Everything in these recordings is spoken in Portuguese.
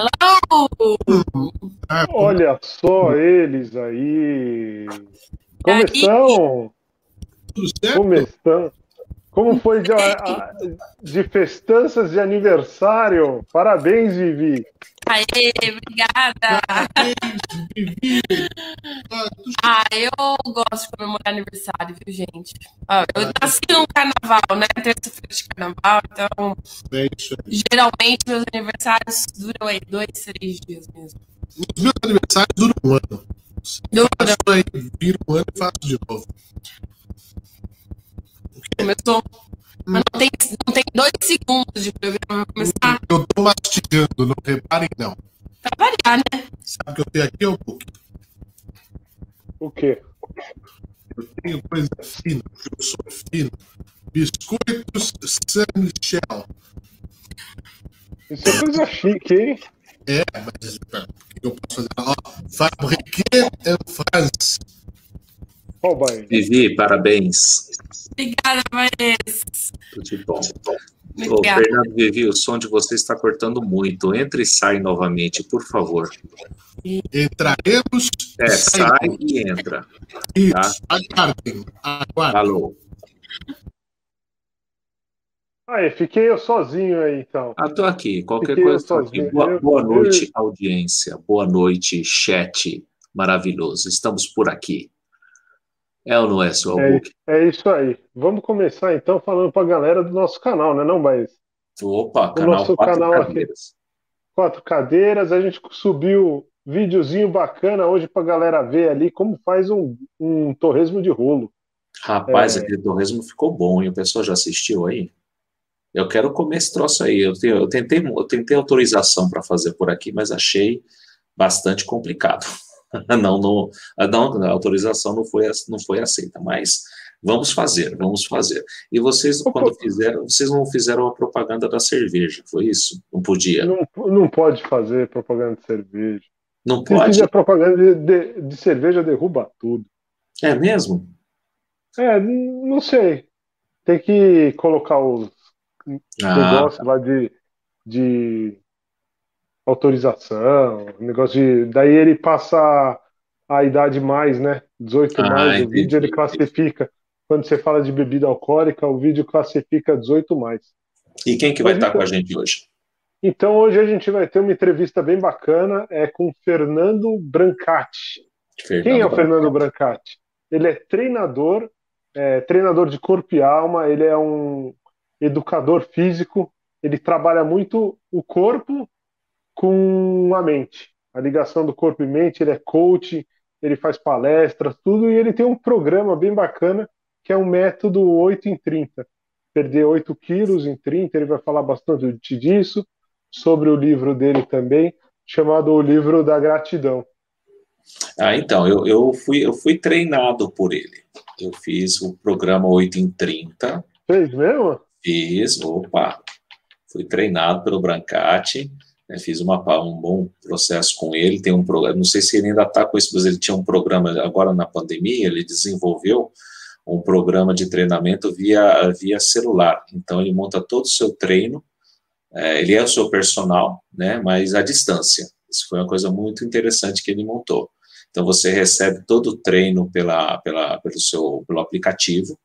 Hello! Olha só eles aí. Estão? Tudo certo? Estão? Como foi de, de festanças de aniversário? Parabéns, Vivi. Aê, obrigada! Parabéns, Vivi. Ah, eu gosto de comemorar aniversário, viu, gente? Ah, eu nasci num carnaval, né? Terça-feira de carnaval, então É isso aí. geralmente meus aniversários duram aí dois, três dias mesmo. Os meus aniversários duram um ano. Duram. Faço aí, vira um ano e faço de novo. Começou. Mas não tem, não tem dois segundos de programa pra começar. Eu tô mastigando, não reparem não. Pra variar, né? Sabe o que eu tenho aqui, ô? O quê? Eu tenho coisa fina, porque eu sou fino. Biscoitos Saint-Michel. Isso é coisa chique, hein? É, mas o que eu posso fazer? Ó, fabriqué en France. Vivi, parabéns. Obrigada, Vanessa. Tudo de bom. Ô. Fernando Vivi, o som de você está cortando muito. Entre e sai novamente, por favor. Entraremos É, e sai e entra. Isso, aguardem, aguardem. Alô. Aí, fiquei eu sozinho aí, então. Ah, tô aqui. Qualquer Fiquei coisa, tô aqui. Boa, boa noite, audiência. Boa noite, chat maravilhoso. Estamos por aqui. É ou não é, seu É, Book? é isso aí. Vamos começar então falando pra galera do nosso canal, né, não, Baez? Opa, canal nosso Quatro canal aqui. Cadeiras. Quatro cadeiras, a gente subiu videozinho bacana hoje pra galera ver ali como faz um, um torresmo de rolo. Rapaz, É. aquele torresmo ficou bom, hein? O pessoal já assistiu aí? Eu quero comer esse troço aí. Eu, tenho- eu tentei, eu tentei autorização para fazer por aqui, mas achei bastante complicado. Não, não, a- não, a autorização não foi, não foi aceita, mas vamos fazer, vamos fazer. E vocês, quando fizeram, vocês não fizeram a propaganda da cerveja, foi isso? Não podia. Não, não pode fazer propaganda de cerveja. Não Se pode? fizer propaganda de, de- de cerveja, derruba tudo. É mesmo? É, não sei. Tem que colocar os Ah, negócios lá de, de autorização, negócio de. Daí ele passa a idade mais, né? 18 Ah, mais, o entendi, vídeo ele classifica. Quando você fala de bebida alcoólica, o vídeo classifica 18 mais. e quem que vai Mas estar com a então- gente hoje? Então hoje a gente vai ter uma entrevista bem bacana, é com Fernando Brancati. Quem é o Fernando Brancati? Ele é treinador, é, treinador de corpo e alma, ele é um educador físico, ele trabalha muito o corpo com a mente. A ligação do corpo e mente, ele é coach, ele faz palestras, tudo, e ele tem um programa bem bacana que é um método 8 em 30. Perder 8 quilos em 30, ele vai falar bastante disso, sobre o livro dele também, chamado O Livro da Gratidão. Ah, então, eu, eu, fui, eu fui treinado por ele. Eu fiz o programa 8 em 30, Fez mesmo? fiz, opa, fui treinado pelo Brancati, né, fiz uma, um bom processo com ele, tem um programa, não sei se ele ainda está com isso, mas ele tinha um programa agora na pandemia, ele desenvolveu um programa de treinamento via, via celular, então ele monta todo o seu treino, é, ele é o seu personal, né, mas à distância, isso foi uma coisa muito interessante que ele montou. Então você recebe todo o treino pela, pela, pelo seu pelo aplicativo,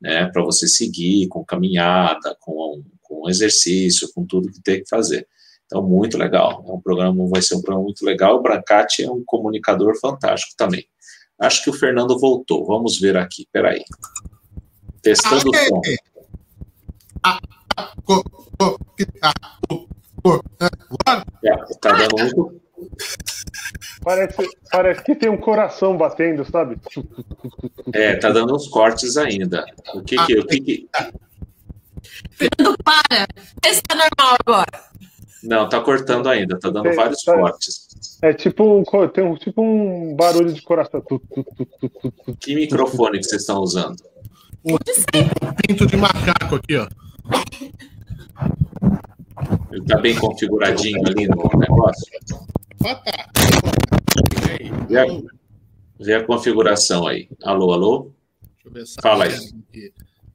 né, para você seguir com caminhada, com, com exercício, com tudo que tem que fazer. Então muito legal. É um programa vai ser um programa muito legal. O Brancati é um comunicador fantástico também. Acho que o Fernando voltou. Vamos ver aqui. Peraí. Testando o som. Ah, ah? É, tá dando muito. Parece, parece que tem um coração batendo, sabe? É, tá dando uns cortes ainda. O que que, o que, que Fernando, para! Vê se tá normal agora. Não, tá cortando ainda. Tá dando É, vários tá. cortes. É tipo um, tem um, tipo um barulho de coração. Tu, tu, tu, tu, tu, tu. Que microfone que vocês estão usando? Pinto de macaco aqui, ó. Ele tá bem configuradinho ali no negócio. Ah, tá. Vê a, vê a configuração aí. Alô, alô? Deixa eu ver essa Fala aí.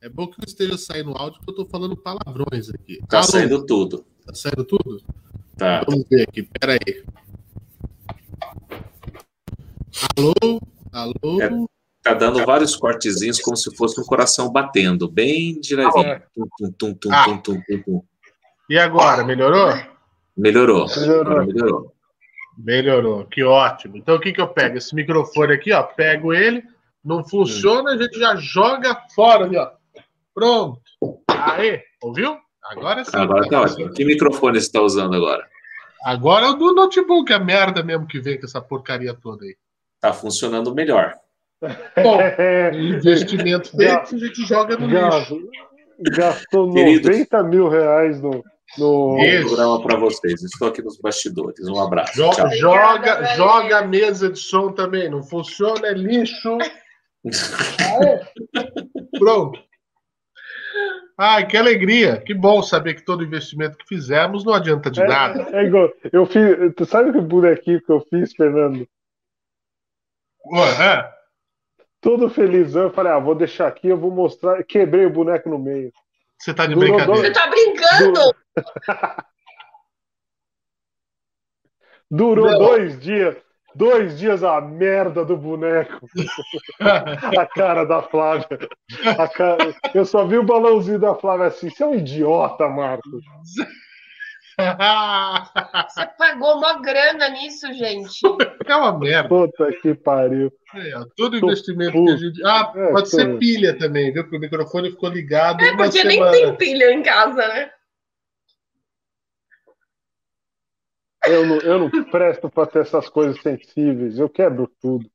É bom que não esteja saindo áudio, porque eu tô falando palavrões aqui. Tá Alô? saindo tudo. Tá saindo tudo? Tá. Vamos ver aqui, peraí. Alô? Alô? É, tá dando vários cortezinhos como se fosse um coração batendo, bem de levinho. Ah, tum, tum, tum, ah. tum, tum, tum, E agora, melhorou? Melhorou. Melhorou. melhorou. Melhorou, que ótimo. Então o que, que eu pego? Esse microfone aqui, ó, pego ele, não funciona, a gente já joga fora ali, ó. Pronto. Aê, ouviu? Agora sim. Agora tá ótimo. Que microfone você está usando agora? Agora é o do notebook, a merda mesmo que vem com essa porcaria toda aí. Tá funcionando melhor. Bom, investimento feito, a gente joga no lixo. Gastou Queridos, 90 mil reais no, no programa para vocês. Estou aqui nos bastidores. Um abraço. Joga, joga, joga a mesa de som também. Não funciona, é lixo. Pronto. Ai, que alegria. Que bom saber que todo investimento que fizemos não adianta de é, nada. É igual. Eu fiz. Tu sabe que bonequinho que eu fiz, Fernando? Ué, é. Todo felizão, eu falei, ah, vou deixar aqui, eu vou mostrar. Quebrei o boneco no meio. Você tá de Durou brincadeira. Você tá brincando? Durou não. dois dias. Dois dias a merda do boneco. a cara da Flávia. Cara... Eu só vi o balãozinho da Flávia assim. Você é um idiota, Marcos. Você pagou uma grana nisso, gente. É uma merda. Puta que pariu. É, todo investimento que a gente. Ah, é, pode ser pilha também, viu? Porque o microfone ficou ligado. É, porque nem tem pilha em casa, né? Eu não, eu não presto para ter essas coisas sensíveis, eu quebro tudo.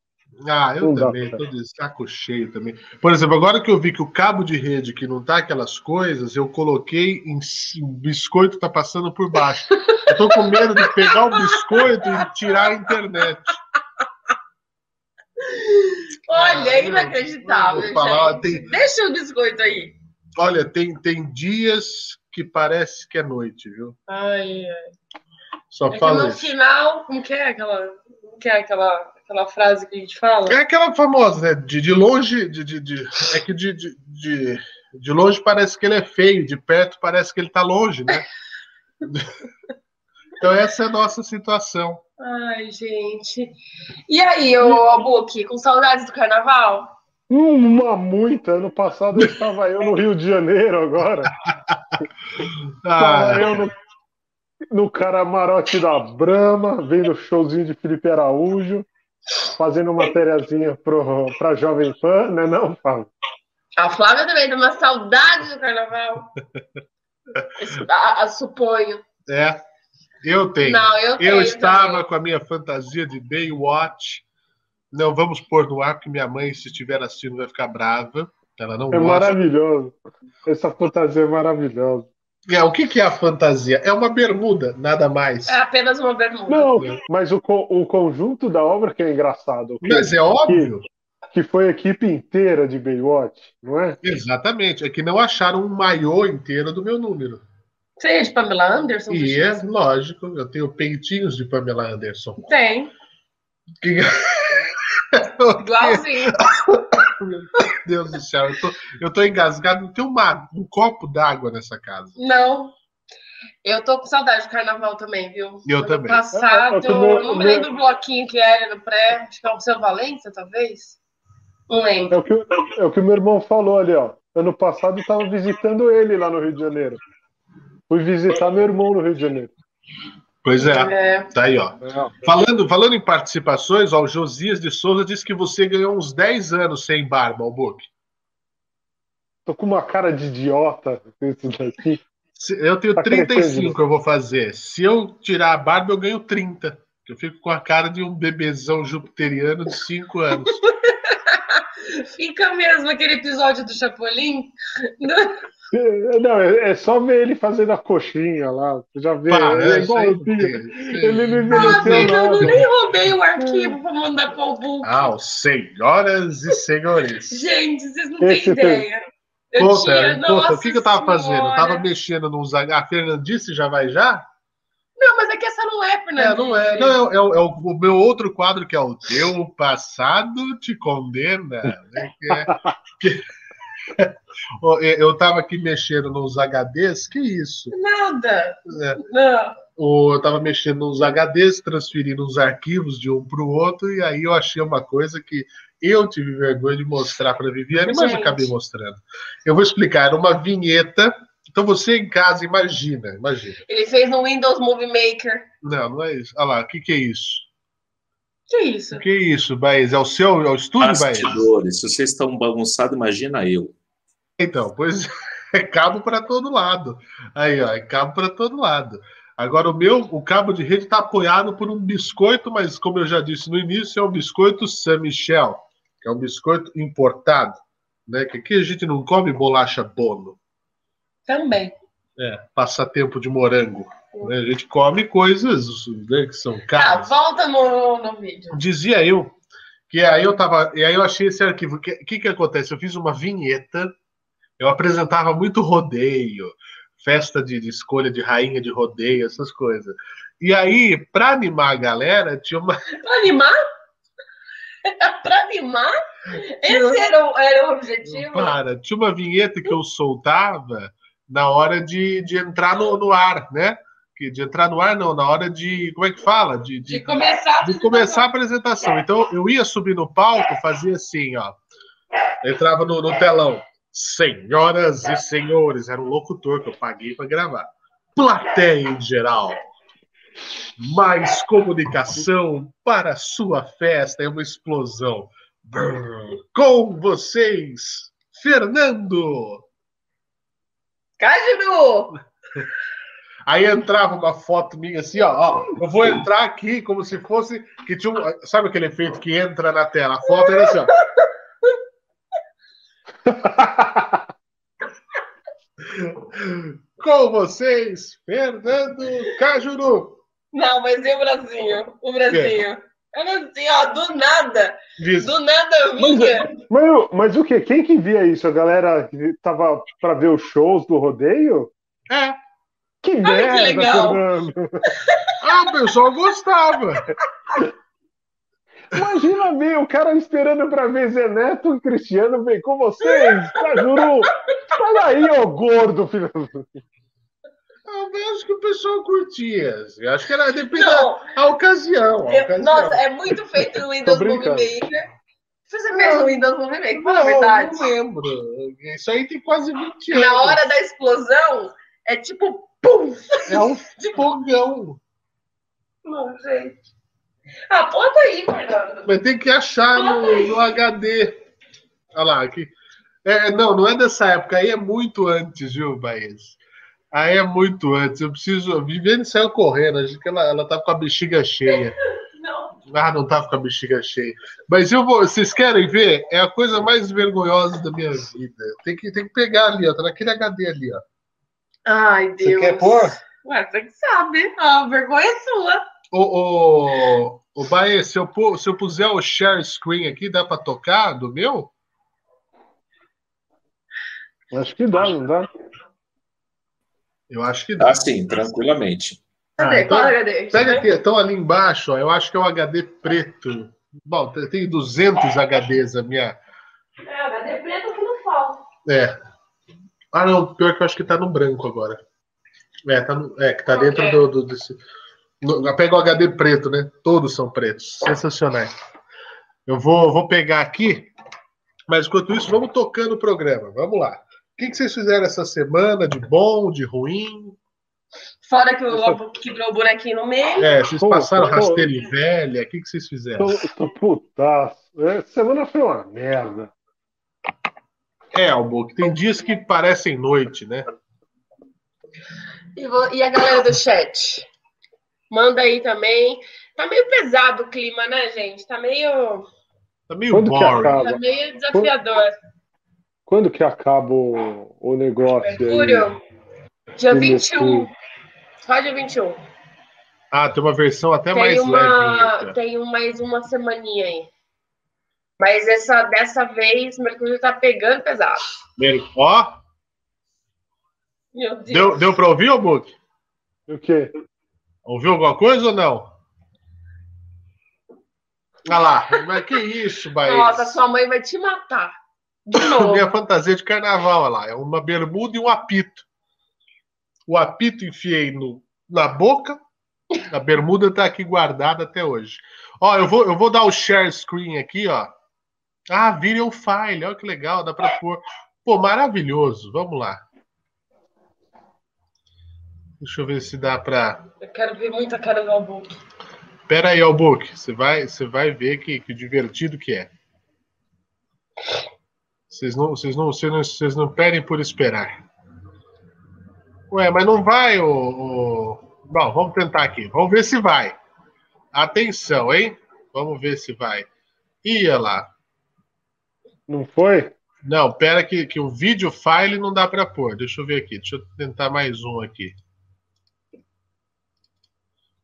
Ah, eu não também, tô de saco cheio também. Por exemplo, agora que eu vi que o cabo de rede que não tá aquelas coisas, eu coloquei em o biscoito tá passando por baixo. Eu tô com medo de pegar o biscoito e tirar a internet. Olha, é inacreditável. Falar, tem... Deixa o biscoito aí. Olha, tem, tem dias que parece que é noite, viu? Ai, ai. Só é fala no isso. final, como que é aquela, como que é aquela, aquela frase que a gente fala? É aquela famosa, né? De, de longe, de, de, de é que de, de, de, de longe parece que ele é feio, de perto parece que ele tá longe, né? então essa é a nossa situação. Ai, gente. E aí, ô Book, com saudades do carnaval? Uma muita. Ano passado eu estava eu no Rio de Janeiro agora. ah. eu no no camarote da Brama, vendo o showzinho de Felipe Araújo, fazendo matériazinha para Jovem Pan, né não, Fábio? A Flávia também tem uma saudade do carnaval. a, a, suponho. É, eu tenho. Não, eu, tenho eu estava também. com a minha fantasia de Baywatch. Não vamos pôr no ar, porque minha mãe, se estiver assistindo, vai ficar brava. Ela não é gosta. maravilhoso. Essa fantasia é maravilhosa. É, o que, que é a fantasia? É uma bermuda, nada mais. É apenas uma bermuda. Não, mas o, o conjunto da obra que é engraçado. Que, mas é óbvio. Que, que, foi a equipe inteira de Baywatch, não é? Exatamente. É que não acharam um maiô inteiro do meu número. Você é de Pamela Anderson? E é lógico, eu tenho peitinhos de Pamela Anderson. Tem. Que... Igualzinho. Meu Deus do céu, eu tô, eu tô engasgado. Não tem uma, um copo d'água nessa casa. Não. Eu tô com saudade do carnaval também, viu? Eu ano também. passado, é, é meu, não me lembro do bloquinho que era no pré. Acho que é o seu Valência, talvez. Não lembro. É o, que, é o que meu irmão falou ali, ó. Ano passado eu tava visitando ele lá no Rio de Janeiro. Fui visitar meu irmão no Rio de Janeiro. Pois é. é. Tá aí, ó. É. Falando, falando em participações, ó, o Josias de Souza disse que você ganhou uns 10 anos sem barba, Albuque. Tô com uma cara de idiota isso daqui. Eu tenho tá 35, eu vou fazer. Se eu tirar a barba, eu ganho 30. Eu fico com a cara de um bebezão jupiteriano de 5 anos. Fica mesmo aquele episódio do Chapolin. Não, é, é, só ver ele fazendo a coxinha lá. Você já vê. Para, é igual Ele não envelheceu ah, nada. Eu nem roubei o arquivo para mandar para o Book. Ah, senhoras e senhores. Gente, vocês não têm ideia. Eu conta, tinha, conta, o que, que eu tava fazendo? Eu tava mexendo nos. A Fernandice já vai já? Não, mas é que essa não é, Fernandice. É, não é. Não, é, é, é o, o, meu outro quadro, que é o Teu Passado Te Condena. Né? Que é, que... Eu estava aqui mexendo nos HDs, que isso? Nada. É. Não. Eu estava mexendo nos HDs, transferindo os arquivos de um para o outro, e aí eu achei uma coisa que eu tive vergonha de mostrar para a Viviane, mas acabei mostrando. Eu vou explicar, era uma vinheta. Então você em casa, imagina, imagina. Ele fez no Windows Movie Maker. Não, não é isso. Olha lá, o que, que é isso? Que isso? Que é isso, Baez? É o seu é o estúdio, Bastidores. Se vocês estão bagunçados, imagina eu. Então, pois é cabo para todo lado. Aí, ó, é cabo para todo lado. Agora, o meu, o cabo de rede está apoiado por um biscoito, mas como eu já disse no início, é um biscoito Saint Michel que é um biscoito importado, né? Que aqui a gente não come bolacha bolo. Também. É, passatempo de morango. Né? A gente come coisas né, que são caras. Tá, volta no, no vídeo. Dizia eu que aí eu tava, e aí eu achei esse arquivo. O que, que que acontece? Eu fiz uma vinheta. Eu apresentava muito rodeio, festa de, de escolha de rainha de rodeio, essas coisas. E aí, para animar a galera, tinha uma. Pra animar? para animar? Esse era o, era o objetivo? Para, tinha uma vinheta que eu soltava na hora de, de entrar no, no ar, né? De entrar no ar, não, na hora de. Como é que fala? De, de, de começar, de começar a apresentação. Então eu ia subir no palco, fazia assim, ó. Entrava no, no telão. Senhoras e senhores, era um locutor que eu paguei para gravar. Plateia em geral mais comunicação para a sua festa. É uma explosão. Com vocês, Fernando. Cajuru! Aí entrava uma foto minha assim, ó, ó, Eu vou entrar aqui como se fosse. que tinha um, Sabe aquele efeito que entra na tela? A foto era assim, ó. Com vocês, Fernando Cajuru. Não, mas e o Brasil? O Brasil. Era assim, ó, do nada. Isso. Do nada eu vinha. Mas, mas, mas, o que? Quem que via isso? A galera que tava pra ver os shows do rodeio? É. Que merda, que legal. Fernando. ah, o pessoal gostava. Imagina ver o cara esperando para ver Zé Neto e Cristiano vem com vocês, Cajuru. Fala aí, ô gordo, filho. Eu acho que o pessoal curtia. Eu acho que era depende da ocasião, a ocasião. Nossa, é muito feito no Windows Movie Maker. Você fez no Windows Movie Maker, fala a verdade. Não lembro. Isso aí tem quase 20 anos. Na hora da explosão, é tipo pum! É um fogão. Não, gente. Ah, bota aí, Fernando. Mas tem que achar no, no, HD. Olha lá, aqui. É, não, não é dessa época, aí é muito antes, viu, Baez? Aí é muito antes. Eu preciso. Viviane saiu correndo, acho que ela, ela tá com a bexiga cheia. Não. Ah, não tava com a bexiga cheia. Mas eu vou. Vocês querem ver? É a coisa mais vergonhosa da minha vida. Tem que, tem que pegar ali, ó. Tá naquele HD ali, ó. Ai, Deus. Você quer pôr? Ué, você que sabe. A vergonha é sua. Ô, ô, ô Baê, se eu, se eu puser o share screen aqui, dá pra tocar do meu? Acho que dá, não dá? Eu acho que dá. Ah, sim, tranquilamente. Cadê? Ah, então, Qual HD? Pega aqui, estão ali embaixo, ó, eu acho que é o HD preto. Bom, tem 200 HDs a minha. É, HD preto que não falta. É. Ah, não, pior que eu acho que tá no branco agora. É, tá no, é que tá dentro do, do desse. No, pega o HD preto, né? Todos são pretos. Sensacionais. Eu vou, vou pegar aqui, mas enquanto isso, vamos tocando o programa. Vamos lá que, que vocês fizeram essa semana de bom, de ruim? Fora que o Lobo quebrou o bonequinho no meio. É, vocês passaram pô, rasteira velha. O que, que vocês fizeram? Tô, tô putaço. Essa semana foi uma merda. É, Albuque, tem dias que parecem noite, né? E, vou, e, a galera do chat? Manda aí também. Tá meio pesado o clima, né, gente? Tá meio. Tá meio boring. Tá meio desafiador. Quando que acaba o, o negócio? Mercúrio, aí? dia 21. Só dia 21. Ah, tem uma versão até tem mais uma, leve. Tem mais uma semaninha aí. Mas essa, dessa vez, Mercúrio tá pegando pesado. Ó. Meu Deus. Deu, deu pra ouvir, Book? O quê? Ouviu alguma coisa ou não? Olha lá, mas que isso, Bahia? Nossa, sua mãe vai te matar. De novo. Minha fantasia de carnaval, olha lá. É uma bermuda e um apito. O apito enfiei no, na boca. A bermuda está aqui guardada até hoje. Ó, eu vou, eu vou dar o share screen aqui, ó. Ah, video file. Olha que legal, dá para pôr. Pô, maravilhoso. Vamos lá. Deixa eu ver se dá para. Eu quero ver muita cara do Albuque. Pera aí, Albuque. Você vai, você vai ver que, que divertido que é. Vocês não, vocês não, vocês não, vocês não pedem por esperar. Ué, mas não vai o, o... Bom, vamos tentar aqui. Vamos ver se vai. Atenção, hein? Vamos ver se vai. Ia lá. Não foi? Não, pera que, que o vídeo file não dá para pôr. Deixa eu ver aqui. Deixa eu tentar mais um aqui.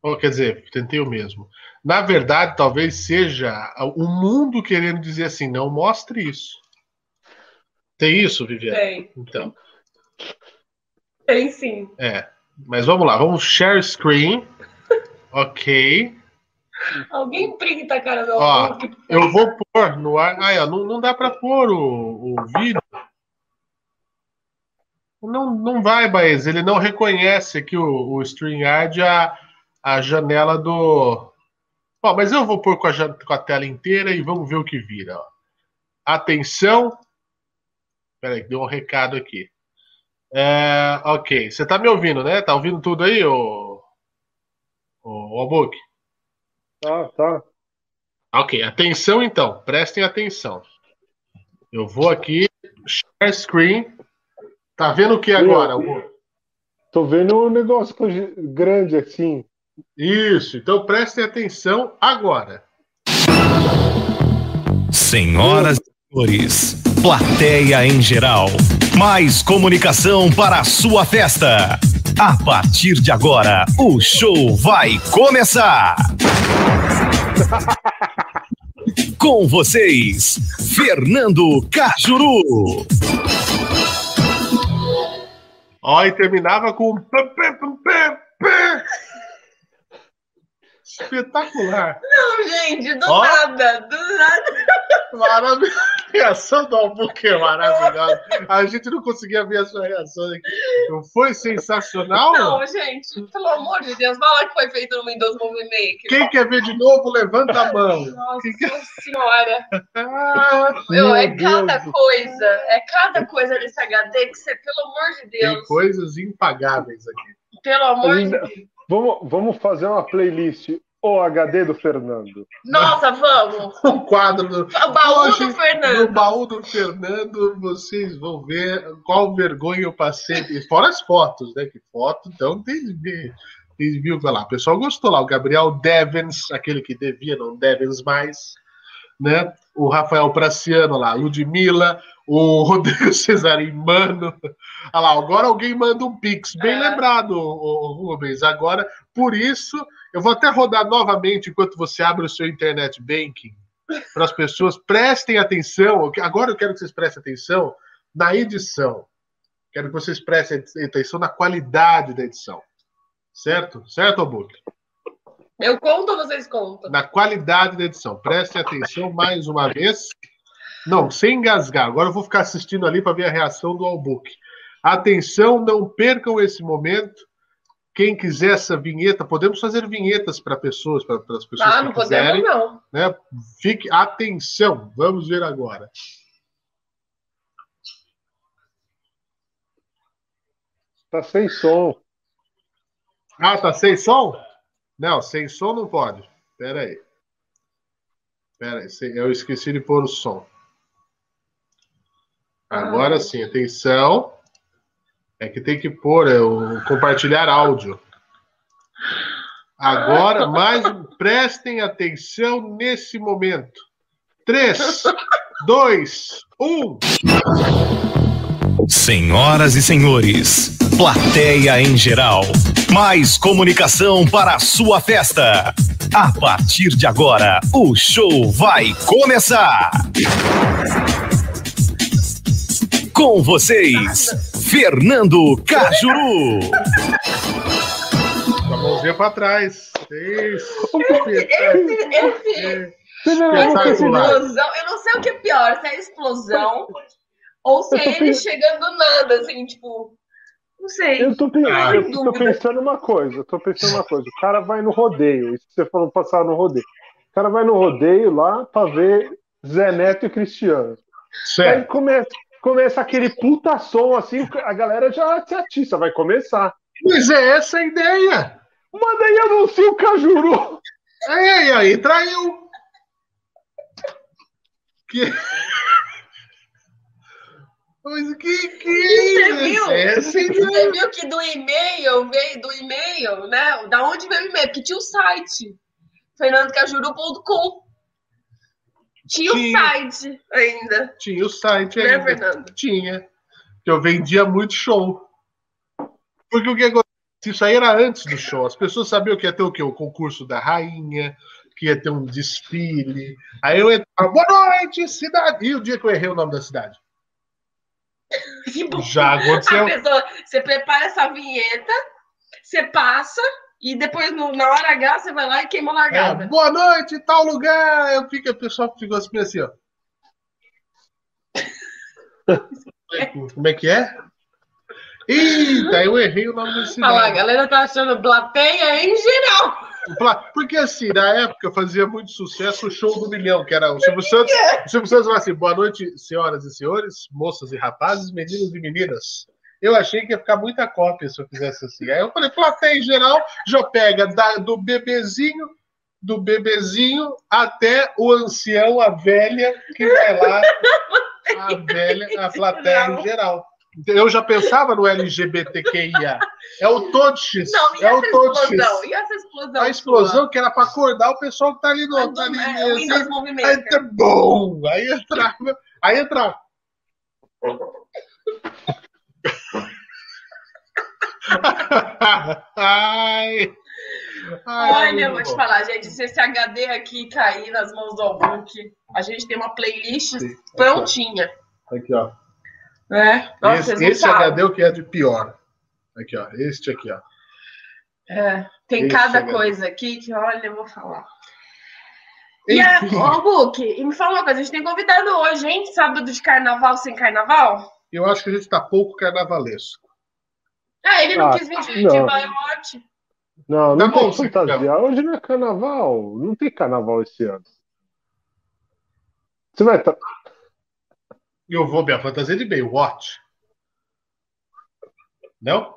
Oh, quer dizer, tentei o mesmo. Na verdade, talvez seja o mundo querendo dizer assim, não mostre isso. Tem isso, Viviane? Tem. Então. Tem sim. É. Mas vamos lá, vamos share screen. ok. Alguém printa a cara do Ó, Eu vou pôr no ar. Ah, não, não dá para pôr o, o vídeo. Não, não vai, Baez. Ele não reconhece aqui o, o StreamYard a a janela do. Ó, mas eu vou pôr com a, com a tela inteira e vamos ver o que vira. Ó. Atenção. Peraí, deu um recado aqui. É, ok, você tá me ouvindo, né? Tá ouvindo tudo aí, ô, ô, ô Book? Tá, tá. Ok, atenção então, prestem atenção. Eu vou aqui, share screen. Tá vendo o que agora? Tô vendo um negócio grande assim. Isso, então prestem atenção agora. Senhoras e senhores, plateia em geral, mais comunicação para a sua festa. A partir de agora, o show vai começar. Com vocês, Fernando Cajuru. Ó, e terminava com espetacular. Não, gente, do Ó, nada, do nada. Maravilhoso. A reação do Albuquerque é maravilhosa. A gente não conseguia ver a sua reação aqui. Não foi sensacional? Não, gente, pelo amor de Deus, fala que foi feito no Windows Movie Maker. Quem quer ver de novo, levanta a mão. Nossa quer... senhora. Ah, meu, é cada Deus coisa, é cada coisa nesse HD que você, pelo amor de Deus. Tem coisas impagáveis aqui. Pelo amor Ainda... de Deus. Vamos, vamos fazer uma playlist o HD do Fernando. Nossa, vamos! O quadro do. O baú Hoje, do Fernando. No baú do Fernando, vocês vão ver qual vergonha eu passei. Fora as fotos, né? Que foto, então tem. Vocês viram lá. O pessoal gostou lá. O Gabriel Devens, aquele que devia, não Devens mais. Né? O Rafael Praciano lá, Ludmilla, o Rodrigo Cesarim, mano. Olha lá, agora alguém manda um Pix. Bem é. lembrado, o, Rubens. Agora, por isso, eu vou até rodar novamente enquanto você abre o seu internet banking. Para as pessoas prestem atenção. Agora eu quero que vocês prestem atenção na edição. Quero que vocês prestem atenção na qualidade da edição. Certo? Certo, Albuque? Eu conto ou vocês contam? Na qualidade da edição. Prestem atenção mais uma vez. Não, sem engasgar. Agora eu vou ficar assistindo ali para ver a reação do Albuque. Atenção, não percam esse momento. Quem quiser essa vinheta, podemos fazer vinhetas para pessoas, para as pessoas ah, que não quiserem. Podemos, não. Né? Fique atenção. Vamos ver agora. Tá sem som. Ah, tá sem som? Não, sem som não pode. Espera aí. Espera aí, eu esqueci de pôr o som. Agora ah. sim, atenção. É que tem que pôr é, o compartilhar áudio. Agora, mais prestem atenção nesse momento. 3, 2, 1. Senhoras e senhores, plateia em geral, mais comunicação para a sua festa. A partir de agora, o show vai começar. Com vocês, Fernando Cajuru. Com a mãozinha para trás. Isso. Esse, esse, esse, esse explosão, eu não sei o que é pior, se é explosão Ou se é ele chegando do nada, assim, tipo. Não sei. Eu tô, pensando, eu tô pensando uma coisa, eu tô pensando uma coisa. O cara vai no rodeio, isso que você falou passar no rodeio. O cara vai no rodeio lá pra ver Zé Neto e Cristiano. Certo. Aí começa, começa aquele puta som assim, a galera já se atiça, vai começar. Mas é essa a ideia. Mas daí anuncia o Cajuru. É, e aí traiu. Que... Mas que que é você viu? É, você viu que do e-mail veio do e-mail, né? Da onde veio o e-mail? Porque tinha o site fernandocajuru.com. Tinha, tinha o site ainda. Tinha o site né, ainda. Fernando? Tinha. Eu vendia muito show. Porque o que acontece? Isso aí era antes do show. As pessoas sabiam que ia ter o quê? O concurso da rainha, que ia ter um desfile. Aí eu entrava, boa noite, cidade. E o dia que eu errei o nome da cidade? Já aconteceu. Pessoa, você prepara essa vinheta, você passa, e depois, no, na hora H, você vai lá e queima a largada. É, boa noite, tal lugar. Eu fico, a pessoa ficou assim, assim ó. Como é que é? Eita, eu errei o nome da cidade. Olha lá, a galera tá achando plateia em geral. Porque assim, na época fazia muito sucesso o show do milhão, que era o Silvio Santos. O Silvio Santos falava assim: boa noite, senhoras e senhores, moças e rapazes, meninos e meninas. Eu achei que ia ficar muita cópia se eu fizesse assim. Aí eu falei, plateia em geral, já pega da, do bebezinho, do bebezinho até o ancião, a velha, que vai lá, a velha, a plateia em geral. Eu já pensava no LGBTQIA. É o Totes. Não, e é o Totes. E essa explosão? A explosão sua? que era para acordar o pessoal que tá ali no. Tá ali, é, assim, aí tá bom. Aí entrava. Aí entrava. Ai. Ai, Olha, eu vou te falar, gente, se esse HD aqui cair nas mãos do Albuque, a gente tem uma playlist Sim, prontinha. Aqui, ó. É. Nossa, esse, esse HD é o que é de pior. Aqui, ó. Este aqui, ó. É, tem cada HD. coisa aqui que, olha, eu vou falar. E a, Book, e me fala uma coisa, a gente tem convidado hoje, hein? Sábado de carnaval sem carnaval? Eu acho que a gente está pouco carnavalesco. Ah, ele não ah, quis vir de, não. de Baiote. Não, não tá tem fantasia. Hoje não é carnaval. Não tem carnaval esse ano. Você vai estar. Tá... Eu vou minha fantasia de Baywatch. Não?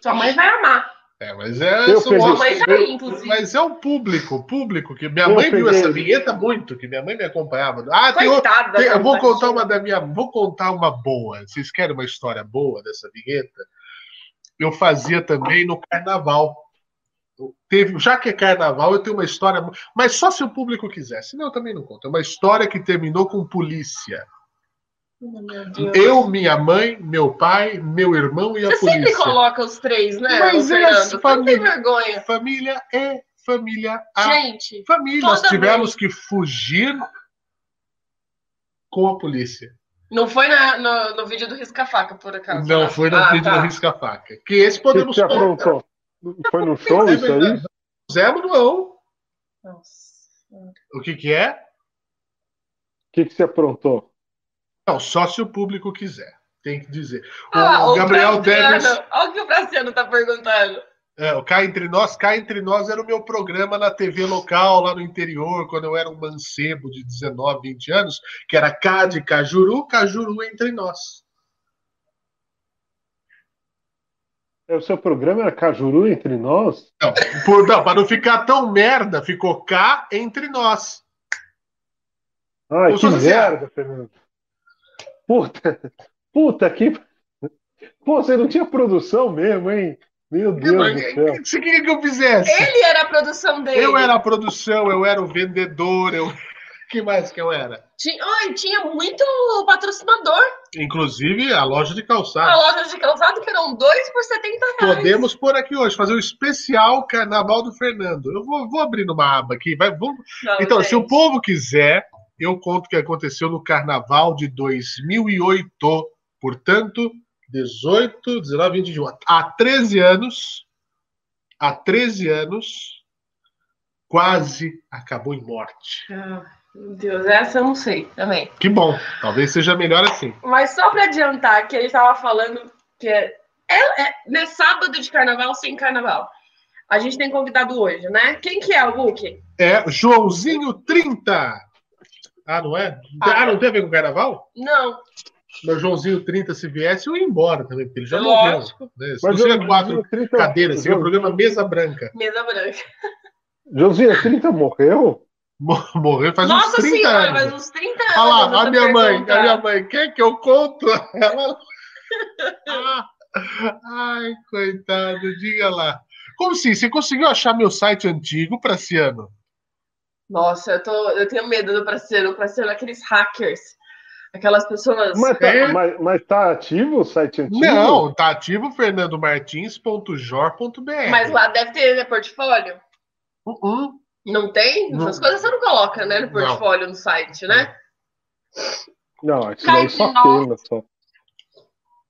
Sua mãe vai amar. É, mas é. Eu sua mãe vai, inclusive. Mas é o público, público, que minha eu mãe viu essa vinheta muito, que minha mãe me acompanhava. Ah, tem, Coitada, tem eu vou contar uma da minha. Vou contar uma boa. Vocês querem uma história boa dessa vinheta? Eu fazia também no carnaval. Teve, já que é carnaval, eu tenho uma história, mas só se o público quiser, senão eu também não conto. É uma história que terminou com polícia. Eu, minha mãe, meu pai, meu irmão e a Você polícia. Você sempre coloca os três, né? Mas é família. Família é família. A Gente, família. Nós tivemos que fugir com a polícia. Não foi na, no, no vídeo do Risca-Faca, por acaso? Não, foi no ah, vídeo tá. do Risca-Faca. Que esse podemos que contar. Foi no show isso aí? Zé Manuel. Nossa. O que que é? O que que você aprontou? Não, só se o público quiser. Tem que dizer. O, ah, o Gabriel Deves. Olha o que o Braciano está perguntando. É, o Cá Entre Nós, Cá Entre Nós era o meu programa na TV local, lá no interior, quando eu era um mancebo de 19, 20 anos, que era Cá de Cajuru, Cajuru Entre Nós. É, o seu programa era Cajuru Entre Nós? Não, por, não, para não ficar tão merda, ficou Cá Entre Nós. Ai, que merda, Fernando. Puta, puta que. Pô, você não tinha produção mesmo, hein? Meu Deus do céu. O que queria que eu fizesse? Ele era a produção dele. Eu era a produção, eu era o vendedor, eu. que mais que eu era? Tinha, oh, tinha muito patrocinador. Inclusive a loja de calçado. A loja de calçado que eram dois por 70 reais. Podemos pôr aqui hoje, fazer o um especial Carnaval do Fernando. Eu vou, vou abrir numa aba aqui. Vai, vamos... Não, então, gente. se o povo quiser, eu conto o que aconteceu no Carnaval de 2008. Portanto, 18, 19, 20, 21. Há 13 anos, há 13 anos, quase acabou em morte. Ah, Meu Deus, essa eu não sei também. Que bom, talvez seja melhor assim. Mas só para adiantar que ele estava falando que é, é, é, né, sábado de carnaval sem carnaval. A gente tem convidado hoje, né? Quem que é o Book? É Joãozinho 30. Ah, não é? Ah, ah não tem a ver com carnaval? Não. Meu Joãozinho 30, se viesse, eu ia embora também, porque ele já Lógico. morreu. Né? Se Mas não quatro 30... cadeiras, seria o programa Mesa Branca. Mesa Branca. Joãozinho 30 morreu? Morreu faz Nossa uns 30 senhora, anos. faz uns 30 anos. Olha lá, a minha mãe, a minha mãe, quer que eu conto? Ela... Ai, coitado, diga lá. Como assim? Você conseguiu achar meu site antigo, Praciano? Nossa, eu, tô, eu tenho medo do Praciano. O Praciano é aqueles hackers. Aquelas pessoas. Mas tá, é... mas, mas tá ativo o site antigo? Não, tá ativo fernandomartins.jor.br. Mas lá deve ter né, portfólio. Uh -uh. Não tem? Essas coisas você não coloca, né, no portfólio não. no site, né? Não, isso daí só queima só.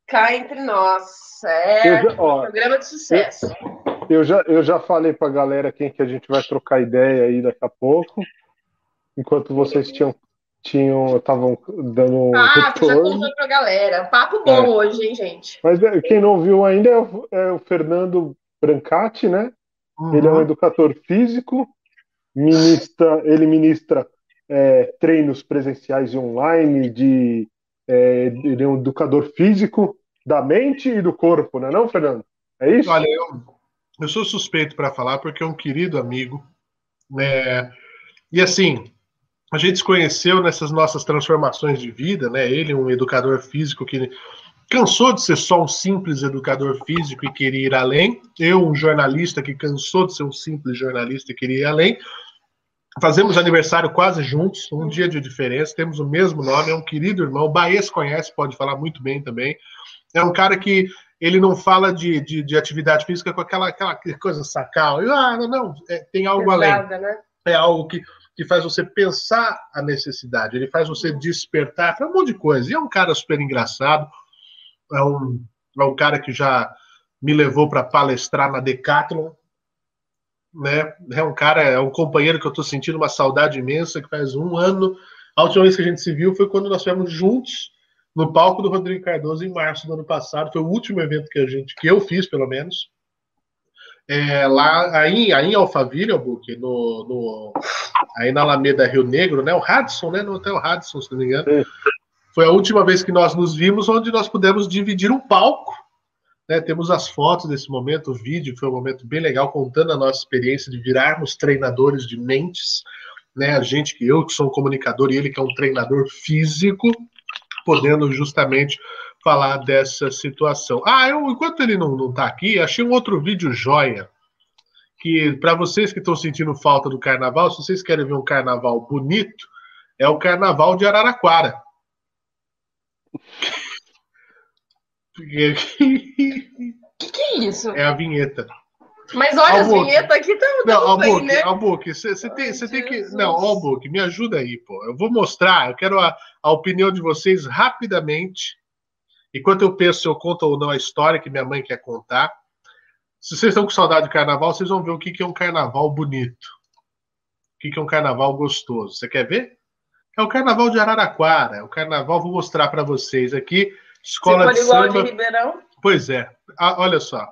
Cá entre nós. É já, ó, programa de sucesso. Eu, eu, já, eu já falei pra galera quem que a gente vai trocar ideia aí daqui a pouco. Enquanto vocês tinham tinham estavam dando ah, retorno. já contou pra galera. Papo bom é. hoje, hein, gente? Mas é, quem não viu ainda é o, é o Fernando Brancati, né? Uhum. Ele é um educador físico, ministra, ele ministra é, treinos presenciais e online de é, ele é um educador físico da mente e do corpo, não é não, Fernando? É isso? Olha, eu, eu sou suspeito para falar porque é um querido amigo. É, e assim, a gente se conheceu nessas nossas transformações de vida, né? Ele, um educador físico que cansou de ser só um simples educador físico e queria ir além. Eu, um jornalista que cansou de ser um simples jornalista e queria ir além. Fazemos aniversário quase juntos, um dia de diferença, temos o mesmo nome, é um querido irmão. O Baez conhece, pode falar muito bem também. É um cara que ele não fala de, de, de atividade física com aquela, aquela coisa sacal. Ah, não, não, é, tem algo Pesada, além. Né? É algo que, que faz você pensar a necessidade, ele faz você despertar para um monte de coisa. E é um cara super engraçado, é um, é um cara que já me levou para palestrar na Decathlon, né? É um cara, é um companheiro que eu estou sentindo uma saudade imensa, que faz um ano. A última vez que a gente se viu foi quando nós estivemos juntos no palco do Rodrigo Cardoso em março do ano passado. Foi o último evento que a gente, que eu fiz, pelo menos. É, lá aí, aí em Alphaville, Albuque, no, no, aí na Alameda Rio Negro, né? O Radisson, né? No Hotel Radisson, se não me engano. Foi a última vez que nós nos vimos, onde nós pudemos dividir um palco né, temos as fotos desse momento, o vídeo foi um momento bem legal, contando a nossa experiência de virarmos treinadores de mentes. Né, a gente que eu, que sou um comunicador, e ele que é um treinador físico, podendo justamente falar dessa situação. Ah, eu, enquanto ele não está aqui, achei um outro vídeo joia. Que para vocês que estão sentindo falta do carnaval, se vocês querem ver um carnaval bonito, é o carnaval de Araraquara. que, que é isso? É a vinheta. Mas olha, as vinhetas aqui estão Não, Albuque, né? Albuque, você tem, você tem que... Não, Albuque, me ajuda aí, pô. Eu vou mostrar, eu quero a, a opinião de vocês rapidamente. Enquanto eu penso se eu conto ou não a história que minha mãe quer contar. Se vocês estão com saudade de carnaval, vocês vão ver o que, é um carnaval bonito. O que, é um carnaval gostoso. Você quer ver? É o carnaval de Araraquara. É o carnaval, vou mostrar para vocês aqui. Escola de samba. de Ribeirão? Pois é. Ah, olha só.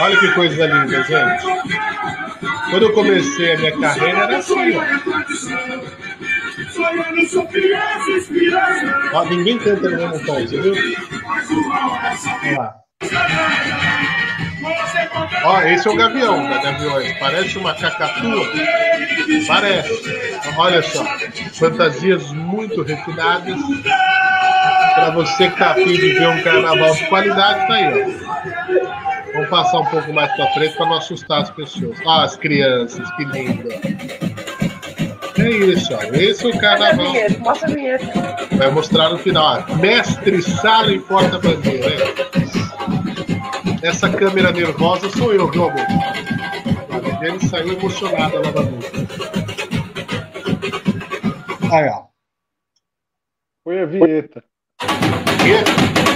Olha que coisa linda, gente. Quando eu comecei a minha carreira era assim, ó. ó ninguém canta no mesmo tom, você viu? Olha lá. Ó, esse é o gavião da Gaviões. Parece uma cacatua. Parece. Olha só. Fantasias muito refinadas. Para você que tá afim de ver um carnaval de qualidade, tá aí, ó. Vamos passar um pouco mais para frente para não assustar as pessoas. Ó, as crianças, que lindo. É isso, ó. Esse é o carnaval. Mostra a vinheta. Vai mostrar no final. Ó. Mestre Sala e Porta-Bandeira. Essa câmera nervosa sou eu, viu, amor? A ele saiu emocionada novamente. Aí, ó. Foi a vinheta. Vinheta?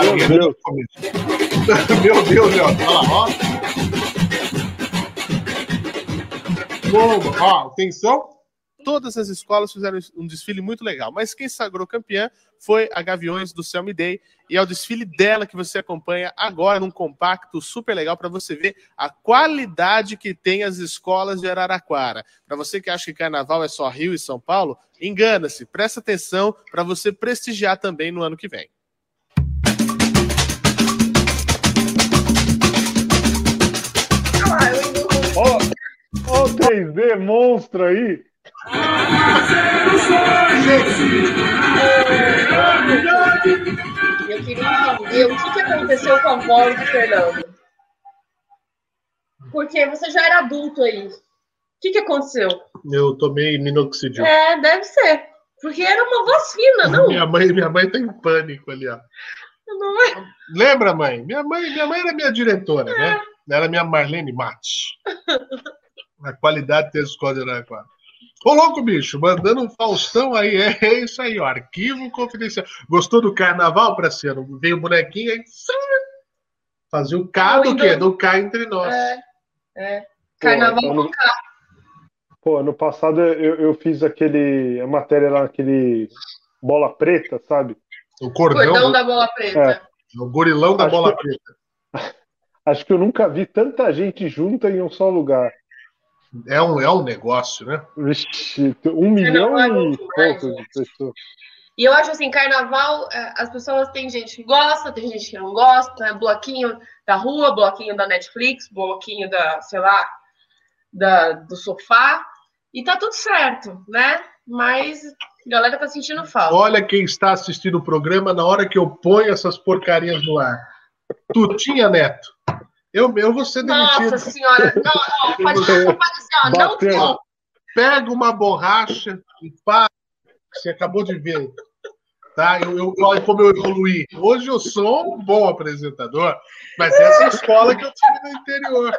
Meu Deus. Meu Deus, Léo. Olha lá, ó. Bom, ó, atenção todas as escolas fizeram um desfile muito legal, mas quem sagrou campeã foi a Gaviões do Selmy Day, e é o desfile dela que você acompanha agora num compacto super legal para você ver a qualidade que tem as escolas de Araraquara. Para você que acha que carnaval é só Rio e São Paulo, engana-se, presta atenção para você prestigiar também no ano que vem. Ó, oh, 3D monstro aí. Eu queria entender o que, que aconteceu com a voz do Fernando. Porque você já era adulto aí. O que, que aconteceu? Eu tomei minoxidil. É, deve ser. Porque era uma voz fina, não? Minha mãe, minha mãe tá em pânico ali, ó. Não é? Lembra, mãe? Minha mãe, minha mãe era minha diretora, né? é. né? Ela era minha Marlene Mate. A qualidade desse código era quase. Ô, louco, bicho, mandando um Faustão aí. É, é isso aí, ó. Arquivo confidencial. Gostou do carnaval, Praciano? Veio o bonequinho aí. Fazia o K do quê? Do K entre nós. É. é. Carnaval Pô, no K. Pô, ano passado eu, eu fiz aquele. A matéria lá, aquele. Bola preta, sabe? O cordão, cordão da bola preta. É. O gorilão da acho bola que, preta. Acho que eu nunca vi tanta gente junta em um só lugar. É um, é um negócio, né? Vixe, um milhão é e poucos de pessoas. E eu acho assim, carnaval, é, as pessoas tem gente que gosta, tem gente que não gosta, né? bloquinho da rua, bloquinho da Netflix, bloquinho da, sei lá, da, do sofá, e tá tudo certo, né? Mas a galera tá sentindo falta. Olha quem está assistindo o programa na hora que eu ponho essas porcarias no ar. Tutinha Neto. Eu, eu vou ser demitido. Nossa senhora, não, não pode, pode assim, ó, não Pega uma borracha e para. Você acabou de ver. Tá? Eu, eu, olha como eu evoluí. Hoje eu sou um bom apresentador, mas essa é a escola que eu tive no interior.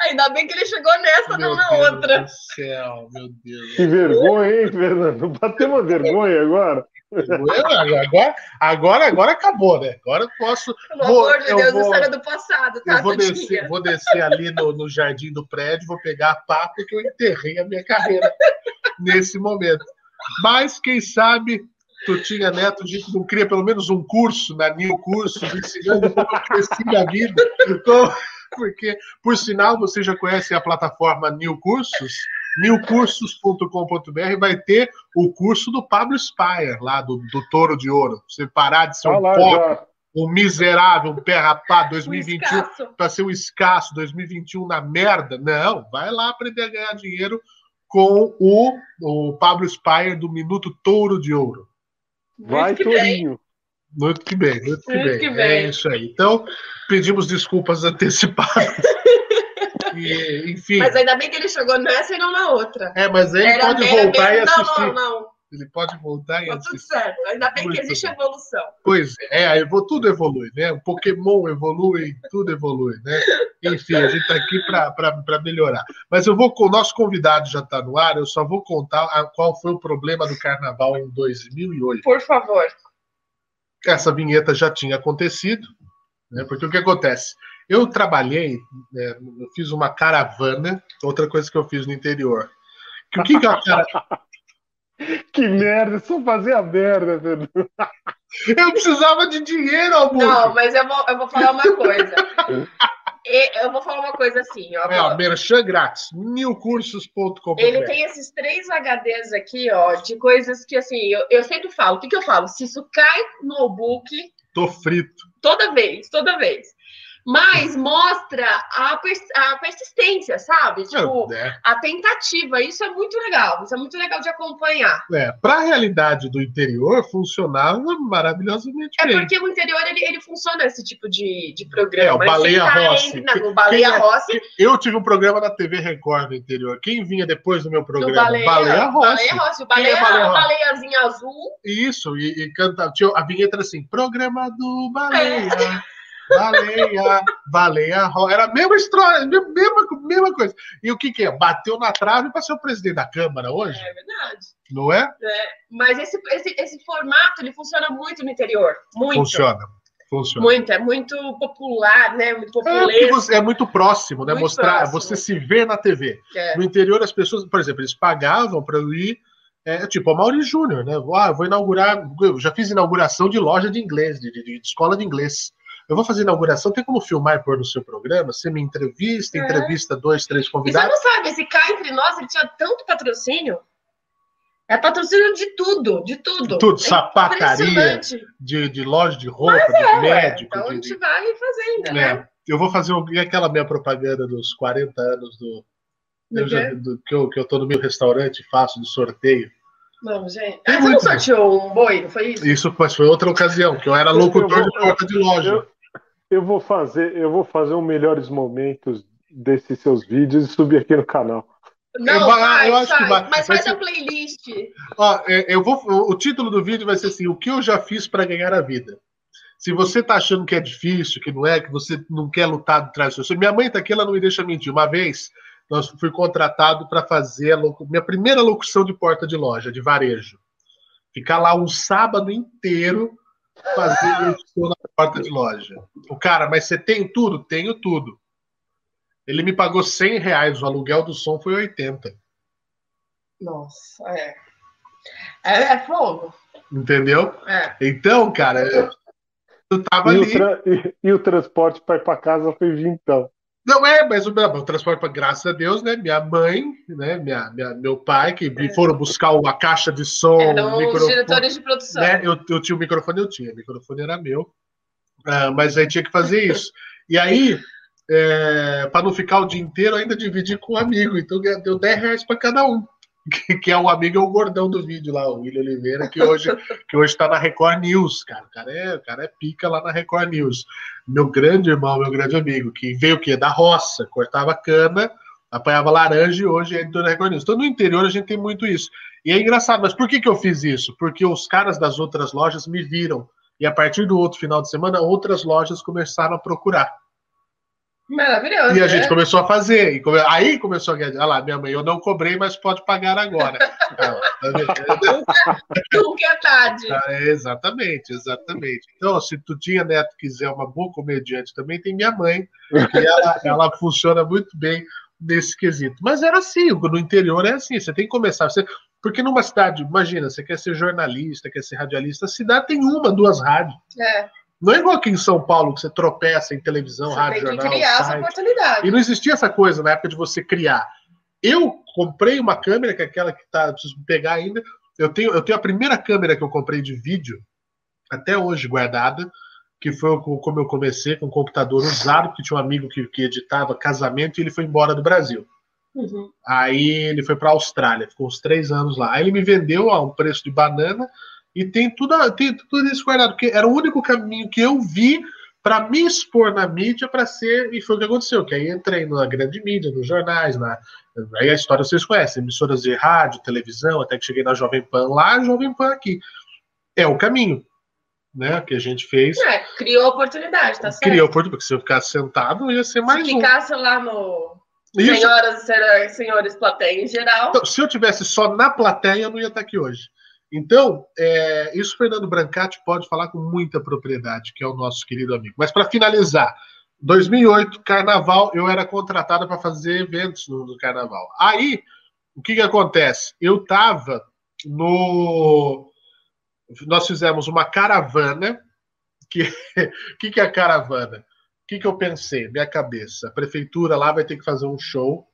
Ainda bem que ele chegou nessa, meu não na Deus outra. Do céu, meu Deus. Que vergonha, hein, Fernando? Bateu uma vergonha agora. Agora, agora, agora acabou, né? Agora eu posso. Pelo vou, amor de Deus, vou, isso era do passado, tá? Eu vou descer, vou descer ali no, no jardim do prédio, vou pegar a pá, porque eu enterrei a minha carreira nesse momento. Mas, quem sabe, tu tinha neto, a gente não cria pelo menos um curso na New Curso, ensinando como eu cresci na vida. Então, porque, por sinal, você já conhece a plataforma New Cursos? newcursos.com.br vai ter o curso do Pablo Spire, lá do, do Touro de Ouro. Você parar de ser um pobre, um miserável, um pé rapado, 2021 um para ser um escasso, 2021 na merda. Não, vai lá aprender a ganhar dinheiro com o, o Pablo Spire do Minuto Touro de Ouro. Vai, Tourinho. Muito que bem, muito que, bem. que bem. É isso aí. Então, pedimos desculpas antecipadas. E, enfim. Mas ainda bem que ele chegou nessa e não na outra. É, mas ele Era pode voltar mesmo, e assistir. Não, não, não. Ele pode voltar e tá assistir. tudo certo. Ainda bem Muito que existe bem. evolução. Pois é, é vou, tudo evolui, né? O Pokémon evolui, tudo evolui, né? Enfim, a gente está aqui para melhorar. Mas eu vou, o nosso convidado já está no ar, eu só vou contar a, qual foi o problema do carnaval em 2008. Por favor. Essa vinheta já tinha acontecido, né? Porque o que acontece? Eu trabalhei, né, eu fiz uma caravana, outra coisa que eu fiz no interior. O que, que é a cara... Que merda, só fazer a merda, Fernando. Eu precisava de dinheiro, amor. Não, mas eu vou, eu vou falar uma coisa. eu vou falar uma coisa assim, ó. É, ó, merchan grátis, milcursos.com. Ele tem esses três HDs aqui, ó, de coisas que, assim, eu, eu sempre falo. O que, que eu falo? Se isso cai no book. Tô frito. Toda vez, toda vez mas mostra a, pers a persistência, sabe? Tipo, é. a tentativa. Isso é muito legal. Isso é muito legal de acompanhar. É, para a realidade do interior, funcionava maravilhosamente é bem. É porque o interior, ele, ele funciona esse tipo de, de programa. É, o Baleia Rossi. Não, Baleia é, Rossi. Eu tive um programa na TV Record no interior. Quem vinha depois do meu programa? Do Baleia, Baleia Rossi. Baleia Rossi. O Baleia, é Baleia Baleiazinha azul. Isso, e, e canta, tinha, a vinheta era assim, programa do Baleia. É. Baleia, baleia, era a mesma história, mesma, mesma coisa. E o que, que é? Bateu na trave para ser o presidente da Câmara hoje? É verdade. Não é? é mas esse, esse, esse formato ele funciona muito no interior. Muito. Funciona. Funciona. Muito, é muito popular, né? Muito popular. É, é, muito próximo, né? Muito Mostrar, próximo. você se vê na TV. É. No interior, as pessoas, por exemplo, eles pagavam para eu ir. É, tipo, a Mauri Júnior, né? Ah, vou inaugurar. Eu já fiz inauguração de loja de inglês, de, de, de escola de inglês. Eu vou fazer inauguração, tem como filmar e pôr no seu programa? Você me entrevista, é. entrevista dois, três convidados. E você não sabe, esse cara entre nós, ele tinha tanto patrocínio. É patrocínio de tudo, de tudo. Tudo, é sapataria, de, de loja de roupa, Mas de é, médico. Então de, a gente vai fazendo, né? É. Eu vou fazer aquela minha propaganda dos 40 anos do. Eu já, do que, eu, que eu tô no meu restaurante e faço de sorteio. Não, gente. Ah, você não sorteou um boi, não foi isso? Isso foi outra ocasião, que eu era locutor eu vou, de porta de loja. Eu, eu, vou fazer, eu vou fazer um melhores momentos desses seus vídeos e subir aqui no canal. Não, eu, vai, eu acho vai, que vai. Mas faz a playlist. Ó, é, eu vou, o título do vídeo vai ser assim: O que eu já fiz para ganhar a vida. Se você tá achando que é difícil, que não é, que você não quer lutar atrás do seu. Minha mãe tá aqui, ela não me deixa mentir. Uma vez, nós fui contratado para fazer a minha primeira locução de porta de loja, de varejo. Ficar lá um sábado inteiro fazendo locução na porta de loja. O cara, mas você tem tudo? Tenho tudo. Ele me pagou 100 reais, o aluguel do som foi 80. Nossa, é. É, é fogo. Entendeu? É. Então, cara, eu tava e ali. O e, e, o transporte para ir para casa foi vintão. Não é, mas o, o transporte, para graças a Deus, né? Minha mãe, né? Minha, minha, meu pai, que é. foram buscar uma caixa de som. Eram os diretores de produção. Né? Eu, eu tinha o microfone, eu tinha. O microfone era meu. Uh, mas aí tinha que fazer isso. E aí, é, para não ficar o dia inteiro, ainda dividir com um amigo. Então deu 10 reais para cada um. Que, que, é o amigo, é o gordão do vídeo lá, o William Oliveira, que hoje que hoje está na Record News, cara. O cara, é, o cara é pica lá na Record News. Meu grande irmão, meu grande amigo, que veio o quê? Da roça, cortava cana, apanhava laranja e hoje é editor da Record News. Então no interior a gente tem muito isso. E é engraçado, mas por que, que eu fiz isso? Porque os caras das outras lojas me viram. E a partir do outro final de semana, outras lojas começaram a procurar. Maravilhoso. E a gente né? começou a fazer. E come... Aí começou a ganhar. Olha lá, minha mãe, eu não cobrei, mas pode pagar agora. Nunca é tarde. É, exatamente, exatamente. Então, se tu tinha neto quiser uma boa comediante também, tem minha mãe, que ela, ela funciona muito bem nesse quesito. Mas era assim, no interior é assim, você tem que começar. Você... Porque numa cidade, imagina, você quer ser jornalista, quer ser radialista, a cidade tem uma, duas rádios. É. Não é igual aqui em São Paulo, que você tropeça em televisão, você rádio, tem que criar essa oportunidade. E não existia essa coisa na época de você criar. Eu comprei uma câmera, que é aquela que tá, preciso pegar ainda. Eu tenho, eu tenho a primeira câmera que eu comprei de vídeo, até hoje guardada, que foi como eu comecei, com um computador usado, porque tinha um amigo que, que editava casamento e ele foi embora do Brasil. Uhum. Aí ele foi para a Austrália, ficou uns três anos lá. Aí ele me vendeu a um preço de banana e tem tudo, tem tudo isso guardado, porque era o único caminho que eu vi para me expor na mídia para ser, e foi o que aconteceu, que aí entrei na grande mídia, nos jornais, na, aí a história vocês conhecem, emissoras de rádio, televisão, até que cheguei na Jovem Pan lá, Jovem Pan aqui. É o caminho, né, que a gente fez. É, criou oportunidade, tá certo? Criou oportunidade, porque se eu ficasse sentado, ia ser mais se um. Se ficasse lá no Isso. Senhoras e senhores plateia em geral. Então, se eu tivesse só na plateia, eu não ia estar aqui hoje. Então, é, isso Fernando Brancati pode falar com muita propriedade, que é o nosso querido amigo. Mas para finalizar, 2008, Carnaval, eu era contratada para fazer eventos no, no, Carnaval. Aí, o que, que acontece? Eu estava no. Nós fizemos uma caravana. Que que, que é a caravana? O que, que eu pensei? Minha cabeça. A prefeitura lá vai ter que fazer um show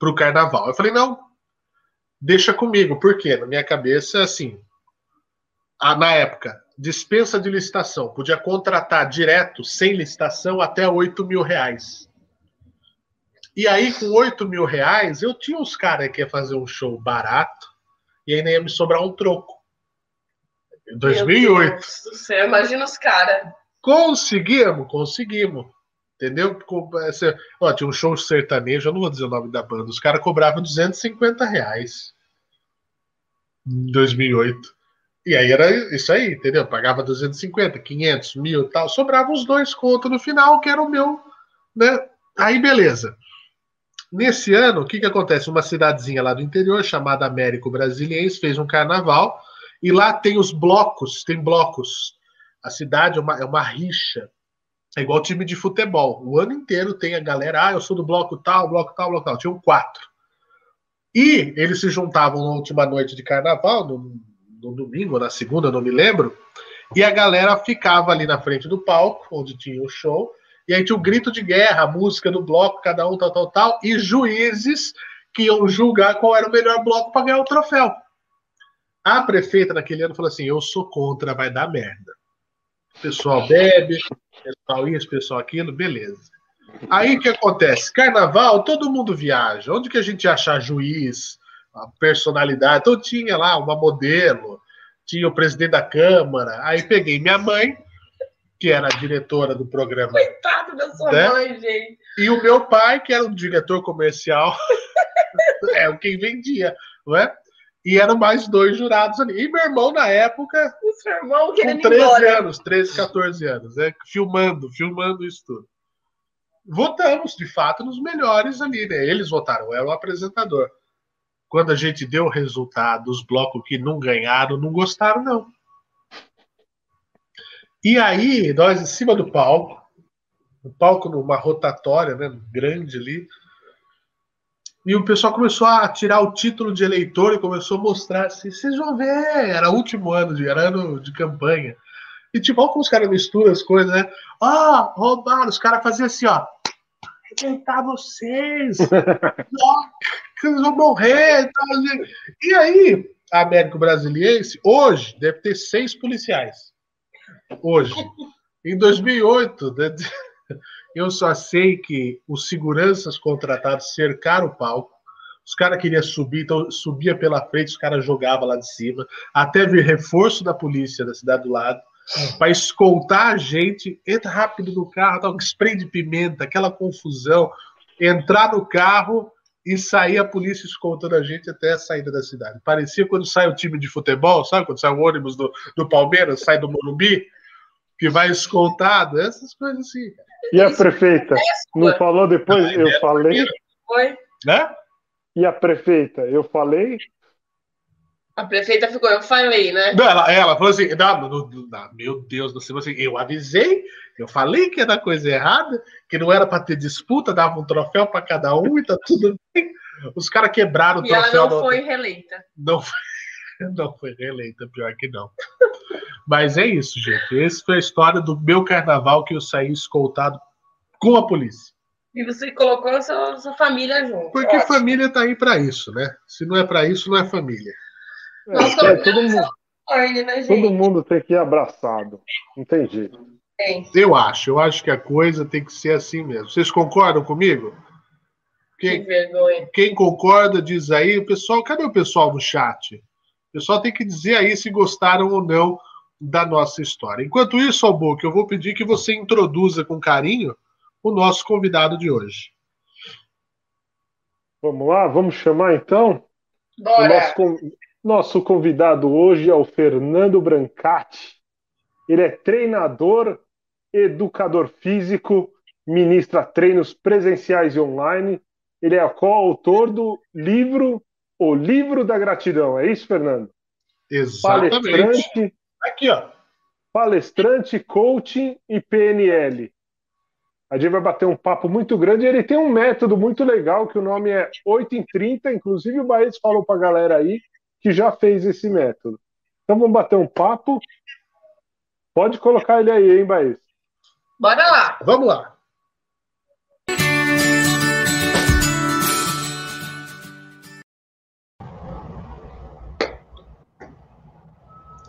para o Carnaval. Eu falei, não, deixa comigo, porque na minha cabeça, assim, a, na época, dispensa de licitação, podia contratar direto, sem licitação, até 8 mil reais. E aí, com 8 mil reais, eu tinha uns caras que ia fazer um show barato e ainda ia me sobrar um troco. Em 2008. Você imagina os caras. Conseguimos, conseguimos. Entendeu? Ó, tinha um show sertanejo, eu não vou dizer o nome da banda, os caras cobravam 250 reais em 2008. E aí era isso aí, entendeu? Pagava 250, 500, mil tal. Sobrava os dois contos no final, que era o meu, né? Aí beleza. Nesse ano, o que que acontece? Uma cidadezinha lá do interior, chamada Américo Brasiliense, fez um carnaval, e lá tem os blocos, tem blocos A cidade é uma, é uma rixa. É igual time de futebol. O ano inteiro tem a galera, ah, eu sou do bloco tal, bloco tal, bloco tal. Tinham quatro. E eles se juntavam na última noite de carnaval, no, no domingo, na segunda, não me lembro, e a galera ficava ali na frente do palco, onde tinha o show, e aí tinha o grito de guerra, música do bloco, cada um tal, tal, tal, e juízes que iam julgar qual era o melhor bloco para ganhar o troféu. A prefeita naquele ano falou assim: Eu sou contra, vai dar merda. O pessoal bebe, o pessoal isso, o pessoal aquilo, beleza. Aí o que acontece? Carnaval, todo mundo viaja. Onde que a gente ia achar juiz, personalidade? Então tinha lá uma modelo, tinha o presidente da Câmara. Aí peguei minha mãe, que era a diretora do programa. Coitado da sua né? mãe, gente. E o meu pai, que era o diretor comercial, é o quem vendia, não é? E eram mais dois jurados ali. E meu irmão, na época, o seu irmão com 13 embora. anos, 13, 14 anos, né? filmando, filmando isso tudo. Votamos, de fato, nos melhores ali, né? Eles votaram, era o apresentador. Quando a gente deu o resultado, os blocos que não ganharam, não gostaram, não. E aí, nós em cima do palco, o palco numa rotatória, né, grande ali, e o pessoal começou a tirar o título de eleitor e começou a mostrar assim, vocês vão ver, era o último ano, de, era ano de campanha. E tipo, olha como os caras misturam as coisas, né? Ah, roubaram, os caras faziam assim, ó. Arrebentar vocês! Vocês vão morrer! E aí, Américo Brasiliense, hoje, deve ter seis policiais. Hoje. Em 2008, né? Eu só sei que os seguranças contratados cercaram o palco. Os caras queriam subir, então subia pela frente, os caras jogavam lá de cima, até vir reforço da polícia da cidade do lado, para escoltar a gente, entra rápido no carro, um spray de pimenta, aquela confusão, entrar no carro e sair a polícia escoltando a gente até a saída da cidade. Parecia quando sai o time de futebol, sabe? Quando sai o ônibus do, do Palmeiras, sai do Morumbi, que vai escoltado, essas coisas assim. E a prefeita? Não falou depois? Eu falei. Foi. Né? E a prefeita? Eu falei. A prefeita ficou, eu falei, né? Não, ela, ela falou assim: não, não, não, meu Deus do céu, assim, eu avisei, eu falei que era coisa errada, que não era para ter disputa, dava um troféu para cada um e tá tudo bem. Os caras quebraram o e troféu. E ela não foi reeleita. Não foi, não foi reeleita, pior que não. Mas é isso, gente. Essa foi a história do meu carnaval que eu saí escoltado com a polícia. E você colocou a sua, sua família junto. Porque Ótimo. família está aí para isso, né? Se não é para isso, não é família. É, Nossa, é, todo, mundo, né, todo mundo tem que ir abraçado. Não tem jeito. Tem. Eu acho, eu acho que a coisa tem que ser assim mesmo. Vocês concordam comigo? Quem, que vergonha. Quem concorda, diz aí. O pessoal, cadê o pessoal do chat? O pessoal tem que dizer aí se gostaram ou não da nossa história. Enquanto isso, Albuque, eu vou pedir que você introduza com carinho o nosso convidado de hoje. Vamos lá, vamos chamar então? Bora! O nosso, nosso convidado hoje é o Fernando Brancati. Ele é treinador, educador físico, ministra treinos presenciais e online. Ele é coautor do livro O Livro da Gratidão. É isso, Fernando? Exatamente. Palestrante, Aqui, ó. Palestrante, coaching e PNL. A gente vai bater um papo muito grande. Ele tem um método muito legal, que o nome é 8 em 30. Inclusive, o Baez falou para a galera aí que já fez esse método. Então, vamos bater um papo. Pode colocar ele aí, hein, Baez? Bora lá. Vamos lá.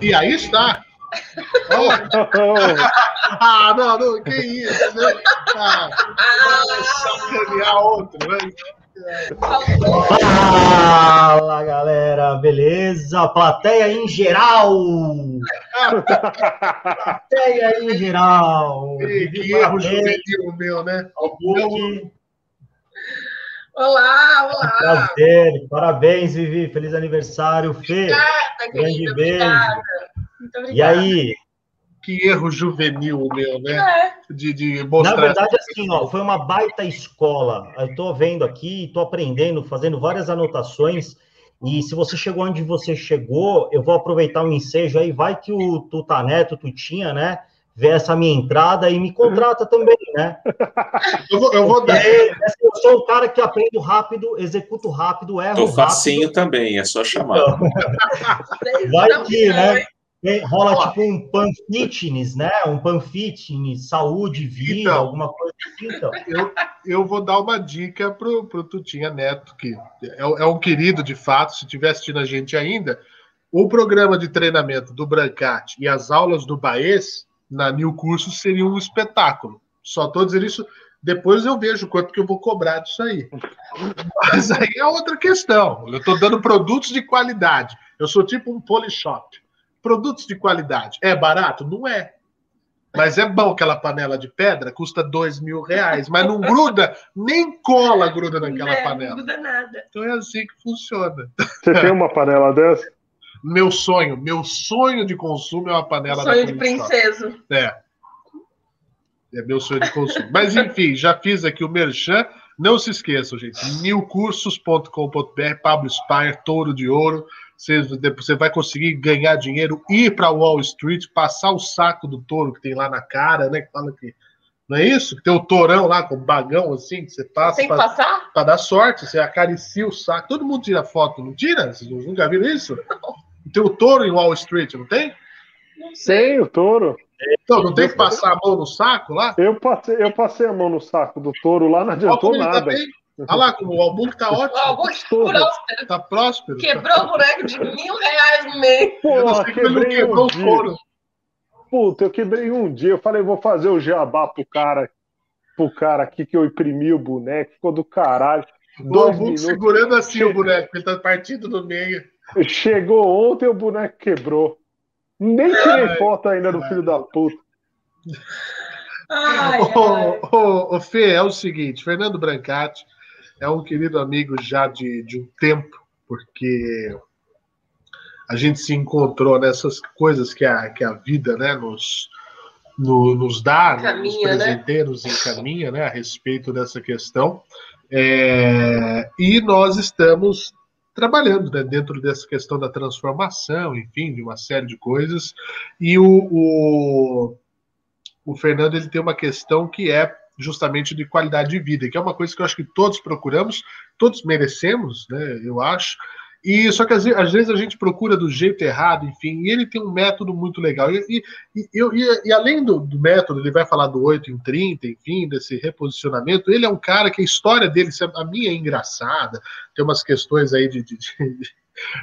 E aí está. ah, não, não, que isso, né? Ah, sacanear outro, né? Fala galera, beleza? Plateia em geral! Plateia em geral! Que, que erro juvenil meu, né? Olá, olá! Prazer, parabéns, Vivi, feliz aniversário, Fê! Obrigada, Grande beijo! Obrigada. Muito obrigada. E aí? Que erro juvenil meu, né? É. De, de mostrar. Na verdade, assim, ó, foi uma baita escola. Eu estou vendo aqui, estou aprendendo, fazendo várias anotações. E se você chegou onde você chegou, eu vou aproveitar o ensejo aí, vai que o Tutaneto, Tutinha, né? Vê essa minha entrada e me contrata também, né? Eu vou, eu vou dar. Eu sou o cara que aprendo rápido, executo rápido, erro Tô facinho rápido. também, é só chamar. Então, vai que, né? rola tipo um pan fitness, né? Um pan fitness, saúde, vida, então, alguma coisa assim. Então. Eu, eu vou dar uma dica pro, pro Tutinha Neto, que é, é um querido de fato, se estiver assistindo a gente ainda. O programa de treinamento do Brancati e as aulas do Baez na New Curso seriam um espetáculo. Só estou dizendo isso. Depois eu vejo quanto que eu vou cobrar disso aí. Mas aí é outra questão. Eu estou dando produtos de qualidade. Eu sou tipo um polishop. Produtos de qualidade. É barato? Não é. Mas é bom aquela panela de pedra, custa dois mil reais, mas não gruda, nem cola gruda naquela não, panela. Não gruda nada. Então é assim que funciona. Você tem uma panela dessa? Meu sonho, meu sonho de consumo é uma panela sonho de princesa. É. É meu sonho de consumo. Mas enfim, já fiz aqui o merchan. Não se esqueçam, gente. milcursos.com.br, Pablo Spire, Touro de Ouro. Você, você vai conseguir ganhar dinheiro, ir para Wall Street, passar o saco do touro que tem lá na cara, né? Que fala que. Não é isso? Que tem o tourão lá com o bagão assim, que você passa. Tem que pra, passar? Pra dar sorte, você acaricia o saco. Todo mundo tira foto, não tira? Vocês nunca viram isso? Não. Tem o touro em Wall Street, não tem? Tem o touro. Então, não tem que passar a mão no saco lá? Eu passei, eu passei a mão no saco do touro lá, não adiantou nada. Olha lá, como o Albuquerque tá ótimo. O Albuquerque próspero. Tá próspero. Quebrou o boneco de mil reais no meio. Pô, quebrei um dia. Puta, eu quebrei um dia. Eu falei, vou fazer o jabá pro cara, pro cara aqui que eu imprimi o boneco. Ficou do caralho. O Albuquerque segurando assim o boneco, ele tá partido no meio. Chegou ontem o boneco quebrou. Nem tirei ai, foto ainda do filho da puta. Ai, ô, ô, ô, Fê, é o seguinte, Fernando Brancati é um querido amigo já de, de um tempo, porque a gente se encontrou nessas coisas que a, que a vida né, nos, no, nos dá, encaminha, nos presenteia, né? nos encaminha né, a respeito dessa questão. É, e nós estamos trabalhando né, dentro dessa questão da transformação, enfim, de uma série de coisas. E o, o, o Fernando ele tem uma questão que é justamente de qualidade de vida, que é uma coisa que eu acho que todos procuramos, todos merecemos, né, eu acho. E só que às, às vezes a gente procura do jeito errado, enfim, e ele tem um método muito legal. E, e, e, e além do, do, método, ele vai falar do 8 em 30, enfim, desse reposicionamento. Ele é um cara que a história dele, a minha é engraçada, tem umas questões aí de, de, de, de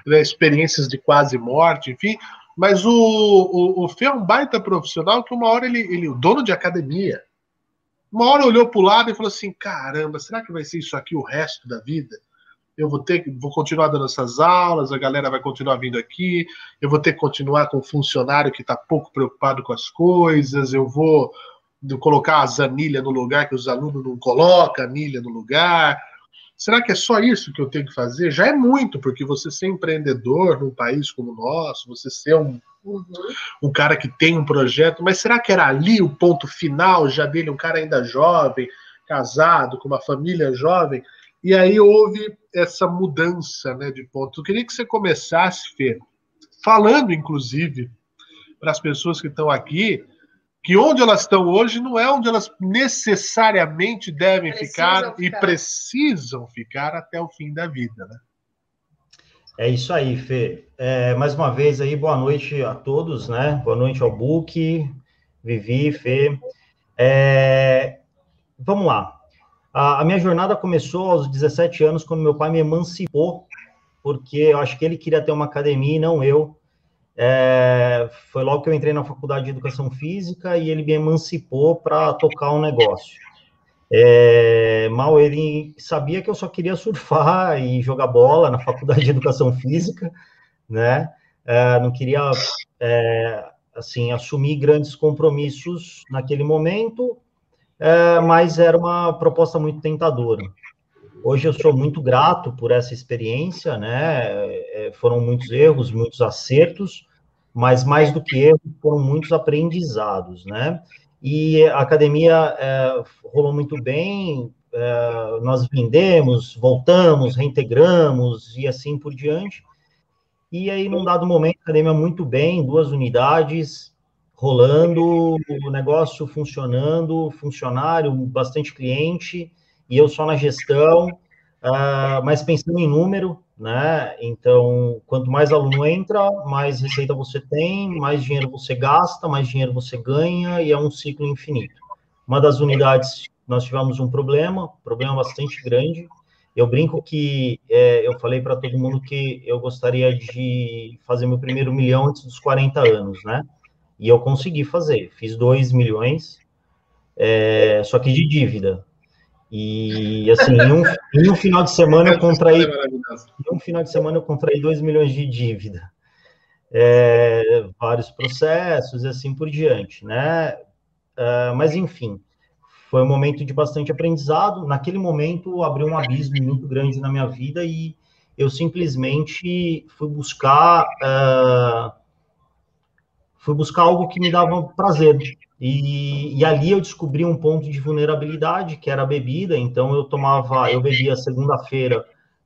né, experiências de quase morte, enfim. Mas o, o, o Fê é um baita profissional que uma hora ele, ele o dono de academia, uma hora olhou para o lado e falou assim: caramba, será que vai ser isso aqui o resto da vida? Eu vou ter vou continuar dando essas aulas, a galera vai continuar vindo aqui, eu vou ter que continuar com um funcionário que está pouco preocupado com as coisas, eu vou colocar a zanilha no lugar que os alunos não colocam, a anilha no lugar. Será que é só isso que eu tenho que fazer? Já é muito, porque você ser empreendedor num país como o nosso, você ser um Uhum. Um cara que tem um projeto, mas será que era ali o ponto final já dele, um cara ainda jovem, casado, com uma família jovem? E aí houve essa mudança né, de ponto. Eu queria que você começasse, Fê, falando, inclusive, para as pessoas que estão aqui, que onde elas estão hoje não é onde elas necessariamente devem ficar, ficar, e precisam ficar até o fim da vida, né? É isso aí, Fê. É, mais uma vez aí, boa noite a todos, né? Boa noite ao Book, Vivi, Fê. É, vamos lá. A, a, minha jornada começou aos 17 anos, quando meu pai me emancipou, porque eu acho que ele queria ter uma academia e não eu. É, foi logo que eu entrei na faculdade de educação física e ele me emancipou para tocar um negócio. É, mal ele sabia que eu só queria surfar e jogar bola na faculdade de educação física, né? É, não queria é, assim assumir grandes compromissos naquele momento, é, mas era uma proposta muito tentadora. Hoje eu sou muito grato por essa experiência, né? É, foram muitos erros, muitos acertos, mas mais do que erros, foram muitos aprendizados, né? E a academia é, rolou muito bem, é, nós vendemos, voltamos, reintegramos e assim por diante. E aí, num dado momento, a academia muito bem, duas unidades rolando, o negócio funcionando, funcionário, bastante cliente, e eu só na gestão, uh, mas pensando em número, né? Então, quanto mais aluno entra, mais receita você tem, mais dinheiro você gasta, mais dinheiro você ganha, e é um ciclo infinito. Uma das unidades, nós tivemos um problema, problema bastante grande. Eu brinco que é, eu falei para todo mundo que eu gostaria de fazer meu primeiro milhão antes dos 40 anos, né? E eu consegui fazer, fiz 2 milhões, é, só que de dívida. E assim, em um, em um final de semana eu contraí. Em um final de semana eu contraí 2 milhões de dívida. É, vários processos e assim por diante, né? Uh, mas, enfim, foi um momento de bastante aprendizado. Naquele momento, abriu um abismo muito grande na minha vida e eu simplesmente fui buscar uh, fui buscar algo que me dava prazer. E, e, ali eu descobri um ponto de vulnerabilidade, que era a bebida. Então eu tomava, eu bebia segunda-feira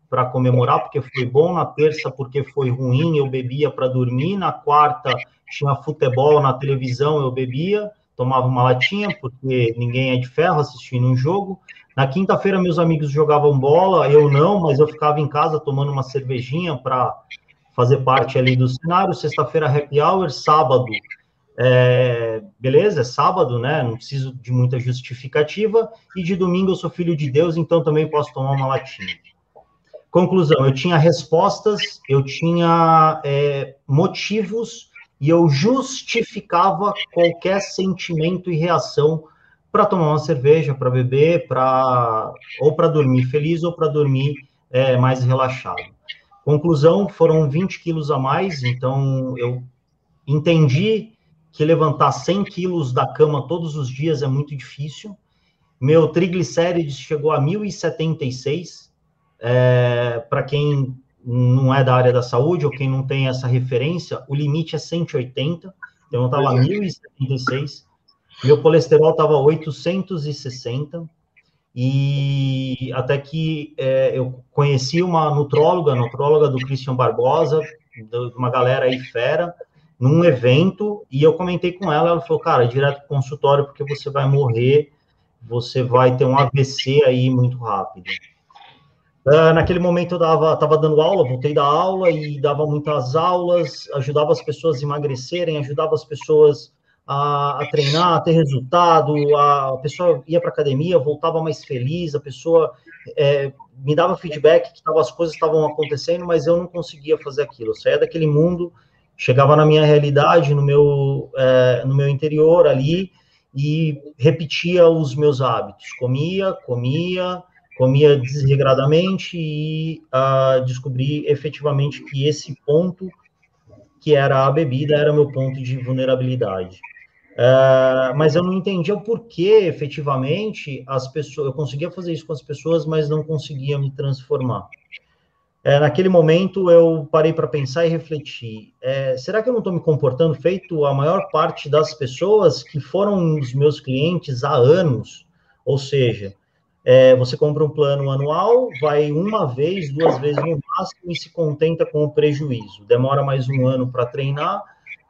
para comemorar, porque foi bom, na terça, porque foi ruim, eu bebia para dormir, na quarta tinha futebol na televisão, eu bebia tomava uma latinha, porque ninguém é de ferro assistindo um jogo. Na quinta-feira, meus amigos jogavam bola, eu não, mas eu ficava em casa tomando uma cervejinha para fazer parte ali do cenário. Sexta-feira, happy hour. Sábado, é, beleza, é sábado, né? Não preciso de muita justificativa. E de domingo, eu sou filho de Deus, então também posso tomar uma latinha. Conclusão: eu tinha respostas, eu tinha é, motivos e eu justificava qualquer sentimento e reação para tomar uma cerveja, para beber, para ou para dormir feliz ou para dormir é, mais relaxado. Conclusão, foram 20 quilos a mais, então eu entendi que levantar 100 quilos da cama todos os dias é muito difícil. Meu triglicérides chegou a 1.076. É, para quem não é da área da saúde, ou quem não tem essa referência, o limite é 180, então eu estava 1076, meu colesterol estava 860, e até que é, eu conheci uma nutróloga, nutróloga do Christian Barbosa, de uma galera aí fera, num evento, e eu comentei com ela, ela falou, cara, direto para o consultório, porque você vai morrer, você vai ter um AVC aí muito rápido. Uh, naquele momento eu dava, estava dando aula, voltei da aula e dava muitas aulas, ajudava as pessoas a emagrecerem, ajudava as pessoas a, a treinar, a ter resultado, a, a pessoa ia para academia, voltava mais feliz, a pessoa é, me dava feedback que tava, as coisas estavam acontecendo, mas eu não conseguia fazer aquilo. Eu saía daquele mundo, chegava na minha realidade, no meu, é, no meu interior ali e repetia os meus hábitos. Comia, comia, comia desregradamente e uh, descobri efetivamente que esse ponto, que era a bebida, era meu ponto de vulnerabilidade. Uh, mas eu não entendia o porquê, efetivamente, as pessoas, eu conseguia fazer isso com as pessoas, mas não conseguia me transformar. É, naquele momento eu parei para pensar e refletir: é, será que eu não estou me comportando feito a maior parte das pessoas que foram os meus clientes há anos? Ou seja, é, você compra um plano anual, vai uma vez, duas vezes no máximo e se contenta com o prejuízo. Demora mais um ano para treinar,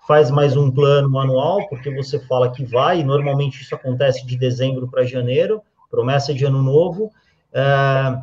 faz mais um plano anual, porque você fala que vai, e normalmente isso acontece de dezembro para janeiro, promessa de ano novo, é,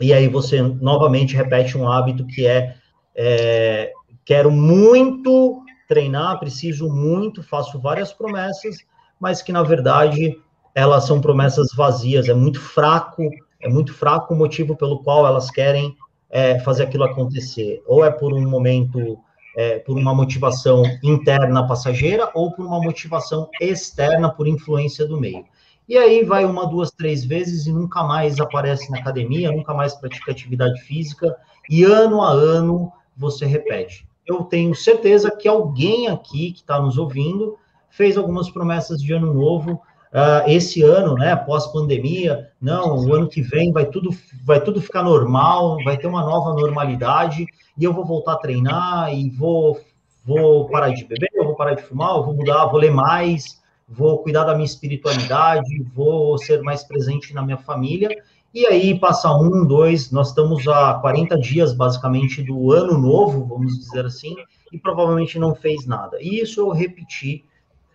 e aí você novamente repete um hábito que é, é quero muito treinar, preciso muito, faço várias promessas, mas que na verdade elas são promessas vazias, é muito fraco, é muito fraco o motivo pelo qual elas querem é, fazer aquilo acontecer. Ou é por um momento, é, por uma motivação interna passageira, ou por uma motivação externa por influência do meio. E aí vai uma, duas, três vezes e nunca mais aparece na academia, nunca mais pratica atividade física, e ano a ano você repete. Eu tenho certeza que alguém aqui que está nos ouvindo fez algumas promessas de ano novo uh, esse ano, né, pós-pandemia, não, o ano que vem vai tudo, vai tudo ficar normal, vai ter uma nova normalidade, e eu vou voltar a treinar, e vou, vou parar de beber, eu vou parar de fumar, eu vou mudar, vou ler mais, vou cuidar da minha espiritualidade, vou ser mais presente na minha família. E aí passa um, dois, nós estamos a 40 dias basicamente do ano novo, vamos dizer assim, e provavelmente não fez nada. E isso eu repeti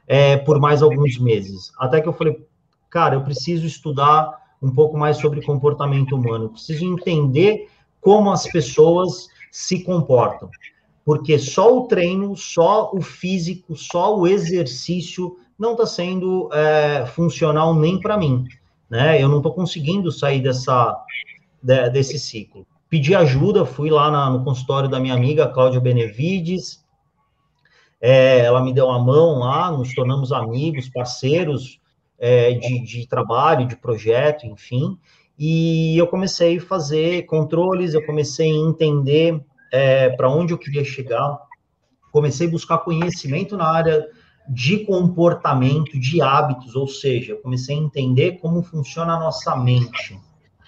é, por mais alguns meses. Até que eu falei, cara, eu preciso estudar um pouco mais sobre comportamento humano, eu preciso entender como as pessoas se comportam. Porque só o treino, só o físico, só o exercício não está sendo é, funcional nem para mim. Né? Eu não estou conseguindo sair dessa, de, desse ciclo. Pedi ajuda, fui lá na, no consultório da minha amiga Cláudia Benevides, é, ela me deu uma mão lá, nos tornamos amigos, parceiros é, de, de trabalho, de projeto, enfim, e eu comecei a fazer controles, eu comecei a entender é, para onde eu queria chegar, comecei a buscar conhecimento na área de comportamento, de hábitos, ou seja, comecei a entender como funciona a nossa mente.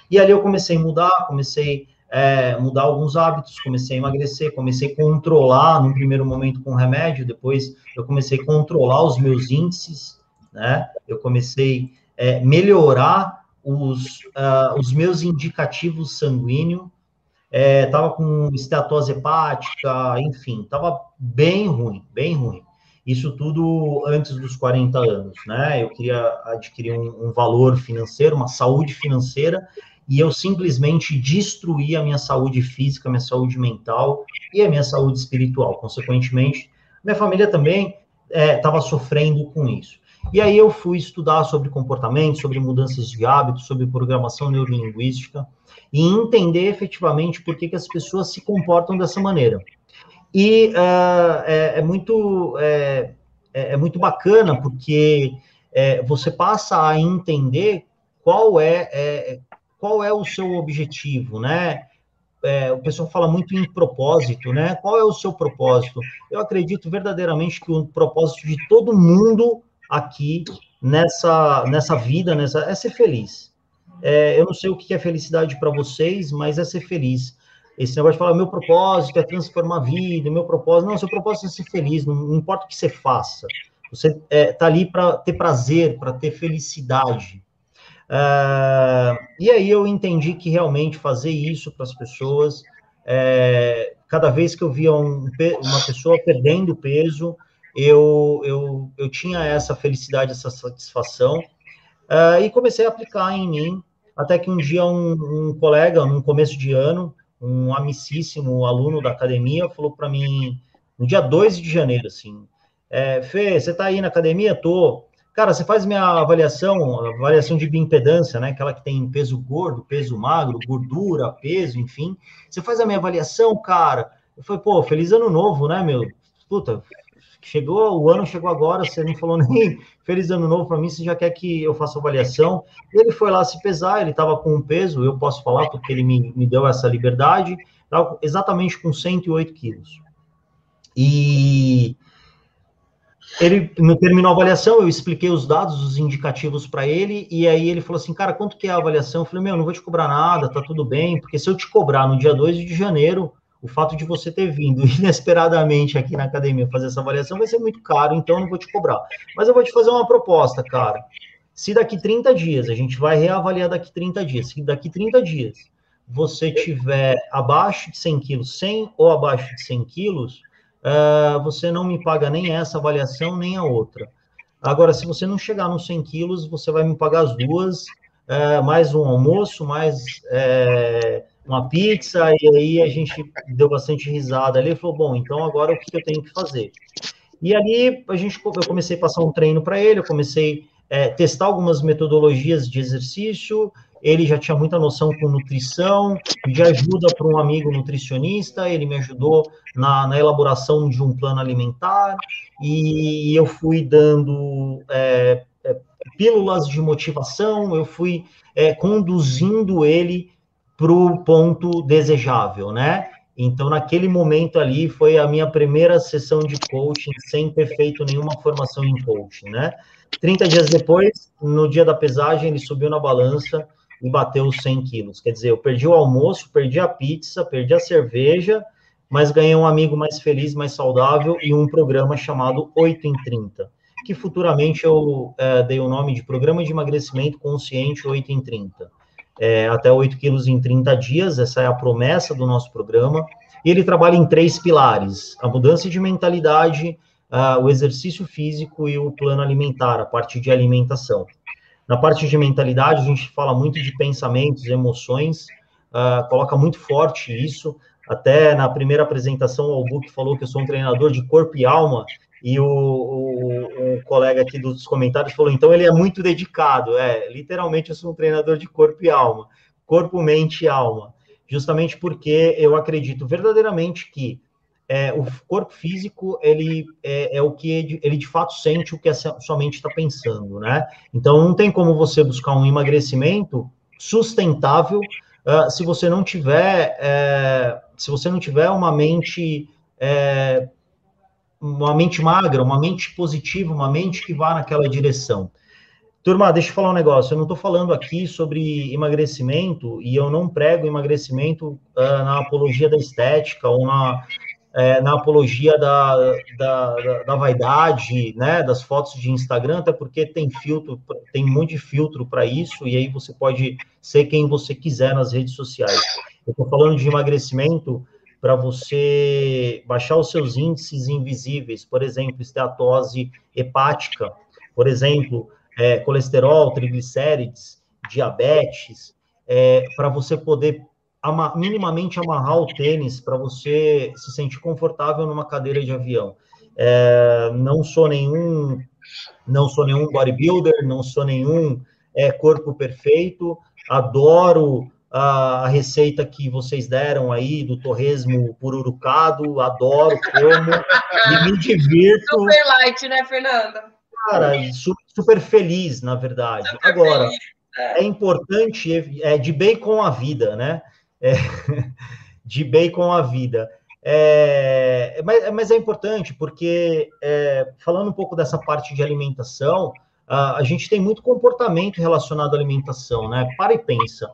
E ali eu comecei a mudar, comecei é, mudar alguns hábitos, comecei a emagrecer, comecei a controlar, no primeiro momento com remédio, depois eu comecei a controlar os meus índices, né? Eu comecei a é, melhorar os, uh, os meus indicativos sanguíneos, é, com esteatose hepática, enfim, estava bem ruim, bem ruim. Isso tudo antes dos 40 anos, né? Eu queria adquirir um, um valor financeiro, uma saúde financeira, e eu simplesmente destruí a minha saúde física, minha saúde mental e a minha saúde espiritual. Consequentemente, minha família também estava é, sofrendo com isso. E aí eu fui estudar sobre comportamento, sobre mudanças de hábitos, sobre programação neurolinguística e entender efetivamente por que, que as pessoas se comportam dessa maneira. E uh, é, é, muito é, é, é, muito bacana porque é, você passa a entender qual é, é qual é o seu objetivo, né? É, o pessoal fala muito em propósito, né? Qual é o seu propósito? Eu acredito verdadeiramente que o propósito de todo mundo aqui nessa nessa vida, nessa é ser feliz. É, eu não sei o que é felicidade para vocês, mas é ser feliz. Esse negócio de falar, meu propósito é transformar a vida, meu propósito. Não, seu propósito é ser feliz, não, não importa o que você faça. Você está é, tá ali para ter prazer, para ter felicidade. Uh, e aí eu entendi que realmente fazer isso para as pessoas, é, cada vez que eu via um, uma pessoa perdendo peso, eu, eu, eu tinha essa felicidade, essa satisfação, uh, e comecei a aplicar em mim, até que um dia um, um colega, no começo de ano, um amicíssimo aluno da academia, falou para mim, no dia 2 de janeiro, assim, é, Fê, você está aí na academia? Tô. Cara, você faz minha avaliação, avaliação de bioimpedância, né? Aquela que tem peso gordo, peso magro, gordura, peso, enfim. Você faz a minha avaliação, cara. Eu falei, pô, feliz ano novo, né, meu? Puta, chegou, o ano chegou agora, você não falou nem feliz ano novo para mim, você já quer que eu faça avaliação. Ele foi lá se pesar, ele estava com um peso, eu posso falar porque ele me, me deu essa liberdade, exatamente com 108 quilos. E ele no, terminou a avaliação, eu expliquei os dados, os indicativos para ele, e aí ele falou assim, cara, quanto que é a avaliação? Eu falei, meu, não vou te cobrar nada, tá tudo bem, porque se eu te cobrar no dia 2 de janeiro, o fato de você ter vindo inesperadamente aqui na academia fazer essa avaliação vai ser muito caro, então eu não vou te cobrar. Mas eu vou te fazer uma proposta, cara. Se daqui 30 dias, a gente vai reavaliar daqui 30 dias, se daqui 30 dias você tiver abaixo de 100 quilos, 100 ou abaixo de 100 quilos, uh, você não me paga nem essa avaliação, nem a outra. Agora, se você não chegar nos 100 quilos, você vai me pagar as duas, uh, mais um almoço, mais uh, uma pizza, e aí a gente deu bastante risada ali, falou, bom, então agora o que eu tenho que fazer? E ali a gente, eu comecei a passar um treino para ele, eu comecei é, testar algumas metodologias de exercício, ele já tinha muita noção com nutrição, de ajuda para um amigo nutricionista, ele me ajudou na, na, elaboração de um plano alimentar, e eu fui dando é, é, pílulas de motivação, eu fui é, conduzindo ele para o ponto desejável, né? Então, naquele momento ali, foi a minha primeira sessão de coaching, sem ter feito nenhuma formação em coaching, né? 30 dias depois, no dia da pesagem, ele subiu na balança e bateu os 100 quilos. Quer dizer, eu perdi o almoço, perdi a pizza, perdi a cerveja, mas ganhei um amigo mais feliz, mais saudável e um programa chamado 8 em 30. que futuramente eu é, dei o nome de Programa de Emagrecimento Consciente 8 em 30. É, até 8 quilos em 30 dias, essa é a promessa do nosso programa. E ele trabalha em três pilares: a mudança de mentalidade, uh, o exercício físico e o plano alimentar, a parte de alimentação. Na parte de mentalidade, a gente fala muito de pensamentos, emoções, uh, coloca muito forte isso. Até na primeira apresentação, o Albuque falou que eu sou um treinador de corpo e alma, e o, o, o, colega aqui dos comentários falou, então ele é muito dedicado. É, literalmente eu sou um treinador de corpo e alma, corpo, mente e alma. Justamente porque eu acredito verdadeiramente que é, o corpo físico ele é, é, o que ele de fato sente o que a sua mente está pensando, né? Então não tem como você buscar um emagrecimento sustentável uh, se você não tiver é, se você não tiver uma mente é, uma mente magra, uma mente positiva, uma mente que vá naquela direção. Turma, deixa eu falar um negócio. Eu não estou falando aqui sobre emagrecimento e eu não prego emagrecimento uh, na apologia da estética ou na, é, na apologia da, da, da, vaidade, né, das fotos de Instagram, até porque tem filtro, tem um monte de filtro para isso, e aí você pode ser quem você quiser nas redes sociais. Eu estou falando de emagrecimento para você baixar os seus índices invisíveis, por exemplo, esteatose hepática, por exemplo, é, colesterol, triglicérides, diabetes, é, para você poder ama minimamente amarrar o tênis para você se sentir confortável numa cadeira de avião. É, não sou nenhum, não sou nenhum bodybuilder, não sou nenhum é, corpo perfeito. Adoro a, a, receita que vocês deram aí do torresmo pururucado, adoro como e me divirto. Super light, né, Fernanda? Cara, super, feliz, na verdade. Super Agora, feliz, é. é importante, é de bem com a vida, né? É, de bem com a vida. É, mas, mas, é importante porque, é, falando um pouco dessa parte de alimentação, a, a, gente tem muito comportamento relacionado à alimentação, né? Para e pensa.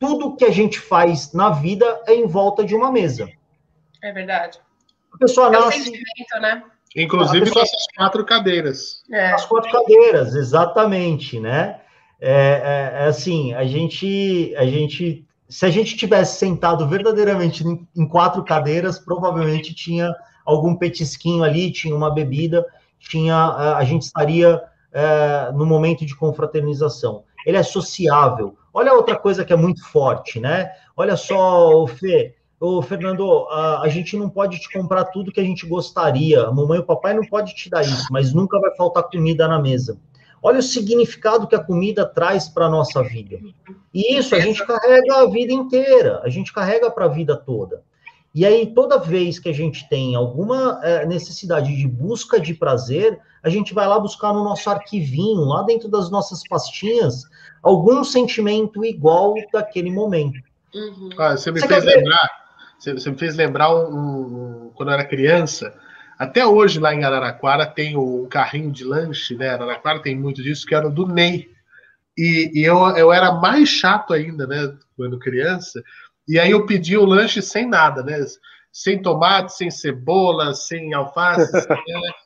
Tudo que a gente faz na vida é em volta de uma mesa. É verdade. A pessoa é nasce. Né? Inclusive pessoa... com essas quatro cadeiras. É. As quatro cadeiras, exatamente, né? É, é, é, assim, a gente, a gente se a gente tivesse sentado verdadeiramente em, quatro cadeiras, provavelmente tinha algum petisquinho ali, tinha uma bebida, tinha a, a gente estaria é, no momento de confraternização. Ele é sociável. Olha outra coisa que é muito forte, né? Olha só, o Fê, Ô, Fernando, a, a, gente não pode te comprar tudo que a gente gostaria. A mamãe e o papai não pode te dar isso, mas nunca vai faltar comida na mesa. Olha o significado que a comida traz para a nossa vida. E isso a gente carrega a vida inteira, a gente carrega para a vida toda. E aí, toda vez que a gente tem alguma é, necessidade de busca de prazer, a gente vai lá buscar no nosso arquivinho, lá dentro das nossas pastinhas, algum sentimento igual daquele momento. Uhum. Ah, você me você fez lembrar, você, você, me fez lembrar um, um, quando eu era criança, até hoje, lá em Araraquara, tem o carrinho de lanche, né? Araraquara tem muito disso, que era do Ney. E, e, eu, eu era mais chato ainda, né? Quando criança. E aí eu pedi o lanche sem nada, né? Sem tomate, sem cebola, sem alface. sem?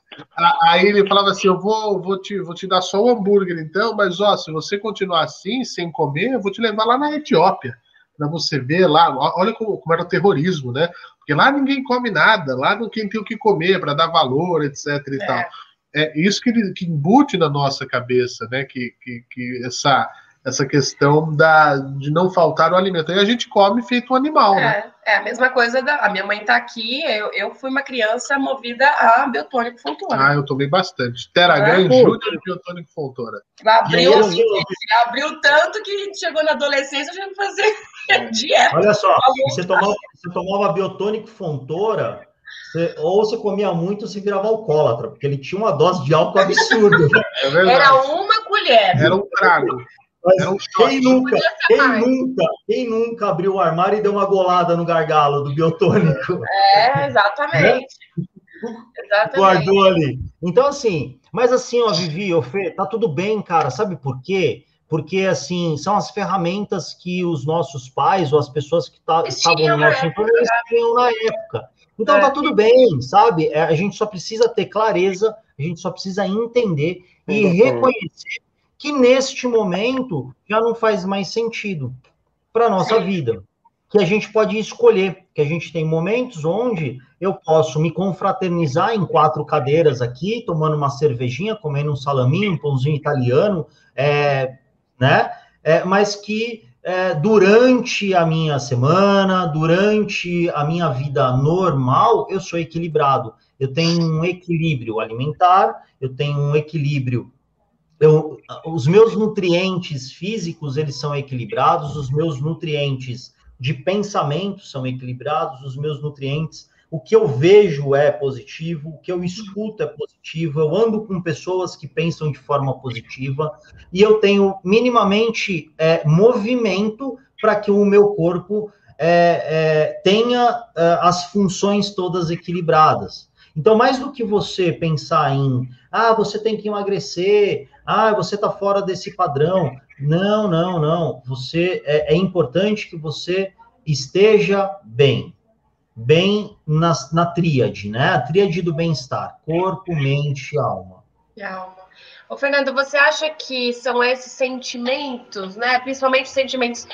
Aí ele falava assim: Eu vou, vou, te, vou te dar só o hambúrguer, então, mas ó, se você continuar assim, sem comer, eu vou te levar lá na Etiópia para você ver lá. Olha como, como, era o terrorismo, né? Porque lá ninguém come nada, lá não quem tem o que comer para dar valor, etc. e é. tal. É isso que, que embute na nossa cabeça, né? Que, que, que essa essa questão da, de não faltar o alimento. E a gente come feito um animal, é, né? É a mesma coisa da. A minha mãe está aqui, eu, eu fui uma criança movida a biotônico fontora. Ah, eu tomei bastante. Teragan, é? Júnior e biotônico fontora. Abriu, abriu tanto que a gente chegou na adolescência, a gente fazer dieta. Olha só, você tomava, você tomava biotônico fontora. Você, ou você comia muito ou você virava alcoólatra, porque ele tinha uma dose de álcool absurda. É Era uma colher. Era um trago. Mas quem nunca, quem nunca, quem nunca abriu o armário e deu uma golada no gargalo do biotônico? É, exatamente. exatamente. Guardou ali. Então, assim, mas assim, ó, Vivi, ô Fê, tá tudo bem, cara. Sabe por quê? Porque, assim, são as ferramentas que os nossos pais ou as pessoas que tá, estavam no nosso entorno, eles tinham na época. Então tá tudo bem, sabe? É, a gente só precisa ter clareza, a gente só precisa entender e reconhecer que neste momento já não faz mais sentido para nossa vida. Que a gente pode escolher, que a gente tem momentos onde eu posso me confraternizar em quatro cadeiras aqui, tomando uma cervejinha, comendo um salaminho, um pãozinho italiano, é, né? É, mas que é, durante a minha semana, durante a minha vida normal, eu sou equilibrado. Eu tenho um equilíbrio alimentar, eu tenho um equilíbrio eu, os meus nutrientes físicos eles são equilibrados, os meus nutrientes de pensamento são equilibrados, os meus nutrientes, o que eu vejo é positivo, o que eu escuto é positivo, eu ando com pessoas que pensam de forma positiva e eu tenho minimamente é, movimento para que o meu corpo é, é, tenha é, as funções todas equilibradas. Então, mais do que você pensar em, ah, você tem que emagrecer, ah, você está fora desse padrão. Não, não, não. Você é, é importante que você esteja bem, bem na, na tríade, né? A tríade do bem-estar, corpo, mente e alma. E alma. Ô, Fernando, você acha que são esses sentimentos, né? Principalmente sentimentos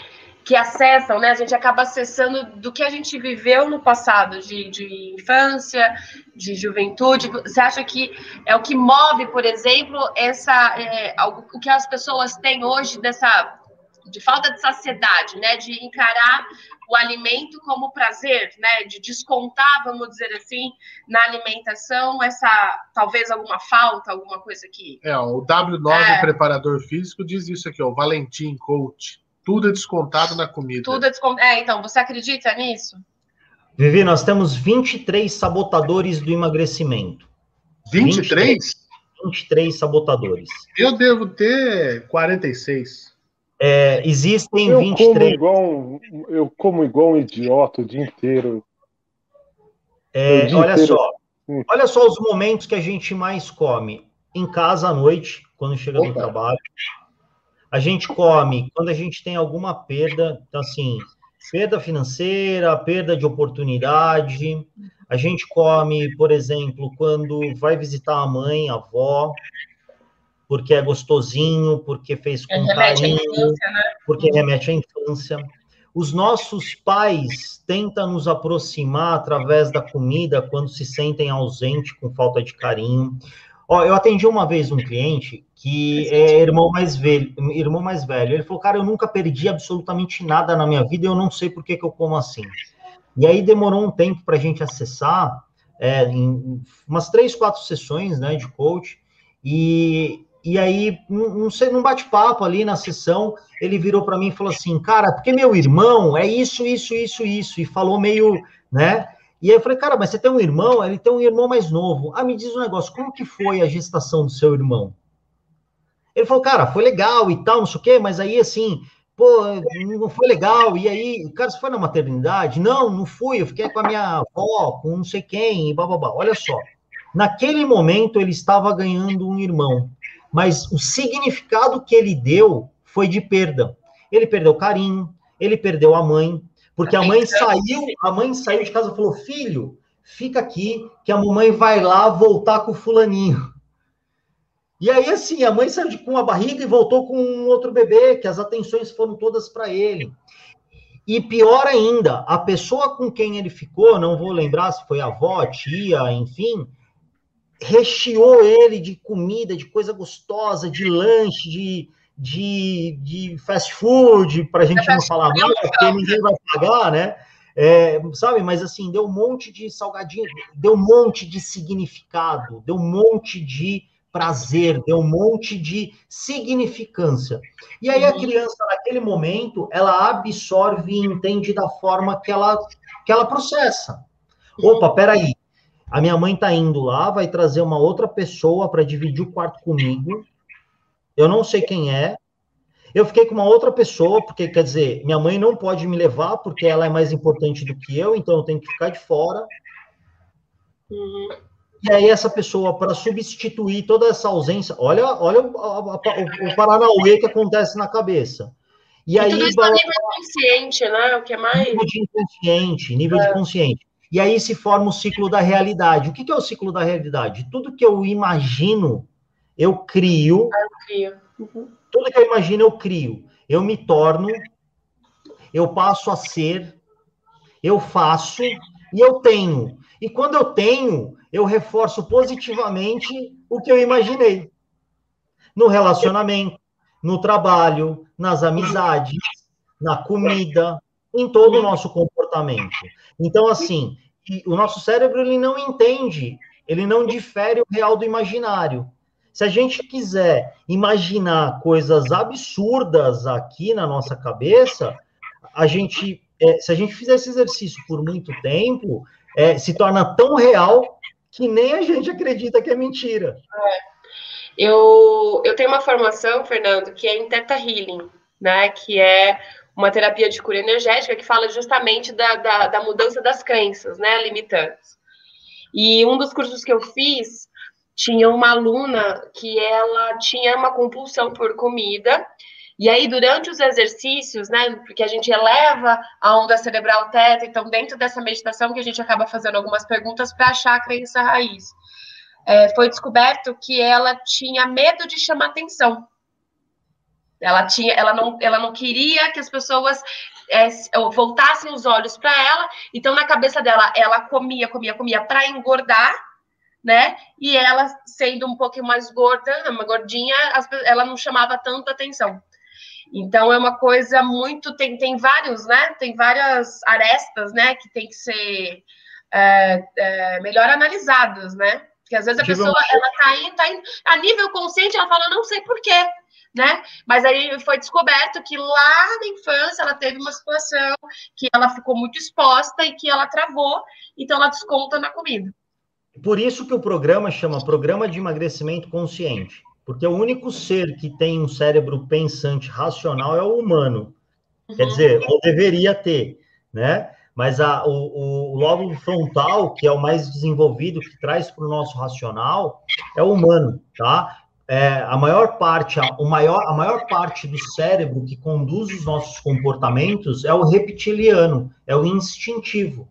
que acessam, né? A gente acaba acessando do que a gente viveu no passado, de, de infância, de juventude. Você acha que é o que move, por exemplo, essa é, o que as pessoas têm hoje dessa de falta de saciedade, né? De encarar o alimento como prazer, né? De descontar, vamos dizer assim, na alimentação essa talvez alguma falta, alguma coisa que. É, o W9 é. preparador físico diz isso aqui, o Valentim Coach tudo é descontado na comida. Tudo é descontado. É, então, você acredita nisso? Vivi, nós temos 23 sabotadores do emagrecimento. 23? 23, 23 sabotadores. Eu devo ter 46. É, existem eu 23. Como igual um, eu como igual um idiota o dia inteiro. É, dia olha inteiro. só. Hum. Olha só os momentos que a gente mais come. Em casa à noite, quando chega Opa. do trabalho a gente come quando a gente tem alguma perda, então assim, perda financeira, perda de oportunidade. A gente come, por exemplo, quando vai visitar a mãe, a avó, porque é gostosinho, porque fez com carinho, infância, né? porque remete à infância. Os nossos pais tentam nos aproximar através da comida quando se sentem ausentes, com falta de carinho. Ó, eu atendi uma vez um cliente que é irmão mais velho, irmão mais velho. Ele falou, cara, eu nunca perdi absolutamente nada na minha vida e eu não sei por que, que eu como assim. E aí demorou um tempo para a gente acessar, é, umas três, quatro sessões, né, de coach, e, e aí, sei, num bate-papo ali na sessão, ele virou para mim e falou assim, cara, porque meu irmão é isso, isso, isso, isso, e falou meio, né, e aí eu falei, cara, mas você tem um irmão? Ele tem um irmão mais novo. Ah, me diz um negócio, como que foi a gestação do seu irmão? Ele falou, cara, foi legal e tal, não sei o quê, mas aí assim, pô, não foi legal. E aí, cara, você foi na maternidade? Não, não fui, eu fiquei com a minha avó, com não sei quem, e bababá. Olha só, naquele momento ele estava ganhando um irmão, mas o significado que ele deu foi de perda. Ele perdeu carinho, ele perdeu a mãe, porque a mãe saiu, a mãe saiu de casa e falou: filho, fica aqui, que a mamãe vai lá voltar com o fulaninho. E aí, assim, a mãe saiu de, com a barriga e voltou com um outro bebê, que as atenções foram todas para ele. E pior ainda, a pessoa com quem ele ficou, não vou lembrar se foi avó, tia, enfim, recheou ele de comida, de coisa gostosa, de lanche, de, de, de fast food, para a gente não falar mal, porque ninguém vai pagar, né? É, sabe, mas assim, deu um monte de salgadinho, deu um monte de significado, deu um monte de prazer, deu um monte de significância. E aí a uhum. criança, naquele momento, ela absorve e entende da forma que ela, que ela processa. Opa, peraí, a minha mãe tá indo lá, vai trazer uma outra pessoa para dividir o quarto comigo, eu não sei quem é. Eu fiquei com uma outra pessoa, porque quer dizer, minha mãe não pode me levar porque ela é mais importante do que eu, então eu tenho que ficar de fora. Uhum. E aí essa pessoa, para substituir toda essa ausência, olha, olha o, o, o Paranauê que acontece na cabeça. E, e aí, tudo isso a nível consciente, né? O que é mais. Nível de inconsciente, nível é. de consciente. E aí se forma o ciclo da realidade. O que, que é o ciclo da realidade? Tudo que eu imagino, eu crio. Ah, eu crio. Uhum. Tudo que eu imagino, eu crio. Eu me torno, eu passo a ser, eu faço e eu tenho. E quando eu tenho, eu reforço positivamente o que eu imaginei. No relacionamento, no trabalho, nas amizades, na comida, em todo o nosso comportamento. Então, assim, o nosso cérebro ele não entende, ele não difere o real do imaginário. Se a gente quiser imaginar coisas absurdas aqui na nossa cabeça, a gente, é, se a gente fizer esse exercício por muito tempo, é, se torna tão real que nem a gente acredita que é mentira. É. Eu, eu tenho uma formação, Fernando, que é em Theta Healing, né? Que é uma terapia de cura energética que fala justamente da, da, da mudança das crenças, né? Limitantes. E um dos cursos que eu fiz tinha uma aluna que ela tinha uma compulsão por comida. E aí, durante os exercícios, né, porque a gente eleva a onda cerebral teta, então, dentro dessa meditação, que a gente acaba fazendo algumas perguntas para achar a crença raiz é, foi descoberto que ela tinha medo de chamar atenção. Ela tinha, ela não, ela não queria que as pessoas é, voltassem os olhos para ela. Então, na cabeça dela, ela comia, comia, comia para engordar, né? E ela, sendo um pouquinho mais gorda, uma gordinha, ela não chamava tanto atenção. Então, é uma coisa muito. Tem, tem vários, né? Tem várias arestas, né? Que tem que ser é, é, melhor analisadas, né? Porque às vezes a pessoa ela tá indo, tá indo, a nível consciente, ela fala, não sei porquê, né? Mas aí foi descoberto que lá na infância ela teve uma situação que ela ficou muito exposta e que ela travou, então ela desconta na comida. Por isso que o programa chama Programa de Emagrecimento Consciente, porque o único ser que tem um cérebro pensante racional é o humano. Uhum. Quer dizer, ou deveria ter, né? mas a, o, o lóbulo frontal, que é o mais desenvolvido, que traz para o nosso racional, é o humano, tá? É, a maior parte, a, o maior, a maior parte do cérebro que conduz os nossos comportamentos é o reptiliano, é o instintivo,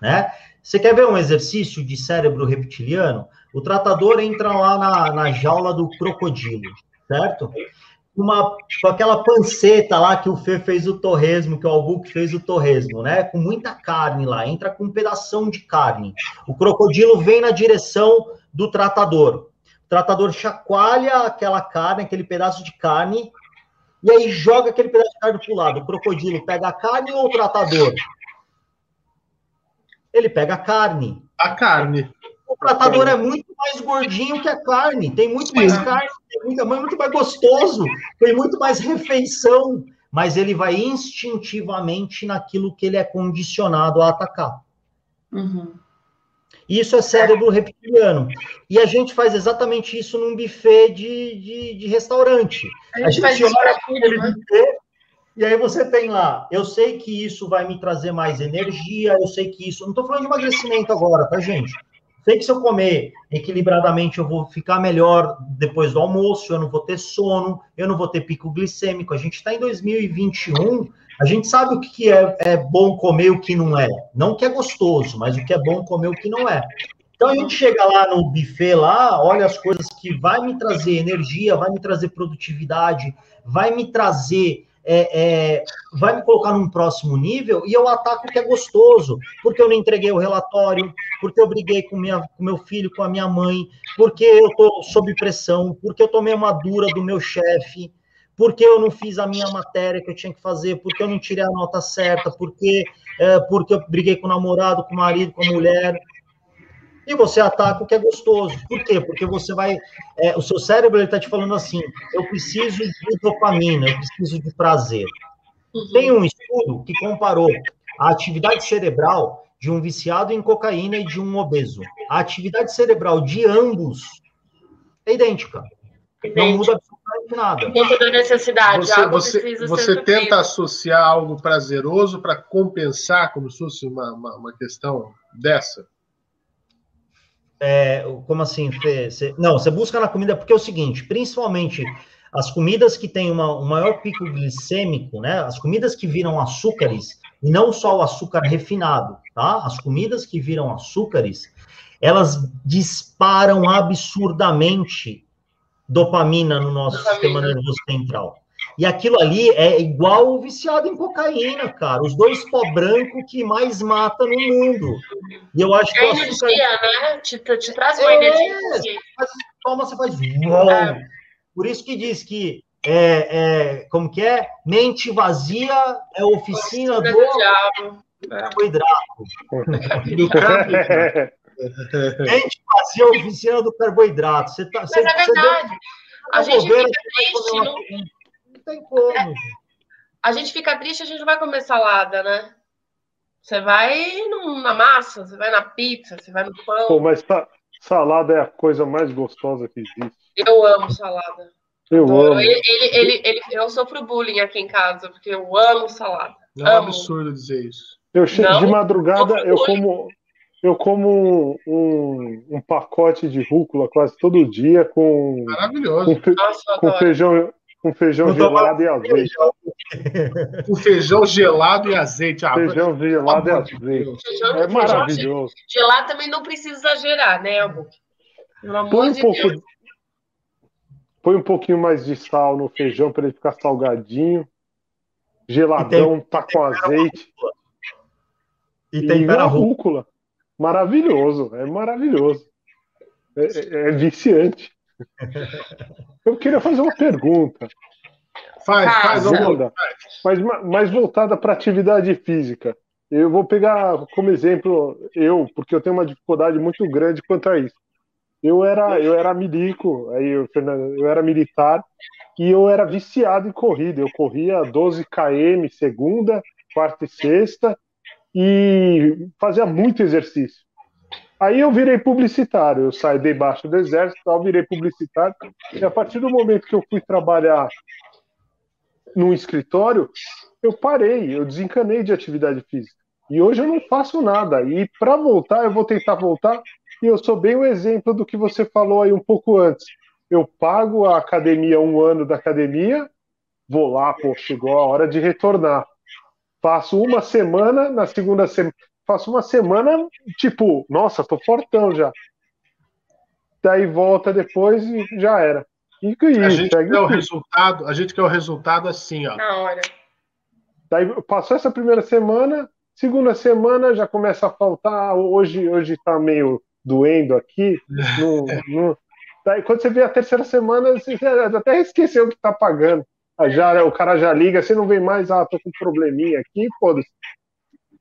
né? Você quer ver um exercício de cérebro reptiliano? O tratador entra lá na, na jaula do crocodilo, certo? uma, com aquela panceta lá que o Fê fez o torresmo, que o Albuque fez o torresmo, né? Com muita carne lá, entra com um pedação de carne. O crocodilo vem na direção do tratador. O tratador chacoalha aquela carne, aquele pedaço de carne, e aí joga aquele pedaço de carne para o lado. O crocodilo pega a carne ou o tratador? Ele pega a carne. A carne. O tratador é muito mais gordinho que a carne, tem muito mais carne, tem muito, muito mais gostoso, tem muito mais refeição, mas ele vai instintivamente naquilo que ele é condicionado a atacar. Uhum. Isso é cérebro reptiliano. E a gente faz exatamente isso num buffet de, de, de restaurante. A gente, a gente olha aquele né? buffet e aí você tem lá, eu sei que isso vai me trazer mais energia, eu sei que isso. Não estou falando de emagrecimento agora, tá, gente? Sei que se eu comer equilibradamente, eu vou ficar melhor depois do almoço, eu não vou ter sono, eu não vou ter pico glicêmico. A gente está em 2021, a gente sabe o que é, é bom comer e o que não é. Não o que é gostoso, mas o que é bom comer e o que não é. Então a gente chega lá no buffet lá, olha as coisas que vai me trazer energia, vai me trazer produtividade, vai me trazer é, é, vai me colocar num próximo nível e eu ataco o que é gostoso, porque eu não entreguei o relatório, porque eu briguei com, minha, com meu filho, com a minha mãe, porque eu estou sob pressão, porque eu tomei uma dura do meu chefe, porque eu não fiz a minha matéria que eu tinha que fazer, porque eu não tirei a nota certa, porque, é, porque eu briguei com o namorado, com o marido, com a mulher e você ataca o que é gostoso. Por quê? Porque você vai. É, o seu cérebro está te falando assim: eu preciso de dopamina, eu preciso de prazer. Uhum. Tem um estudo que comparou a atividade cerebral de um viciado em cocaína e de um obeso. A atividade cerebral de ambos é idêntica. Não muda nada. Dentro da necessidade. Você, você, você tenta associar algo prazeroso para compensar, como se fosse uma, uma, uma questão dessa? É, como assim, Fê? Você, não, você busca na comida porque é o seguinte, principalmente as comidas que têm uma, um maior pico glicêmico, né? As comidas que viram açúcares, E não só o açúcar refinado, tá? As comidas que viram açúcares, elas disparam absurdamente dopamina no nosso dopamina. sistema nervoso central. E aquilo ali é igual o viciado em cocaína, cara. Os dois pó branco que mais mata no mundo. E eu acho que. É energia, né? Te, te traz uma é, energia. toma, você faz. É. Por isso que diz que é, é, como que é? Mente vazia é oficina, oficina do, do diabo. carboidrato. Mente vazia é oficina do carboidrato. Você tá, Mas você, é verdade. Você a gente fica triste. Não... não tem como. É. A gente fica triste, a gente não vai comer salada, né? Você vai na massa, você vai na pizza, você vai no pão. Pô, mas salada é a coisa mais gostosa que existe. Eu amo salada. Eu amo. Ele, ele, ele, ele, eu sofro bullying aqui em casa, porque eu amo salada. Não é um absurdo dizer isso. Eu chego de madrugada, eu como, eu como um, um, pacote de rúcula quase todo dia com. Maravilhoso. Com, fe, Nossa, com feijão, com feijão gelado e azeite. Com feijão gelado e azeite. Ah, feijão gelado e azeite. Feijão, é maravilhoso. Gelado também não precisa exagerar, né? Pelo amor Põe um de pouco, Deus. Põe um pouquinho mais de sal no feijão para ele ficar salgadinho. Geladão, tem, tá com azeite. E, tem a rúcula. Maravilhoso, é maravilhoso. É, é, é viciante. Eu queria fazer uma pergunta. Faz, faz, Volta, mas mais voltada para atividade física. Eu vou pegar como exemplo eu, porque eu tenho uma dificuldade muito grande quanto a isso. Eu era, eu era milico, aí eu, eu era militar e eu era viciado em corrida. Eu corria 12 km segunda, quarta e sexta e fazia muito exercício. Aí eu virei publicitário, eu saí debaixo do exército, tal, virei publicitário, e a partir do momento que eu fui trabalhar num escritório, eu parei, eu desencanei de atividade física. E hoje eu não faço nada. E para voltar, eu vou tentar voltar e eu sou bem o exemplo do que você falou aí um pouco antes. Eu pago a academia um ano da academia, vou lá, pô, chegou a hora de retornar. Faço uma semana, na segunda semana, faço uma semana, tipo, nossa, tô fortão já. Daí volta depois e já era. E que isso, a gente quer o resultado, a gente quer o resultado assim, ó. Na hora. Daí passou essa primeira semana, segunda semana já começa a faltar. Hoje, hoje tá meio doendo aqui. No, no... Daí, quando você vê a terceira semana, você até esqueceu que tá pagando. Já, o cara já liga, você não vem mais, ah, tô com um probleminha aqui, foda-se.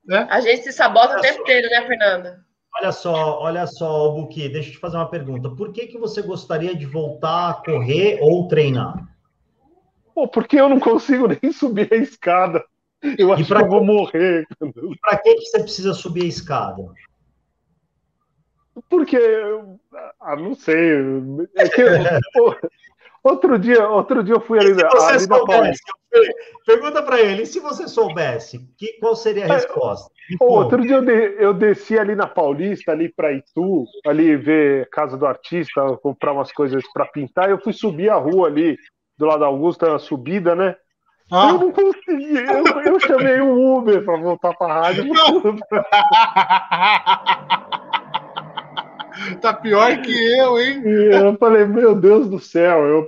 Né? A gente se sabota olha o tempo só, inteiro, né, Fernanda? Olha só, olha só, Buki, deixa eu te fazer uma pergunta. Por que, que você gostaria de voltar a correr ou treinar? Pô, porque eu não consigo nem subir a escada. Eu acho que eu vou morrer. Para que, que você precisa subir a escada? Porque, ah, não sei. É que, pô, outro dia, outro dia eu fui ali, ali na Paulista. Pergunta para ele, e se você soubesse, que, qual seria a é, resposta? outro dia eu, de, eu, desci ali na Paulista, ali para Itu, ali ver Casa do Artista, comprar umas coisas para pintar, eu fui subir a rua ali, do lado da Augusta, na subida, né? Ah. Eu não consegui, eu, eu chamei um Uber para voltar para a rádio. tá pior que eu, hein? E eu falei, meu Deus do céu, eu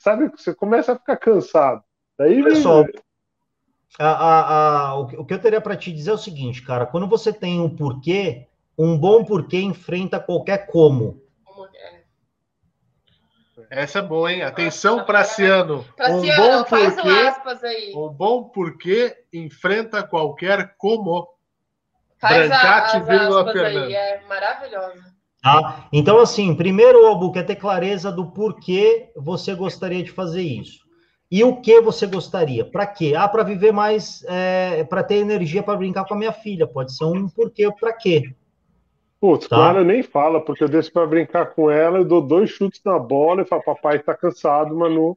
sabe, você começa a ficar cansado. Daí, Pessoal, a, a, a, o que eu teria para te dizer é o seguinte, cara, quando você tem um porquê, um bom porquê enfrenta qualquer como. Essa é boa, hein? Atenção, Praciano. Praciano, um bom porquê, Um bom porquê enfrenta qualquer como. Faz Brancate, a, as aspas aí, é maravilhosa. Tá? Então, assim, primeiro, Albu, é ter clareza do porquê você gostaria de fazer isso. E o que você gostaria? Para quê? Ah, para viver mais, é, para ter energia para brincar com a minha filha. Pode ser um porquê, para quê? Putz, tá? claro, nem fala, porque eu desço para brincar com ela, eu dou dois chutes na bola e falo, papai tá cansado, Manu.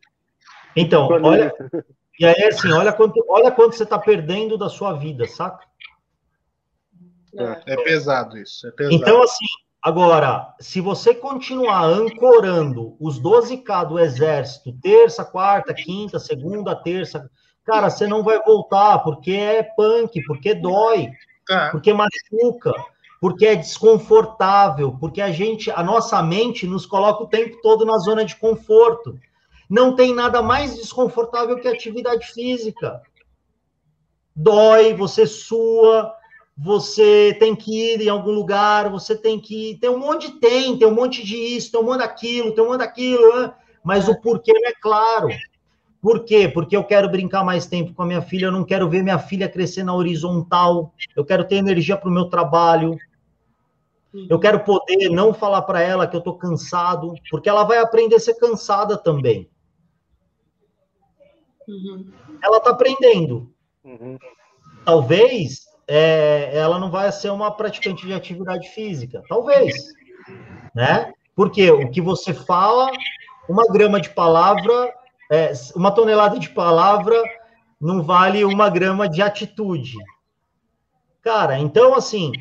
Então, olha. E aí, assim, olha quanto, olha quanto você tá perdendo da sua vida, saca? É, é pesado isso. É pesado. Então, assim, Agora, se você continuar ancorando os 12K do exército, terça, quarta, quinta, segunda, terça, cara, você não vai voltar, porque é punk, porque dói, é. porque machuca, porque é desconfortável, porque a gente, a nossa mente nos coloca o tempo todo na zona de conforto. Não tem nada mais desconfortável que atividade física. Dói, você sua, você tem que ir em algum lugar, você tem que. Tem um monte de tem, tem um monte de isso, tem um monte daquilo, tem um monte daquilo, né? mas o porquê não é claro. Por quê? Porque eu quero brincar mais tempo com a minha filha, eu não quero ver minha filha crescer na horizontal, eu quero ter energia para o meu trabalho, eu quero poder não falar para ela que eu estou cansado, porque ela vai aprender a ser cansada também. Uhum. Ela está aprendendo. Uhum. Talvez é, ela não vai ser uma praticante de atividade física. Talvez. Né? Porque o que você fala, uma grama de palavra, é, uma tonelada de palavra não vale uma grama de atitude. Cara, então assim,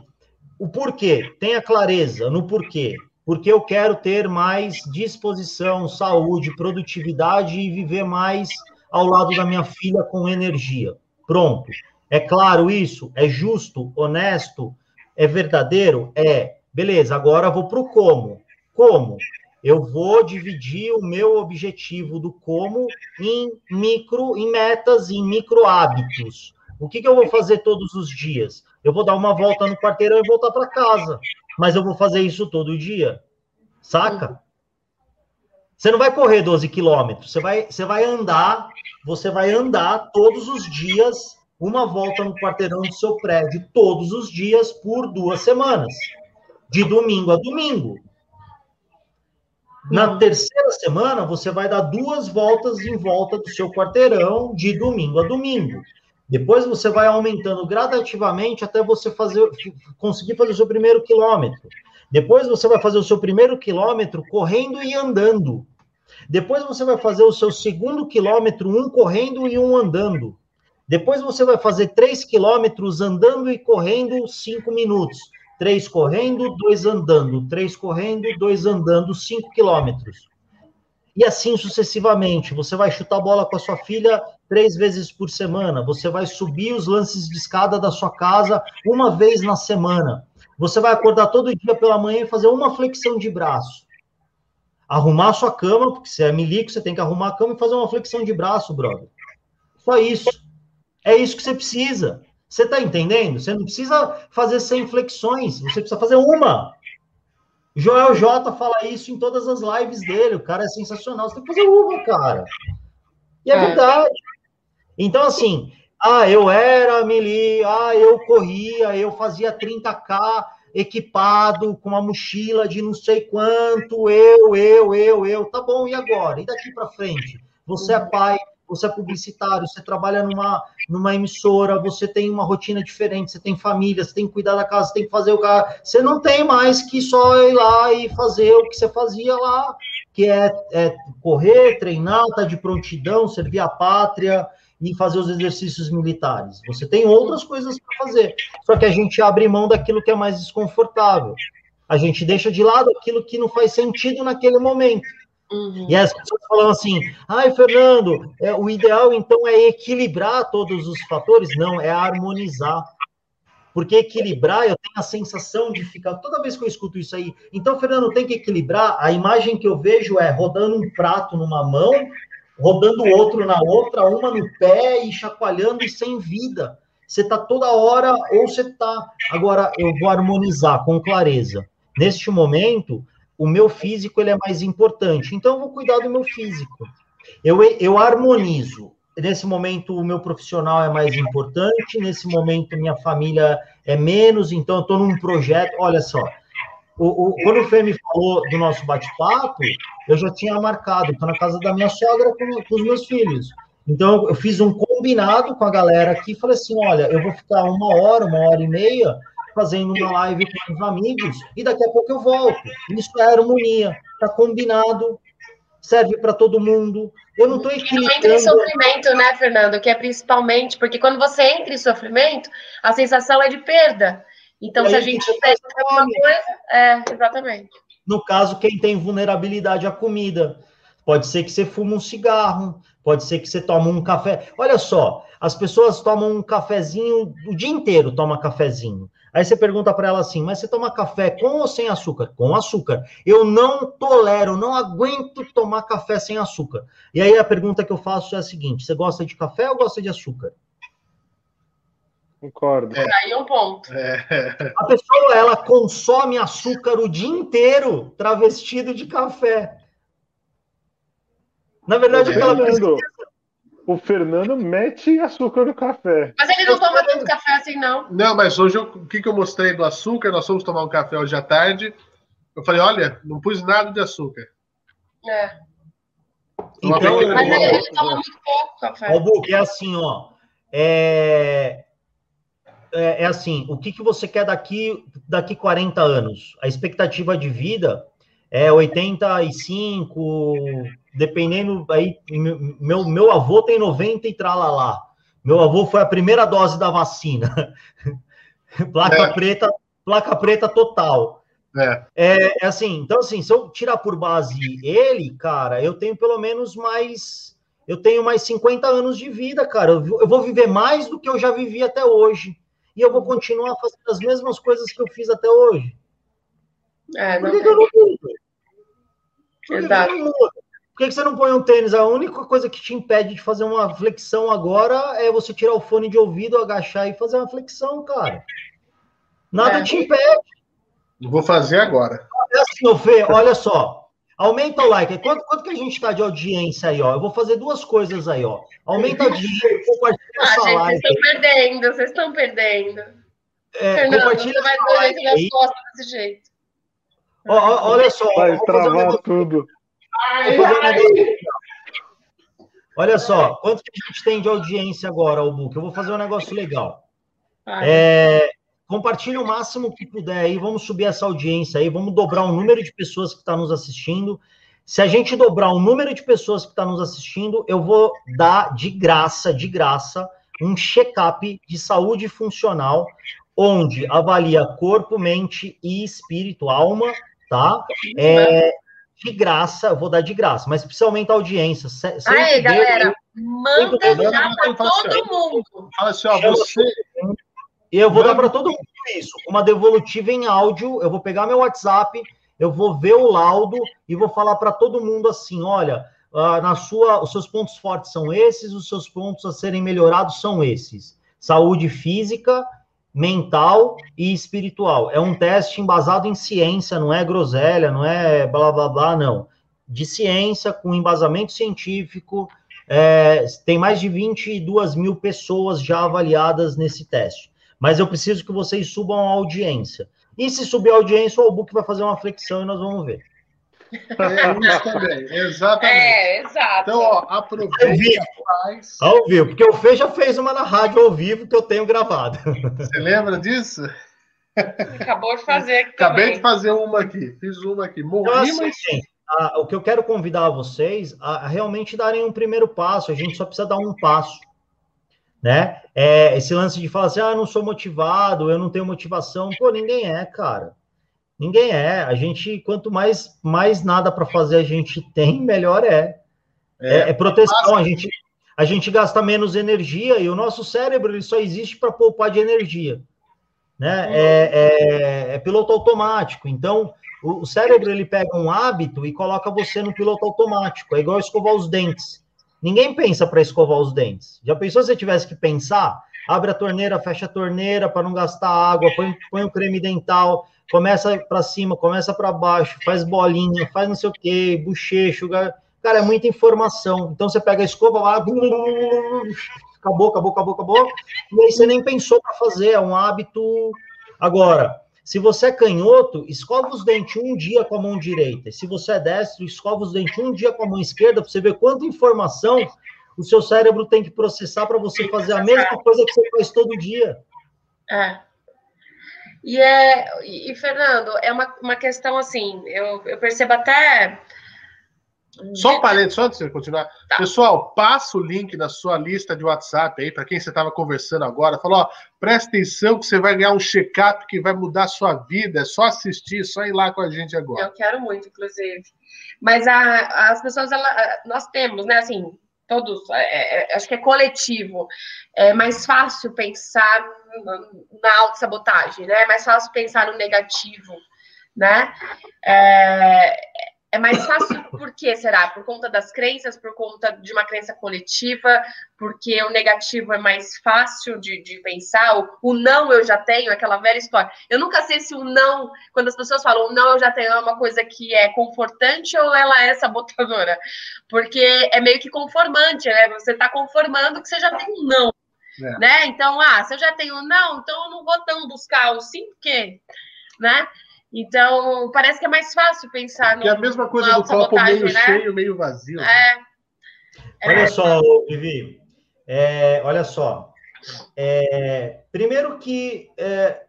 o porquê, tenha clareza no porquê. Porque eu quero ter mais disposição, saúde, produtividade e viver mais ao lado da minha filha com energia. Pronto. É claro isso? É justo? Honesto? É verdadeiro? É. Beleza, agora vou para o como. Como? Eu vou dividir o meu objetivo do como em micro, em metas, em micro hábitos. O que, que eu vou fazer todos os dias? Eu vou dar uma volta no quarteirão e voltar para casa. Mas eu vou fazer isso todo dia. Saca? Você não vai correr 12 quilômetros. Você vai, você vai andar, você vai andar todos os dias uma volta no quarteirão do seu prédio todos os dias por duas semanas, de domingo a domingo. Na uhum. terceira semana, você vai dar duas voltas em volta do seu quarteirão de domingo a domingo. Depois você vai aumentando gradativamente até você fazer, conseguir fazer o seu primeiro quilômetro. Depois você vai fazer o seu primeiro quilômetro correndo e andando. Depois você vai fazer o seu segundo quilômetro, um correndo e um andando. Depois você vai fazer 3 quilômetros andando e correndo 5 minutos. 3 correndo, 2 andando. 3 correndo, 2 andando, 5 quilômetros. E assim sucessivamente. Você vai chutar bola com a sua filha três vezes por semana. Você vai subir os lances de escada da sua casa uma vez na semana. Você vai acordar todo dia pela manhã e fazer uma flexão de braço. Arrumar a sua cama, porque você é milico, você tem que arrumar a cama e fazer uma flexão de braço, brother. Só isso. É isso que você precisa. Você está entendendo? Você não precisa fazer 100 flexões, você precisa fazer uma. Joel J fala isso em todas as lives dele. O cara é sensacional. Você tem que fazer uma, cara. E é, é. verdade. Então, assim, ah, eu era mili, ah, eu corria, eu fazia 30K equipado, com uma mochila de não sei quanto, eu, eu, eu, eu. Tá bom, e agora? E daqui para frente? Você é pai, você é publicitário, você trabalha numa, numa emissora, você tem uma rotina diferente, você tem família, você tem que cuidar da casa, você tem que fazer o carro. Você não tem mais que só ir lá e fazer o que você fazia lá, que é, é correr, treinar, estar tá de prontidão, servir a pátria e fazer os exercícios militares. Você tem outras coisas para fazer. Só que a gente abre mão daquilo que é mais desconfortável. A gente deixa de lado aquilo que não faz sentido naquele momento. Uhum. E as pessoas falam assim: ai, Fernando, é, o ideal então é equilibrar todos os fatores? Não, é harmonizar. Porque equilibrar, eu tenho a sensação de ficar. Toda vez que eu escuto isso aí, então, Fernando, tem que equilibrar. A imagem que eu vejo é rodando um prato numa mão, rodando o outro na outra, uma no pé e chacoalhando e sem vida. Você está toda hora, ou você está. Agora, eu vou harmonizar com clareza. Neste momento, o meu físico ele é mais importante. Então, eu vou cuidar do meu físico. Eu, eu harmonizo. Nesse momento, o meu profissional é mais importante. Nesse momento, minha família é menos. Então, eu estou num projeto. Olha só. O, o, quando o Fê me falou do nosso bate-papo, eu já tinha marcado. Estou na casa da minha sogra com, com os meus filhos. Então, eu fiz um combinado com a galera aqui. Falei assim: olha, eu vou ficar uma hora, uma hora e meia fazendo uma live com os amigos e daqui a pouco eu volto. Isso é harmonia, está combinado, serve para todo mundo. Eu não estou equilibrando. Entra em sofrimento, né, Fernando? Que é principalmente porque quando você entra em sofrimento, a sensação é de perda. Então, se a gente deixa alguma coisa, é, exatamente. No caso, quem tem vulnerabilidade à comida. Pode ser que você fuma um cigarro, pode ser que você toma um café. Olha só, as pessoas tomam um cafezinho o dia inteiro, toma cafezinho. Aí você pergunta para ela assim: mas você toma café com ou sem açúcar? Com açúcar. Eu não tolero, não aguento tomar café sem açúcar. E aí a pergunta que eu faço é a seguinte: você gosta de café ou gosta de açúcar? Concordo. É. Aí é um ponto. É. A pessoa ela consome açúcar o dia inteiro travestido de café. Na verdade, aquela pesquisa o Fernando mete açúcar no café. Mas ele não toma tanto café assim, não. Não, mas hoje eu, o que, que eu mostrei do açúcar? Nós fomos tomar um café hoje à tarde. Eu falei, olha, não pus nada de açúcar. É. Então, mas ele, ele toma muito pouco café. É assim, ó. É, é, é, assim, o que, que você quer daqui, daqui 40 anos? A expectativa de vida é 85, dependendo aí, meu, meu avô tem 90 e tralalá. Meu avô foi a primeira dose da vacina. placa é. preta, placa preta total. É. é. É, assim, então assim, se eu tirar por base ele, cara, eu tenho pelo menos mais, eu tenho mais 50 anos de vida, cara. Eu, eu vou viver mais do que eu já vivi até hoje. E eu vou continuar fazendo as mesmas coisas que eu fiz até hoje. É, não Por que, que eu não Exato. Por que você não põe um tênis? A única coisa que te impede de fazer uma flexão agora é você tirar o fone de ouvido, agachar e fazer uma flexão, cara. Nada é. te impede. Vou fazer agora. É assim, Fê, olha só. Aumenta o like. Quanto, quanto que a gente está de audiência aí, ó? Eu vou fazer duas coisas aí, ó. Aumenta a audiência, compartilha ah, essa gente, live. Vocês estão perdendo, vocês estão perdendo. É, Fernando, compartilha você vai doer nas costas desse jeito. Ó, ó, olha só. Vai travar tudo. Olha só, quanto que a gente tem de audiência agora, o Book? Eu vou fazer um negócio legal. É, compartilhe o máximo que puder aí, vamos subir essa audiência aí, vamos dobrar o número de pessoas que está nos assistindo. Se a gente dobrar o número de pessoas que está nos assistindo, eu vou dar de graça, de graça, um check-up de saúde funcional, onde avalia corpo, mente e espírito, alma, tá? É, de graça, vou dar de graça, mas precisa aumentar a audiência. Aí, galera, manda já para todo mundo. Fala assim, ó, você... E eu vou dar para todo mundo isso, uma devolutiva em áudio, eu vou pegar meu WhatsApp, eu vou ver o laudo e vou falar para todo mundo assim, olha, uh, na sua, os seus pontos fortes são esses, os seus pontos a serem melhorados são esses. Saúde física, mental e espiritual. É um teste embasado em ciência, não é groselha, não é blá blá blá, não. De ciência, com embasamento científico. É, tem mais de 22 mil pessoas já avaliadas nesse teste. Mas eu preciso que vocês subam a audiência. E se subir a audiência, o Albuque vai fazer uma flexão e nós vamos ver. É isso também, exatamente. É, exato. Então, ó, aproveita ao vivo. Faz. Ao vivo, porque o Fê já fez uma na rádio ao vivo que eu tenho gravado. Você lembra disso? Acabou de fazer aqui Acabei também. de fazer uma aqui, fiz uma aqui. Morri, então, assim, mas... a, o que eu quero convidar vocês a, a, realmente darem um primeiro passo, a gente só precisa dar um passo. Né? É, esse lance de falar assim, ah, não sou motivado, eu não tenho motivação, pô, ninguém é, cara. Ninguém é. A gente, quanto mais, mais nada para fazer a gente tem, melhor é. É, é, é proteção. A gente, a gente gasta menos energia e o nosso cérebro ele só existe para poupar de energia. Né? É, é, é, piloto automático. Então, o, o, cérebro ele pega um hábito e coloca você no piloto automático. É igual escovar os dentes. Ninguém pensa para escovar os dentes. Já pensou se você tivesse que pensar? Abre a torneira, fecha a torneira para não gastar água, põe, põe o creme dental, começa para cima, começa para baixo, faz bolinha, faz não sei o que, bochecho, cara, é muita informação. Então você pega a escova lá, acabou, acabou, acabou, acabou, e aí você nem pensou para fazer, é um hábito. Agora, se você é canhoto, escova os dentes um dia com a mão direita. Se você é destro, escova os dentes um dia com a mão esquerda, para você ver quanta informação o seu cérebro tem que processar para você fazer a mesma coisa que você faz todo dia. É. E, é, e, Fernando, é uma, uma questão assim, eu, eu percebo até Só um parênteses, só antes de continuar. Tá. Pessoal, passa o link da sua lista de WhatsApp aí, para quem você estava conversando agora. Falou, ó, presta atenção que você vai ganhar um check-up que vai mudar a sua vida. É só assistir, só ir lá com a gente agora. Eu quero muito, inclusive. Mas a, as pessoas, ela, nós temos, né, assim, todos, é, é, acho que é coletivo. É mais fácil pensar na autossabotagem, né? É mais fácil pensar no negativo, né? É, é mais fácil, por que será? Por conta das crenças, por conta de uma crença coletiva, porque o negativo é mais fácil de, de pensar, o, o, não eu já tenho, aquela velha história. Eu nunca sei se o não, quando as pessoas falam o não eu já tenho, é uma coisa que é confortante ou ela é sabotadora. Porque é meio que conformante, né? Você está conformando que você já tem um não. É. Né? Então, ah, se eu já tenho um não, então eu não vou tão buscar o sim, porque, né? Então, parece que é mais fácil pensar no. É a mesma coisa do copo meio né? cheio, meio vazio. Né? É. Olha é. só, Vivi. É, olha só. É, primeiro que é,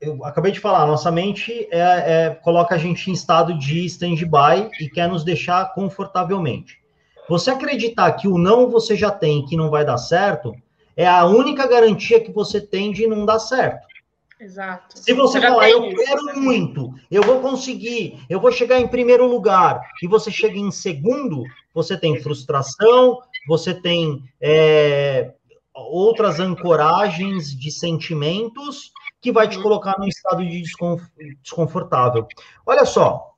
eu acabei de falar, nossa mente é, coloca a gente em estado de stand-by e quer nos deixar confortavelmente. Você acreditar que o não você já tem que não vai dar certo é a única garantia que você tem de não dar certo. Exato. Se você, você falar, eu isso, quero muito, eu vou conseguir, eu vou chegar em primeiro lugar, e você chega em segundo, você tem frustração, você tem é, outras ancoragens de sentimentos que vai te uhum. colocar num estado de desconfortável. Olha só,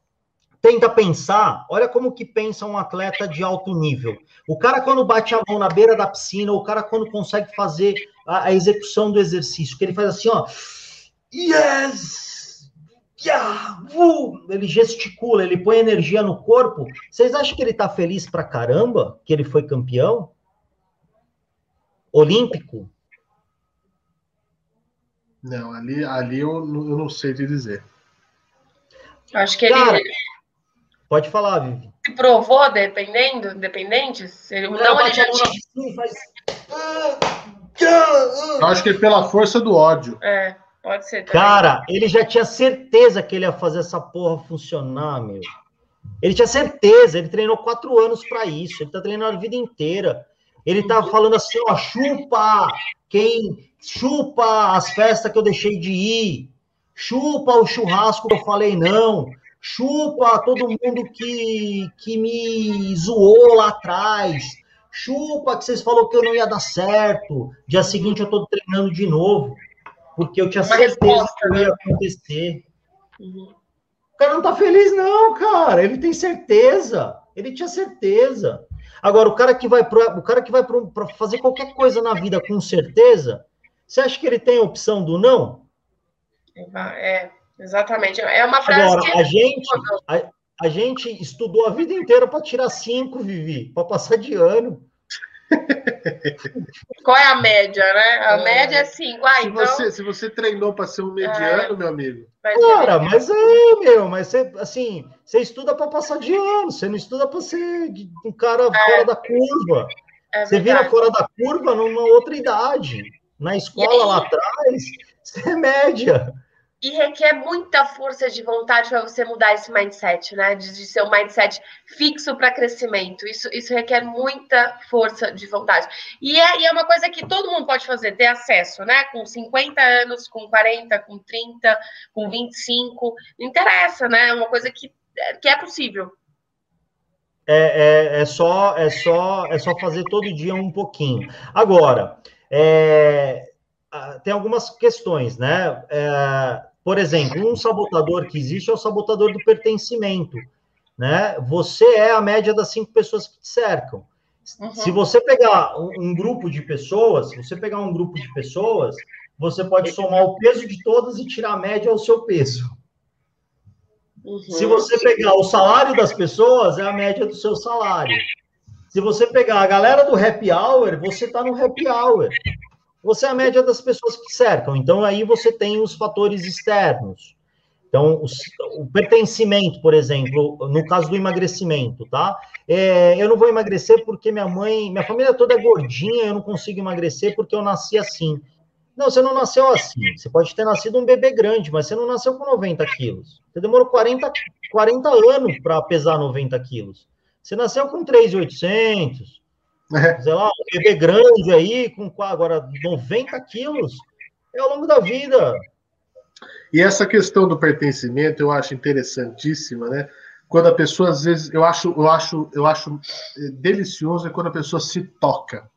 tenta pensar, olha como que pensa um atleta de alto nível. O cara quando bate a mão na beira da piscina, o cara quando consegue fazer a, a execução do exercício, que ele faz assim, ó, Yes! Yahoo! Ele gesticula, ele põe energia no corpo. Vocês acham que ele tá feliz pra caramba que ele foi campeão? Olímpico? Não, ali, ali eu, eu não sei te dizer. Acho que Cara, ele. Pode falar, Vivi. Se provou dependendo, dependente? Ele, não, não ele já tinha. Assim, faz... Eu acho que é pela força do ódio. É. Pode ser. Cara, ele já tinha certeza que ele ia fazer essa porra funcionar, meu. Ele tinha certeza, ele treinou quatro anos para isso, ele tá treinando a vida inteira. Ele tá falando assim, ó, chupa quem chupa as festas que eu deixei de ir, chupa o churrasco que eu falei não, chupa todo mundo que, que me zoou lá atrás, chupa que vocês falaram que eu não ia dar certo, dia seguinte eu tô treinando de novo porque eu tinha certeza resposta, que ia né? acontecer. Uhum. O cara não tá feliz, não, cara. Ele tem certeza. Ele tinha certeza. Agora, o cara que vai para o cara que vai para fazer qualquer coisa na vida com certeza, você acha que ele tem a opção do não? É, exatamente. É uma frase Agora, que... a gente a, a gente estudou a vida inteira para tirar cinco, Vivi, para passar de ano. Qual é a média, né? A é. média é 5. Ah, se, então... você, se você treinou para ser um mediano, é. meu amigo. Cara, mas é, meu, mas você, assim, você estuda para passar de ano, você não estuda para ser um cara é. fora da curva. É você vira fora da curva numa outra idade. Na escola lá atrás, você é média. E requer muita força de vontade para você mudar esse mindset, né? De, de ser um mindset fixo para crescimento. Isso, isso requer muita força de vontade. E é, e é uma coisa que todo mundo pode fazer, ter acesso, né? Com 50 anos, com 40, com 30, com 25. Não interessa, né? É uma coisa que, que é possível. É, é, é, só, é, só, é só fazer todo dia um pouquinho. Agora, é, tem algumas questões, né? Por exemplo, um sabotador que existe é o sabotador do pertencimento. Né? Você é a média das cinco pessoas que te cercam. Uhum. Se você pegar um, um, grupo de pessoas, se você pegar um grupo de pessoas, você pode somar o peso de todas e tirar a média ao seu peso. Uhum. Se você pegar o salário das pessoas, é a média do seu salário. Se você pegar a galera do happy hour, você está no happy hour você é a média das pessoas que cercam. Então, aí você tem os fatores externos. Então, o pertencimento, por exemplo, no caso do emagrecimento, tá? É, eu não vou emagrecer porque minha mãe, minha família toda é gordinha, eu não consigo emagrecer porque eu nasci assim. Não, você não nasceu assim. Você pode ter nascido um bebê grande, mas você não nasceu com 90 quilos. Você demorou 40, 40 anos para pesar 90 quilos. Você nasceu com 3,800, é. Sei lá, um bebê grande aí, com agora 90 quilos, é ao longo da vida. E essa questão do pertencimento eu acho interessantíssima, né? Quando a pessoa, às vezes, eu acho, eu acho, eu acho eh, delicioso é quando a pessoa se toca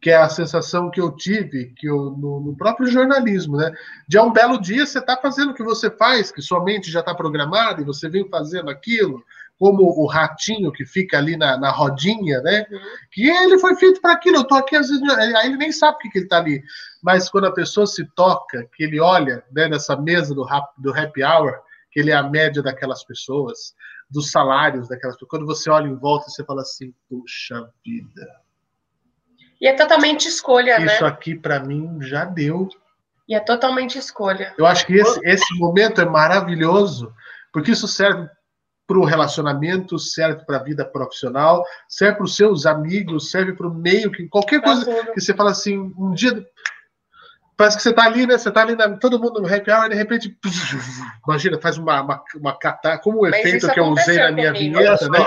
que é a sensação que eu tive que eu, no, no, próprio jornalismo, né? De um belo dia você está fazendo o que você faz, que sua mente já está programada e você vem fazendo aquilo, como o ratinho que fica ali na, na rodinha, né? Uhum. Que ele foi feito para aquilo. Eu tô aqui, às vezes, aí ele nem sabe o que, que ele está ali. Mas quando a pessoa se toca, que ele olha né, nessa mesa do, do happy hour, que ele é a média daquelas pessoas, dos salários daquelas pessoas, quando você olha em volta, você fala assim, puxa vida e é totalmente escolha, Isso né? Isso aqui, para mim, já deu. E é totalmente escolha. Eu acho que esse, esse momento é maravilhoso, porque isso serve para o relacionamento, serve para a vida profissional, serve para os seus amigos, serve para o meio, que qualquer coisa que você fala assim, um dia. Parece que você está ali, né? Você está ali, na, todo mundo no happy hour, e de repente, imagina, faz uma, uma, uma catar, como o Mas efeito que eu usei na minha comigo. vinheta, né?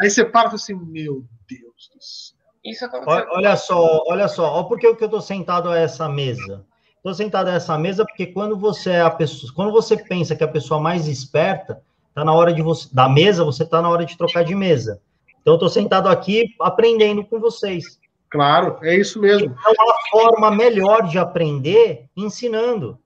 Aí você para e fala assim, meu Deus do céu. Isso aconteceu. Olha só, olha só, olha porque que eu estou sentado a essa mesa. Estou sentado a essa mesa porque quando você é a pessoa, quando você pensa que a pessoa mais esperta está na hora de você da mesa, você está na hora de trocar de mesa. Então, estou sentado aqui aprendendo com vocês. Claro, é isso mesmo. É uma forma melhor de aprender ensinando.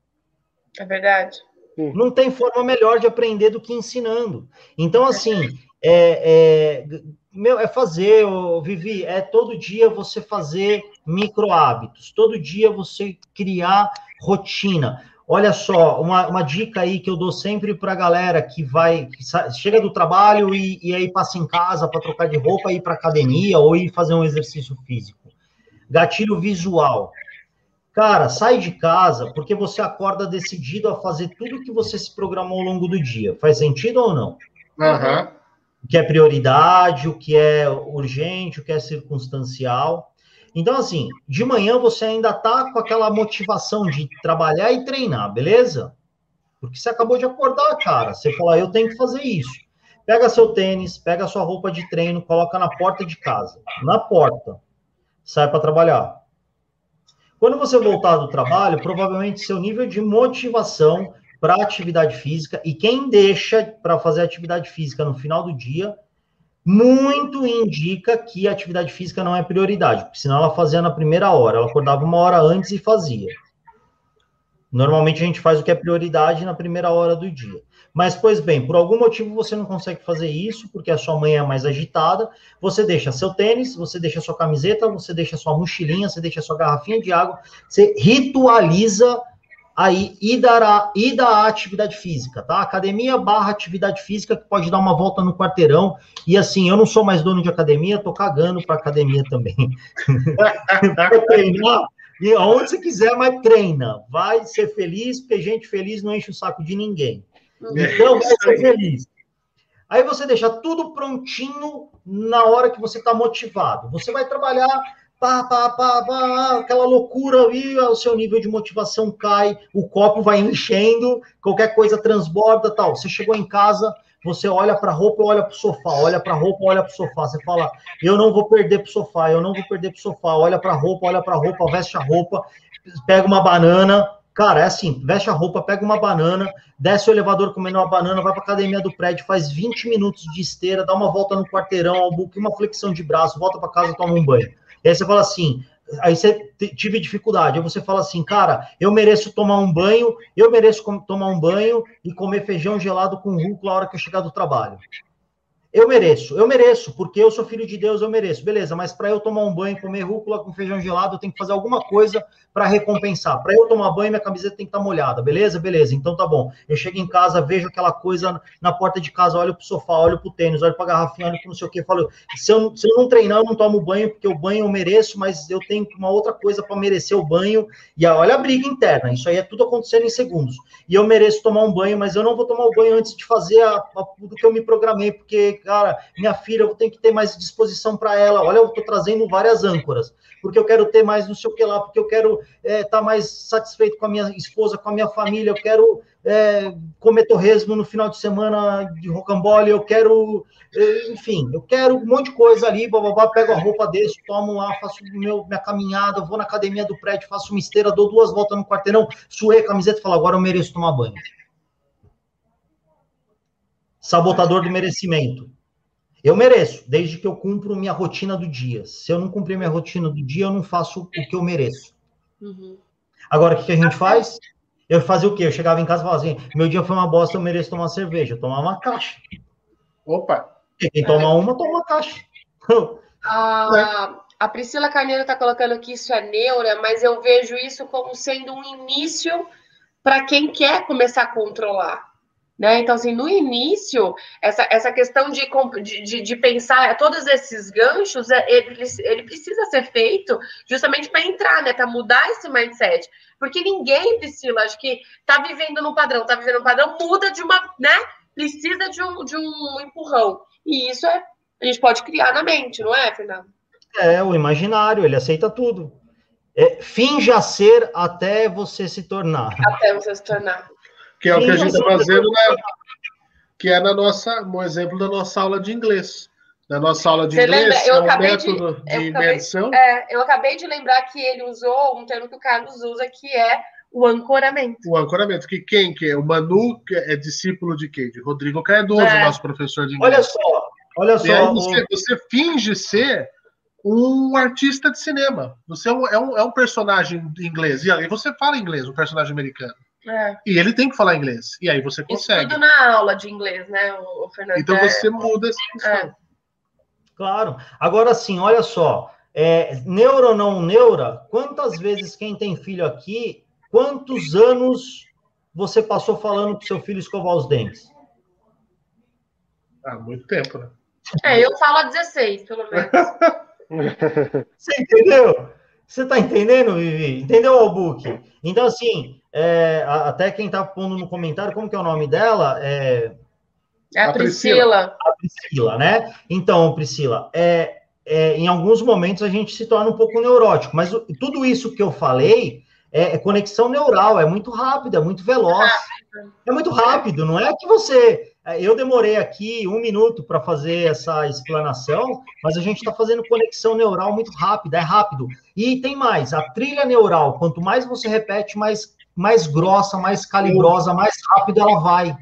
É verdade. Não tem forma melhor de aprender do que ensinando. Então, assim, é, é, meu, é fazer, Vivi, é todo dia você fazer micro hábitos, todo dia você criar rotina. Olha só, uma, uma dica aí que eu dou sempre para a galera que vai, que chega do trabalho e, e aí passa em casa para trocar de roupa, ir para academia ou ir fazer um exercício físico. Gatilho visual. Cara, sai de casa porque você acorda decidido a fazer tudo que você se programou ao longo do dia. Faz sentido ou não? Aham. Uhum o que é prioridade, o que é urgente, o que é circunstancial. Então, assim, de manhã você ainda tá com aquela motivação de trabalhar e treinar, beleza? Porque você acabou de acordar, cara. Você fala, eu tenho que fazer isso. Pega seu tênis, pega sua roupa de treino, coloca na porta de casa. Na porta. Sai para trabalhar. Quando você voltar do trabalho, provavelmente seu nível de motivação para atividade física e quem deixa para fazer atividade física no final do dia, muito indica que a atividade física não é prioridade, porque senão ela fazia na primeira hora, ela acordava uma hora antes e fazia. Normalmente a gente faz o que é prioridade na primeira hora do dia. Mas, pois bem, por algum motivo você não consegue fazer isso, porque a sua mãe é mais agitada, você deixa seu tênis, você deixa sua camiseta, você deixa sua mochilinha, você deixa sua garrafinha de água, você ritualiza aí e dará e da atividade física, tá? Academia barra atividade física que pode dar uma volta no quarteirão e assim, eu não sou mais dono de academia, tô cagando para academia também. treinar e aonde você quiser, mas treina. Vai ser feliz, porque gente feliz não enche o saco de ninguém. Então, vai ser feliz. Aí você deixa tudo prontinho na hora que você está motivado. Você vai trabalhar pá, pá, pá, pá, aquela loucura ali, o seu nível de motivação cai, o copo vai enchendo, qualquer coisa transborda, tal. Você chegou em casa, você olha para a roupa, olha para o sofá, olha para a roupa, olha para o sofá. Você fala, eu não vou perder para o sofá, eu não vou perder para o sofá. Olha para a roupa, olha para a roupa, veste a roupa, pega uma banana. Cara, é assim, veste a roupa, pega uma banana, desce o elevador comendo uma banana, vai para academia do prédio, faz 20 minutos de esteira, dá uma volta no quarteirão, uma flexão de braço, volta para casa, toma um banho. E aí você fala assim, aí você tive dificuldade, aí você fala assim, cara, eu mereço tomar um banho, eu mereço tomar um banho e comer feijão gelado com rúcula a hora que eu chegar do trabalho. Eu mereço, eu mereço, porque eu sou filho de Deus, eu mereço. Beleza, mas para eu tomar um banho, comer rúcula com feijão gelado, eu tenho que fazer alguma coisa para recompensar. Para eu tomar banho, minha camiseta tem que estar tá molhada, beleza? Beleza, então tá bom. Eu chego em casa, vejo aquela coisa na porta de casa, olho pro sofá, olho pro tênis, olho pra garrafinha, olho pro não sei o que, falo, se eu, se eu não treinar, eu não tomo banho, porque o banho eu mereço, mas eu tenho uma outra coisa para merecer o banho. E olha a briga interna, isso aí é tudo acontecendo em segundos. E eu mereço tomar um banho, mas eu não vou tomar o banho antes de fazer a, a, que eu me programei, porque cara, minha filha, eu tenho que ter mais disposição para ela. Olha, eu estou trazendo várias âncoras, porque eu quero ter mais não sei o que lá, porque eu quero estar é, tá mais satisfeito com a minha esposa, com a minha família, eu quero é, comer torresmo no final de semana de rocambole, eu quero, é, enfim, eu quero um monte de coisa ali, bababá, pego a roupa desse, tomo lá, faço meu, minha caminhada, vou na academia do prédio, faço uma esteira, dou duas voltas no quarteirão, suei a camiseta e falo, agora eu mereço tomar banho. Sabotador do merecimento. Eu mereço, desde que eu cumpro minha rotina do dia. Se eu não cumprir minha rotina do dia, eu não faço o que eu mereço. Uhum. Agora, o que a gente faz? Eu fazia o quê? Eu chegava em casa e falava assim: meu dia foi uma bosta, eu mereço tomar cerveja. Eu tomava uma caixa. Opa! quem toma uma, toma uma caixa. A, a Priscila Carneiro está colocando que isso é neura, mas eu vejo isso como sendo um início para quem quer começar a controlar. Né? Então, assim, no início, essa, essa questão de, de, de pensar todos esses ganchos, é, ele, ele precisa ser feito justamente para entrar, né? Para mudar esse mindset. Porque ninguém, Priscila, acho que está vivendo no padrão, está vivendo no padrão, muda de uma, né? Precisa de um, de um empurrão. E isso é, a gente pode criar na mente, não é, Fernando? É, o imaginário, ele aceita tudo. É, finja ser até você se tornar. Até você se tornar. Que é o que a gente está fazendo, né? que é na nossa, um exemplo da nossa aula de inglês. Na nossa aula de Você inglês, lembra? eu é um método de, de imersão. É, eu acabei de lembrar que ele usou um termo que o Carlos usa, que é o ancoramento. O ancoramento, que quem que é? O Manu que é discípulo de quem? De Rodrigo Cardoso, é. nosso professor de inglês. Olha só, olha só. E aí você, você finge ser um artista de cinema. Você é um, é um, é um personagem inglês. E aí você fala inglês, um personagem americano. É. E ele tem que falar inglês. E aí você consegue. Isso tudo na aula de inglês, né, o Fernando? Então é... você muda essa questão. É. Claro. Agora sim, olha só. É, neuro ou não neura, quantas vezes quem tem filho aqui, quantos anos você passou falando para seu filho escovar os dentes? Há muito tempo, né? É, eu falo a 16, pelo menos. você entendeu? Você está entendendo, Vivi? Entendeu, Albuque? Então, assim, é, até quem está pondo no comentário, como que é o nome dela? É, é a, a Priscila. A Priscila, né? Então, Priscila, é, é, em alguns momentos a gente se torna um pouco neurótico, mas tudo isso que eu falei é, é conexão neural, é muito rápido, é muito veloz. É muito rápido, não é que você. É, eu demorei aqui um minuto para fazer essa explanação, mas a gente está fazendo conexão neural muito rápida, é rápido. E tem mais, a trilha neural, quanto mais você repete, mais mais grossa, mais calibrosa, mais rápido ela vai.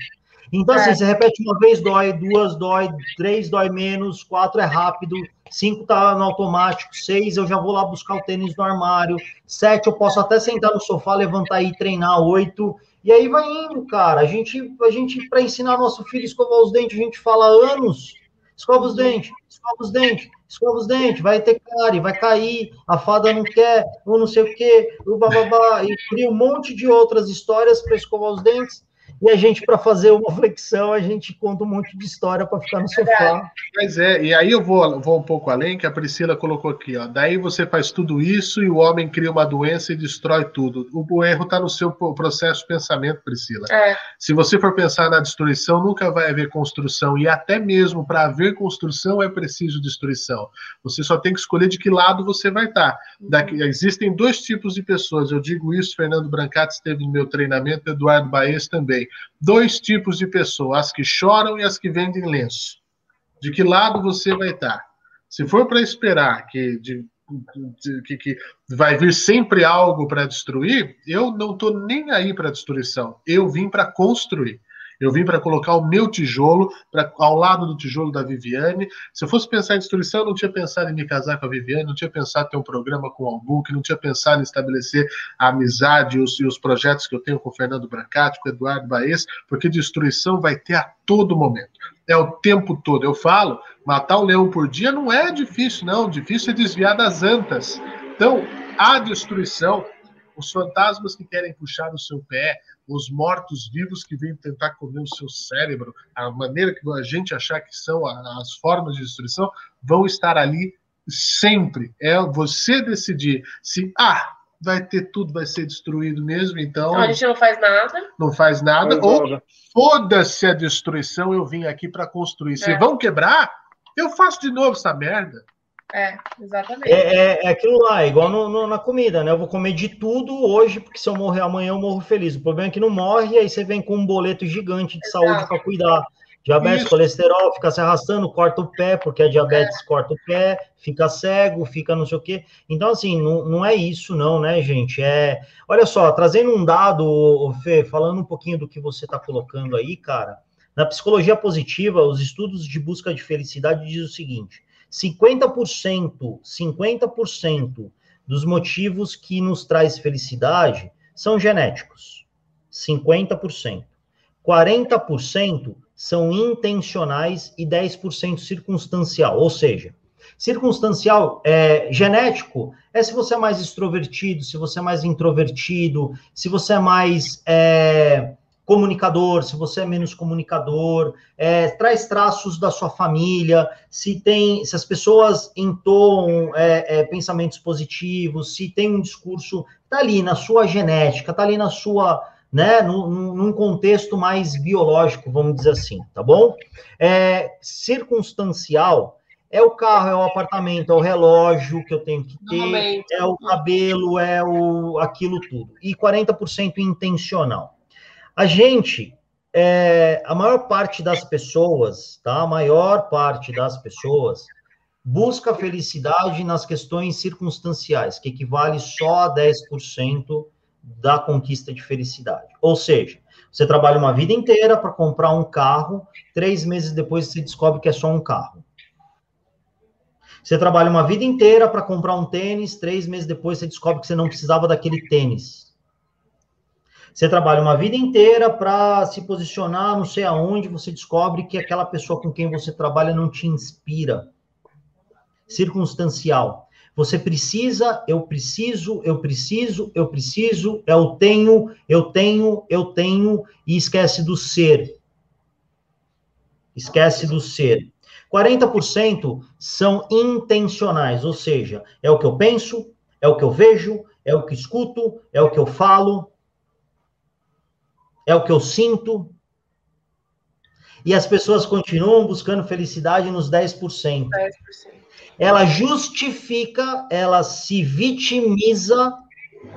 Então, assim, você repete uma vez, dói, duas, dói, três, dói menos, quatro é rápido, cinco tá no automático, seis eu já vou lá buscar o tênis no armário, sete eu posso até sentar no sofá, levantar e treinar, oito, e aí vai indo, cara. A gente, a gente para ensinar nosso filho a escovar os dentes, a gente fala anos, escova os dentes, escova os dentes, escova os dentes, vai ter cárie, vai cair, a fada não quer, ou não sei o quê, o bababá, e cria um monte de outras histórias para escovar os dentes. E a gente, para fazer uma flexão, a gente conta um monte de história para ficar no sofá. Mas é, e aí eu vou, vou um pouco além, que a Priscila colocou aqui, ó. Daí você faz tudo isso e o homem cria uma doença e destrói tudo. O, o erro está no seu processo de pensamento, Priscila. É. Se você for pensar na destruição, nunca vai haver construção. E até mesmo para haver construção é preciso destruição. Você só tem que escolher de que lado você vai estar. Tá. Daqui, existem dois tipos de pessoas. Eu digo isso, Fernando Brancati esteve no meu treinamento, Eduardo Baez também dois tipos de pessoas, as que choram e as que vendem lenço. De que lado você vai estar? Se for para esperar que, de, de, que, que, vai vir sempre algo para destruir, eu não estou nem aí para destruição. Eu vim para construir. Eu vim para colocar o meu tijolo pra, ao lado do tijolo da Viviane. Se eu fosse pensar em destruição, eu não tinha pensado em me casar com a Viviane, não tinha pensado em ter um programa com o Albuque, não tinha pensado em estabelecer a amizade os, e os projetos que eu tenho com o Fernando Brancati, com o Eduardo Baez, porque destruição vai ter a todo momento. É o tempo todo. Eu falo, matar um leão por dia não é difícil, não. Difícil é desviar das antas. Então, a destruição, os fantasmas que querem puxar o seu pé, os mortos-vivos que vêm tentar comer o seu cérebro, a maneira que a gente achar que são as formas de destruição, vão estar ali sempre. É você decidir se, ah, vai ter tudo, vai ser destruído mesmo, então. Não, a gente não faz nada. Não faz nada. Ou foda-se a destruição, eu vim aqui para construir. Se é. vão quebrar, eu faço de novo essa merda. É, exatamente. É, é, é aquilo lá, igual no, no, na comida, né? Eu vou comer de tudo hoje, porque se eu morrer amanhã, eu morro feliz. O problema é que não morre, e aí você vem com um boleto gigante de Exato. saúde para cuidar. Diabetes, Isso. colesterol, fica se arrastando, corta o pé, porque a diabetes é. corta o pé, fica cego, fica não sei o quê. Então, assim, não, não é isso, não, né, gente? É. Olha só, trazendo um dado, Fê, falando um pouquinho do que você está colocando aí, cara. Na psicologia positiva, os estudos de busca de felicidade dizem o seguinte: 50%, 50% dos motivos que nos traz felicidade são genéticos. 50%. 40% são intencionais e 10% circunstancial, ou seja, circunstancial é genético é se você é mais extrovertido, se você é mais introvertido, se você é mais é, comunicador, se você é menos comunicador, é, traz traços da sua família, se tem, se as pessoas entoam é, é, pensamentos positivos, se tem um discurso, tá ali na sua genética, tá ali na sua né, num, num, contexto mais biológico, vamos dizer assim, tá bom? É, circunstancial é o carro, é o apartamento, é o relógio que eu tenho que ter, é o cabelo, é o aquilo tudo. E 40% intencional. A gente, é, a maior parte das pessoas, tá? A maior parte das pessoas busca felicidade nas questões circunstanciais, que equivale só a 10% da conquista de felicidade. Ou seja, você trabalha uma vida inteira para comprar um carro, três meses depois você descobre que é só um carro. Você trabalha uma vida inteira para comprar um tênis, três meses depois você descobre que você não precisava daquele tênis. Você trabalha uma vida inteira para se posicionar não sei aonde, você descobre que aquela pessoa com quem você trabalha não te inspira. Circunstancial. Você precisa, eu preciso, eu preciso, eu preciso, eu tenho, eu tenho, eu tenho, e esquece do ser. Esquece do ser. 40% são intencionais, ou seja, é o que eu penso, é o que eu vejo, é o que escuto, é o que eu falo, é o que eu sinto. E as pessoas continuam buscando felicidade nos 10%. 10% ela justifica, ela se vitimiza,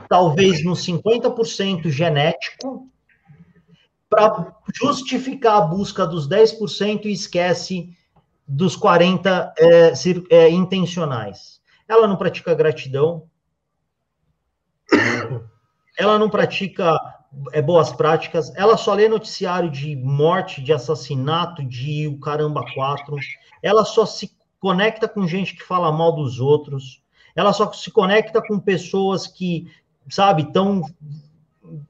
talvez no 50% genético, para justificar a busca dos 10% e esquece dos 40% é, é, intencionais. Ela não pratica gratidão, ela não pratica é, boas práticas, ela só lê noticiário de morte, de assassinato, de o caramba quatro, ela só se conecta com gente que fala mal dos outros, ela só se conecta com pessoas que, sabe, estão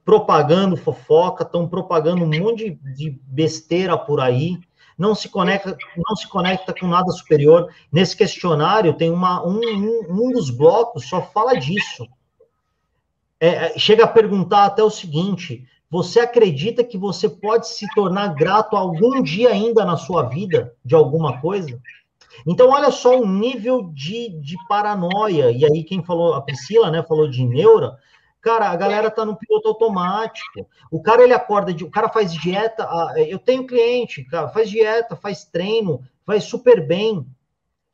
propagando fofoca, estão propagando um monte de, besteira por aí, não se conecta, não se conecta com nada superior. Nesse questionário tem uma, um, um, um dos blocos só fala disso. É, é, chega a perguntar até o seguinte: você acredita que você pode se tornar grato algum dia ainda na sua vida de alguma coisa? Então, olha só o nível de, de paranoia. E aí, quem falou, a Priscila, né, falou de neura. Cara, a galera tá no piloto automático. O cara, ele acorda, de, o cara faz dieta. Eu tenho cliente, cara, faz dieta, faz treino, faz super bem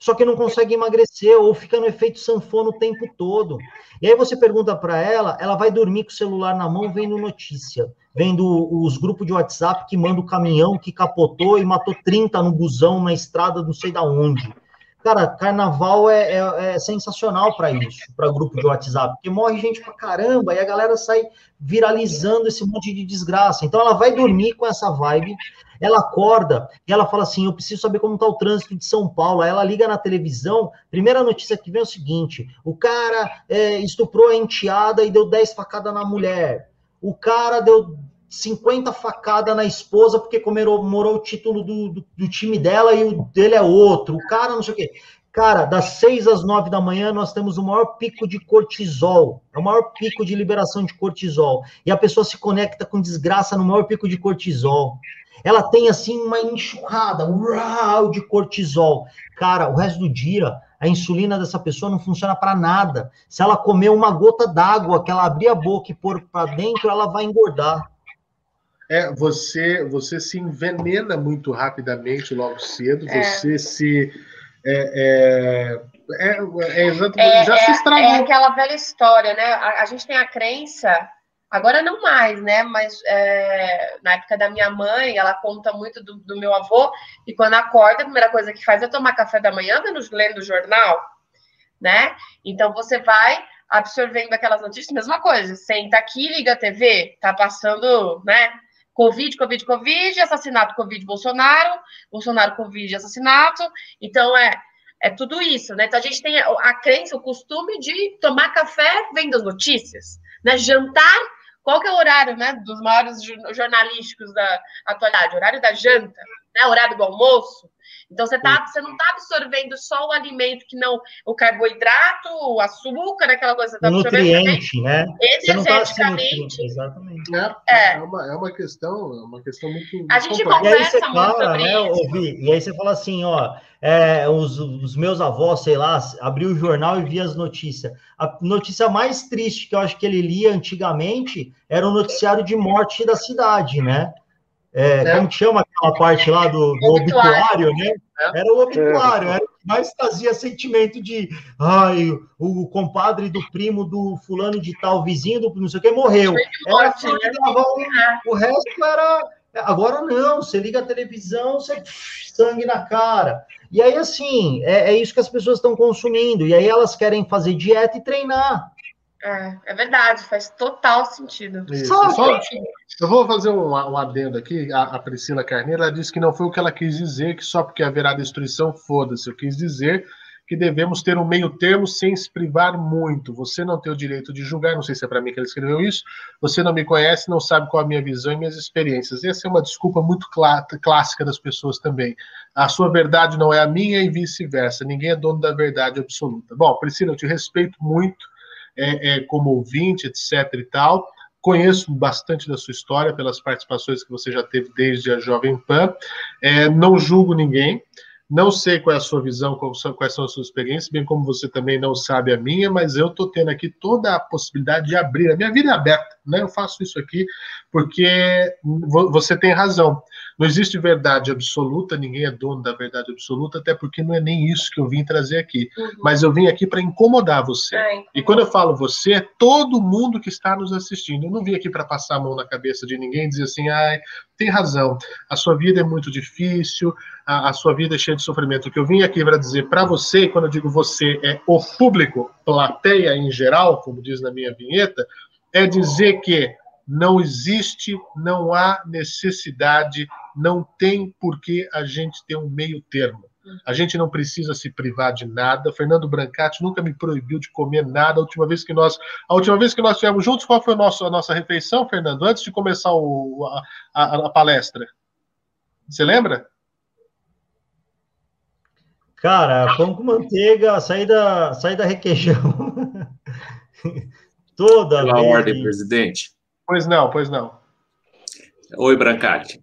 só que não consegue emagrecer ou fica no efeito sanfona o tempo todo. E aí você pergunta para ela, ela vai dormir com o celular na mão vendo notícia, vendo os grupos de WhatsApp que manda o caminhão que capotou e matou 30 no busão na estrada não sei da onde. Cara, carnaval é, é, é sensacional para isso, para grupo de WhatsApp, porque morre gente pra caramba e a galera sai viralizando esse monte de desgraça. Então ela vai dormir com essa vibe, ela acorda e ela fala assim: Eu preciso saber como está o trânsito de São Paulo. Aí ela liga na televisão, primeira notícia que vem é o seguinte: o cara é, estuprou a enteada e deu 10 facadas na mulher. O cara deu 50 facadas na esposa porque comemorou o título do, do, do, time dela e o dele é outro. O cara não sei o quê. Cara, das 6 às 9 da manhã nós temos o maior pico de cortisol. É o maior pico de liberação de cortisol. E a pessoa se conecta com desgraça no maior pico de cortisol. Ela tem assim uma enxurrada uau, de cortisol. Cara, o resto do dia a insulina dessa pessoa não funciona para nada. Se ela comer uma gota d'água, que ela abrir a boca e pôr para dentro, ela vai engordar. É, você, você se envenena muito rapidamente logo cedo, é. você se. É, é, é, é exatamente. É, já se é, estragou. É aquela velha história, né? A, a gente tem a crença Agora não mais, né? Mas é, na época da minha mãe, ela conta muito do, do, meu avô, e quando acorda, a primeira coisa que faz é tomar café da manhã, lendo o jornal, né? Então você vai absorvendo aquelas notícias, mesma coisa, senta aqui, liga a TV, tá passando, né? Covid, Covid, Covid, assassinato, Covid, Bolsonaro, Bolsonaro, Covid, assassinato. Então é, é tudo isso, né? Então a gente tem a, a crença, o costume de tomar café vendo as notícias, né? Jantar qual que é o horário, né, dos maiores jornalísticos da atualidade? Horário da janta, né, horário do almoço. Então você, tá, você não está absorvendo só o alimento que não o carboidrato, o açúcar, aquela coisa. Tá nutriente, né? Energeticamente. Tá exatamente. É, é. é, uma, é uma questão, é uma questão muito. A gente conversa muito fala, sobre né, isso. Ouvi, e aí você fala assim, ó, é, os, os, meus avós, sei lá, abriu o jornal e via as notícias. A notícia mais triste que eu acho que ele lia antigamente era o noticiário de morte da cidade, né? É, é. Como que chama aquela parte lá do, do obituário, né? É. Era o obituário, era o que mais trazia sentimento de ai, o, compadre do primo do fulano de tal, vizinho do não sei o que, morreu. Era assim, né? o, o resto era. Agora não, você liga a televisão, você sangue na cara. E aí, assim, é, é isso que as pessoas estão consumindo. E aí elas querem fazer dieta e treinar. É, é verdade, faz total sentido. Só, só, eu vou fazer um, um adendo aqui. A, a, Priscila Carneiro ela disse que não foi o que ela quis dizer, que só porque haverá destruição, foda-se. Eu quis dizer que devemos ter um meio termo sem se privar muito. Você não tem o direito de julgar, não sei se é para mim que ele escreveu isso. Você não me conhece, não sabe qual a minha visão e minhas experiências. Essa é uma desculpa muito clá clássica das pessoas também. A sua verdade não é a minha e vice-versa. Ninguém é dono da verdade absoluta. Bom, Priscila, eu te respeito muito é, é, como ouvinte, etc. e tal. Conheço bastante da sua história pelas participações que você já teve desde a Jovem Pan. É, não julgo ninguém. Não sei qual é a sua visão, quais são as suas experiências, bem como você também não sabe a minha, mas eu estou tendo aqui toda a possibilidade de abrir. A minha vida é aberta, né? Eu faço isso aqui porque você tem razão. Não existe verdade absoluta, ninguém é dono da verdade absoluta, até porque não é nem isso que eu vim trazer aqui. Uhum. Mas eu vim aqui para incomodar você. É, e quando eu falo você, é todo mundo que está nos assistindo. Eu não vim aqui para passar a mão na cabeça de ninguém e dizer assim, ai, tem razão, a sua vida é muito difícil, a, a sua vida é cheia de sofrimento. O que eu vim aqui para dizer para você, quando eu digo você, é o público, plateia em geral, como diz na minha vinheta, é dizer que não existe, não há necessidade, não tem por que a gente ter um meio termo. A gente não precisa se privar de nada. Fernando Brancati nunca me proibiu de comer nada. A última vez que nós, a última vez que nós estivemos juntos, qual foi a nossa, a nossa refeição, Fernando? Antes de começar o, a, a, a palestra, você lembra? Cara, pão com manteiga, saída, saída requeijão. Toda Pela vez. ordem, presidente. Pois não, pois não. Oi, Brancati.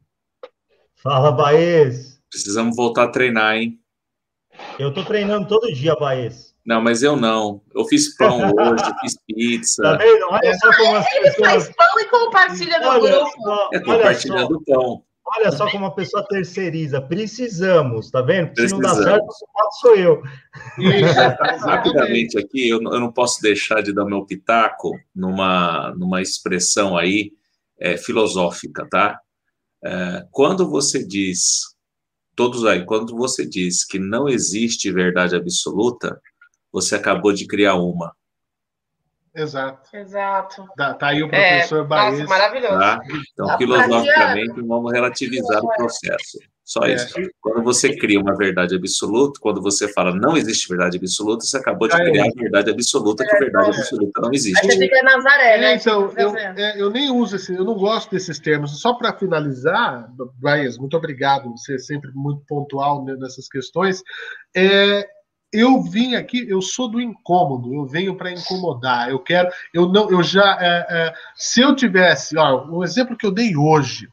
Fala, Baez. Precisamos voltar a treinar, hein? Eu tô treinando todo dia, Baez. Não, mas eu não. Eu fiz pão hoje, fiz pizza. Tá vendo? Olha só como as Ele pessoas... faz pão e compartilha no grupo. Só, é compartilhando pão. Olha só como a pessoa terceiriza. Precisamos, tá vendo? Se não dá certo, o sou eu. Rapidamente aqui, eu, eu, não posso deixar de dar meu pitaco numa, numa expressão aí é, filosófica, tá? É, quando você diz, todos aí, quando você diz que não existe verdade absoluta, você acabou de criar uma. Exato. Exato. Tá, tá aí o professor é, Baez. Nossa, maravilhoso. Tá? Então, filosoficamente, vamos relativizar o processo. Só é. isso. Quando você cria uma verdade absoluta, quando você fala não existe verdade absoluta, você acabou de criar a verdade absoluta, que a verdade absoluta não existe. Aí você fica Nazaré, né? É, então, eu, é, eu nem uso esse, eu não gosto desses termos. Só para finalizar, Baez, muito obrigado, você é sempre muito pontual nessas questões. É, eu vim aqui, eu sou do incômodo, eu venho para incomodar. Eu quero, eu não, eu já, é, é, se eu tivesse, ó, um exemplo que eu dei hoje,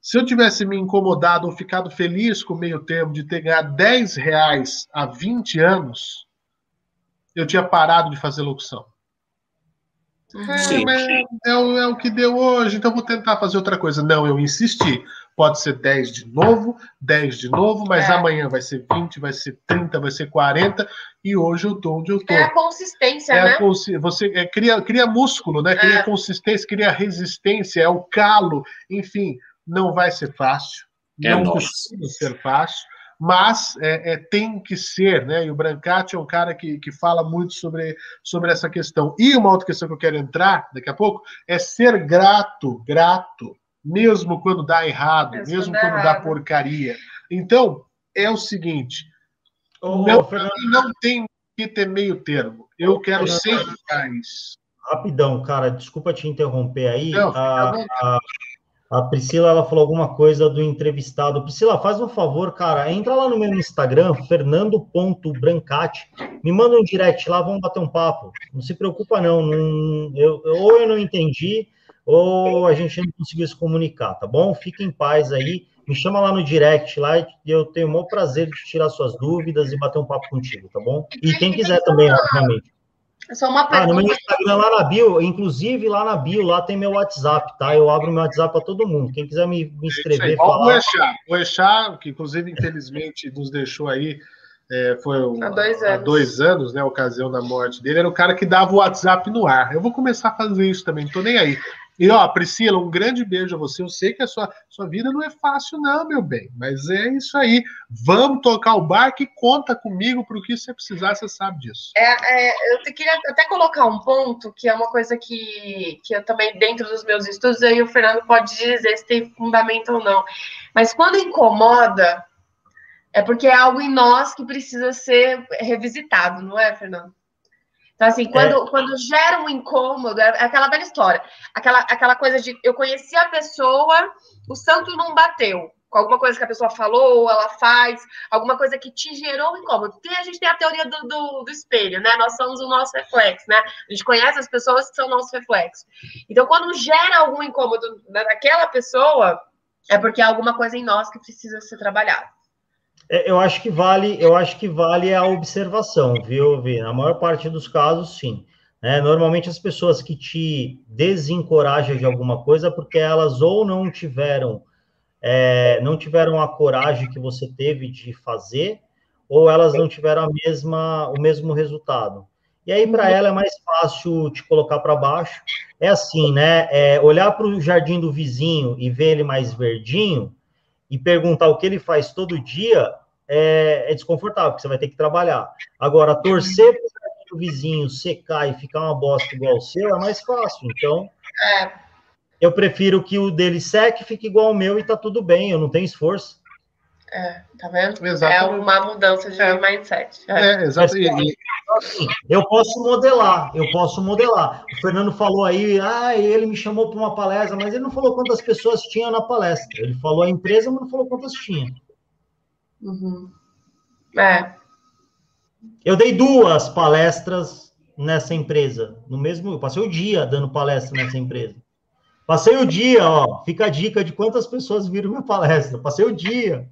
se eu tivesse me incomodado ou ficado feliz com o meio termo de ter ganhado 10 reais há 20 anos, eu tinha parado de fazer locução. É, Sim. É, o, é o que deu hoje, então vou tentar fazer outra coisa. Não, eu insisti. Pode ser 10 de novo, 10 de novo, mas é. amanhã vai ser 20, vai ser 30, vai ser 40, e hoje eu tô onde eu tô. É a consistência, é né? A você é, cria, cria músculo, né? Cria é. consistência, cria resistência, é o calo, enfim, não vai ser fácil. É não costuma ser fácil mas é, é, tem que ser, né? E o Brancati é um cara que, que fala muito sobre, sobre essa questão. E uma outra questão que eu quero entrar daqui a pouco é ser grato, grato, mesmo quando dá errado, mesmo, mesmo quando errado. dá porcaria. Então, é o seguinte: oh, não, não tem que ter meio termo. Eu quero sempre mais. Rapidão, cara, desculpa te interromper aí. Não, a, a, a Priscila, ela falou alguma coisa do entrevistado. Priscila, faz um favor, cara, entra lá no meu Instagram, fernando.brancati, me manda um direct lá, vamos bater um papo. Não se preocupa, não. não eu, ou eu não entendi, ou a gente não conseguiu se comunicar, tá bom? Fique em paz aí. Me chama lá no direct lá e eu tenho o maior prazer de tirar suas dúvidas e bater um papo contigo, tá bom? E quem quiser também, obviamente. É só uma pergunta. Ah, no meu Instagram, lá na bio, inclusive lá na bio, lá tem meu WhatsApp, tá? Eu abro meu WhatsApp para todo mundo. Quem quiser me, me inscrever, falar... O Echá, o Echá, que inclusive, infelizmente, nos deixou aí, é, foi um, há, dois há, dois anos, né, a ocasião da morte dele, era o cara que dava o WhatsApp no ar. Eu vou começar a fazer isso também, não tô nem aí. E, ó, Priscila, um grande beijo a você. Eu sei que a sua, sua vida não é fácil, não, meu bem, mas é isso aí. Vamos tocar o barco e conta comigo para o que você precisar, você sabe disso. É, é, eu queria até colocar um ponto que é uma coisa que, que eu também, dentro dos meus estudos, aí o Fernando pode dizer se tem fundamento ou não. Mas quando incomoda, é porque é algo em nós que precisa ser revisitado, não é, Fernando? Então, assim, quando, é. quando gera um incômodo, é aquela velha história. Aquela, aquela coisa de eu conheci a pessoa, o santo não bateu. Com alguma coisa que a pessoa falou, ela faz, alguma coisa que te gerou um incômodo. Porque a gente tem a teoria do, do, do espelho, né? Nós somos o nosso reflexo, né? A gente conhece as pessoas que são nosso reflexo. Então, quando gera algum incômodo naquela pessoa, é porque há alguma coisa em nós que precisa ser trabalhada. É, eu acho que vale, eu acho que vale a observação, viu, Vi? Na maior parte dos casos, sim. É, normalmente as pessoas que te desencorajam de alguma coisa porque elas ou não tiveram é, não tiveram a coragem que você teve de fazer, ou elas não tiveram a mesma, o mesmo resultado. E aí, para ela, é mais fácil te colocar para baixo. É assim, né? É, olhar para o jardim do vizinho e ver ele mais verdinho e perguntar o que ele faz todo dia é, é desconfortável, porque você vai ter que trabalhar. Agora, torcer para o vizinho secar e ficar uma bosta igual o seu é mais fácil. Então, é. eu prefiro que o dele seque e fique igual ao meu e tá tudo bem, eu não tenho esforço. É, tá vendo? Exatamente. É uma mudança de é. mindset. É, é exatamente. Assim, eu posso modelar, eu posso modelar. O Fernando falou aí, ah, ele me chamou para uma palestra, mas ele não falou quantas pessoas tinham na palestra. Ele falou a empresa, mas não falou quantas tinha. Uhum. É. Eu dei duas palestras nessa empresa. No mesmo, eu passei o dia dando palestra nessa empresa. Passei o dia, ó. Fica a dica de quantas pessoas viram minha palestra. Passei o dia.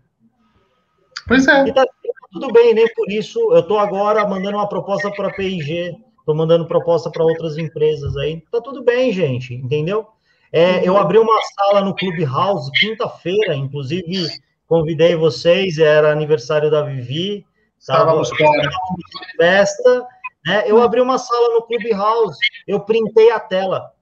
Pois é. E tá tudo bem, nem por isso. Eu tô agora mandando uma proposta para a PIG. Tô mandando proposta para outras empresas aí. Tá tudo bem, gente, entendeu? É, eu abri uma sala no Clubhouse quinta-feira, inclusive convidei vocês, era aniversário da Vivi, estávamos com festa, né? Eu abri uma sala no Clubhouse, eu printei a tela.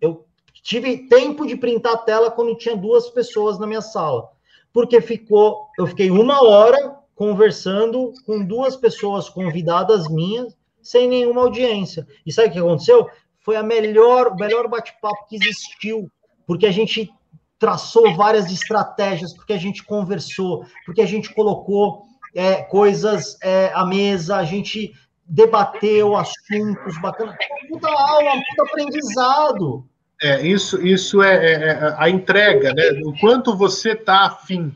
Eu tive tempo de printar a tela quando tinha duas pessoas na minha sala, porque ficou, eu fiquei uma hora conversando com duas pessoas convidadas minhas, sem nenhuma audiência. E sabe o que aconteceu? Foi a melhor, o melhor bate-papo que existiu, porque a gente traçou várias estratégias, porque a gente conversou, porque a gente colocou é, coisas é, à mesa, a gente debateu assuntos bacanas. Puta aula, puta aprendizado. É, isso, isso é, é, é a entrega, né? O quanto você está afim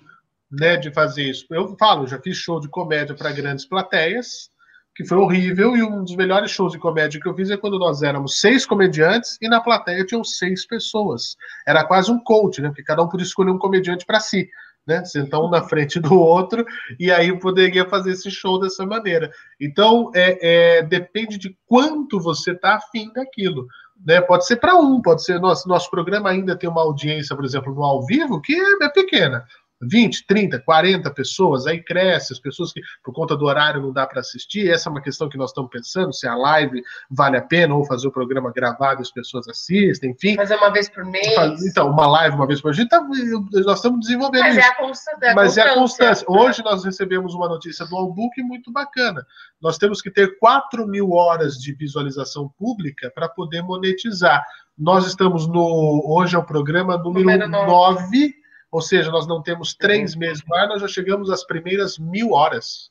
né, de fazer isso. Eu falo, já fiz show de comédia para grandes plateias, que foi horrível, e um dos melhores shows de comédia que eu fiz é quando nós éramos seis comediantes e na plateia tinham seis pessoas. Era quase um coach, né? Porque cada um podia escolher um comediante para si. né? Sentar um na frente do outro e aí poderia fazer esse show dessa maneira. Então, é, é depende de quanto você está afim daquilo. Né? Pode ser para um, pode ser. Nosso, nosso programa ainda tem uma audiência, por exemplo, no ao vivo, que é, é pequena. 20, 30, 40 pessoas, aí cresce, as pessoas que, por conta do horário, não dá para assistir. Essa é uma questão que nós estamos pensando: se a live vale a pena ou fazer o programa gravado e as pessoas assistem, enfim. Fazer uma vez por mês. Então, uma live uma vez por mês. Tá, nós estamos desenvolvendo Mas isso. É a constância, é Mas é a constância. Hoje nós recebemos uma notícia do Allbook muito bacana. Nós temos que ter 4 mil horas de visualização pública para poder monetizar. Nós estamos no. Hoje é o programa número, número 9. 9 ou seja, nós não temos três uhum. meses no ar, nós já chegamos às primeiras mil horas.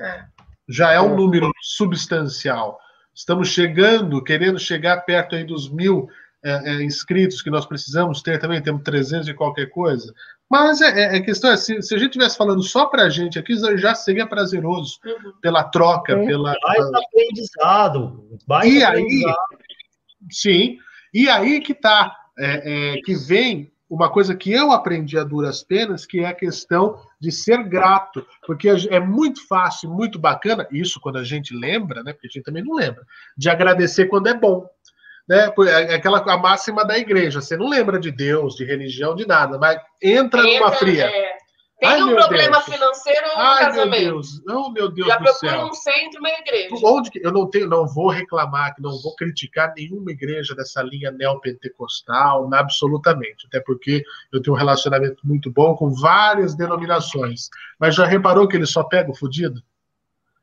É. Já é um é. número substancial. Estamos chegando, querendo chegar perto aí dos mil é, é, inscritos que nós precisamos ter também, temos 300 de qualquer coisa. Mas é, é, a questão é, se, se a gente estivesse falando só para a gente aqui, já seria prazeroso, uhum. pela troca, é. pela... Aprendizado. Baita e aprendizado. aí, sim, e aí que está, é, é, que vem uma coisa que eu aprendi a duras penas, que é a questão de ser grato, porque é muito fácil, muito bacana, isso quando a gente lembra, né, porque a gente também não lembra, de agradecer quando é bom. Né? É, é aquela a máxima da igreja, você não lembra de Deus, de religião, de nada, mas entra, entra numa fria. É tem Ai, um problema Deus. financeiro no Ai, casamento. Meu Deus. Oh, meu Deus Já do procura um centro, uma igreja. Onde que, eu não tenho, não vou reclamar, não vou criticar nenhuma igreja dessa linha neopentecostal, absolutamente. Até porque eu tenho um relacionamento muito bom com várias denominações. Mas já reparou que ele só pega o fudido?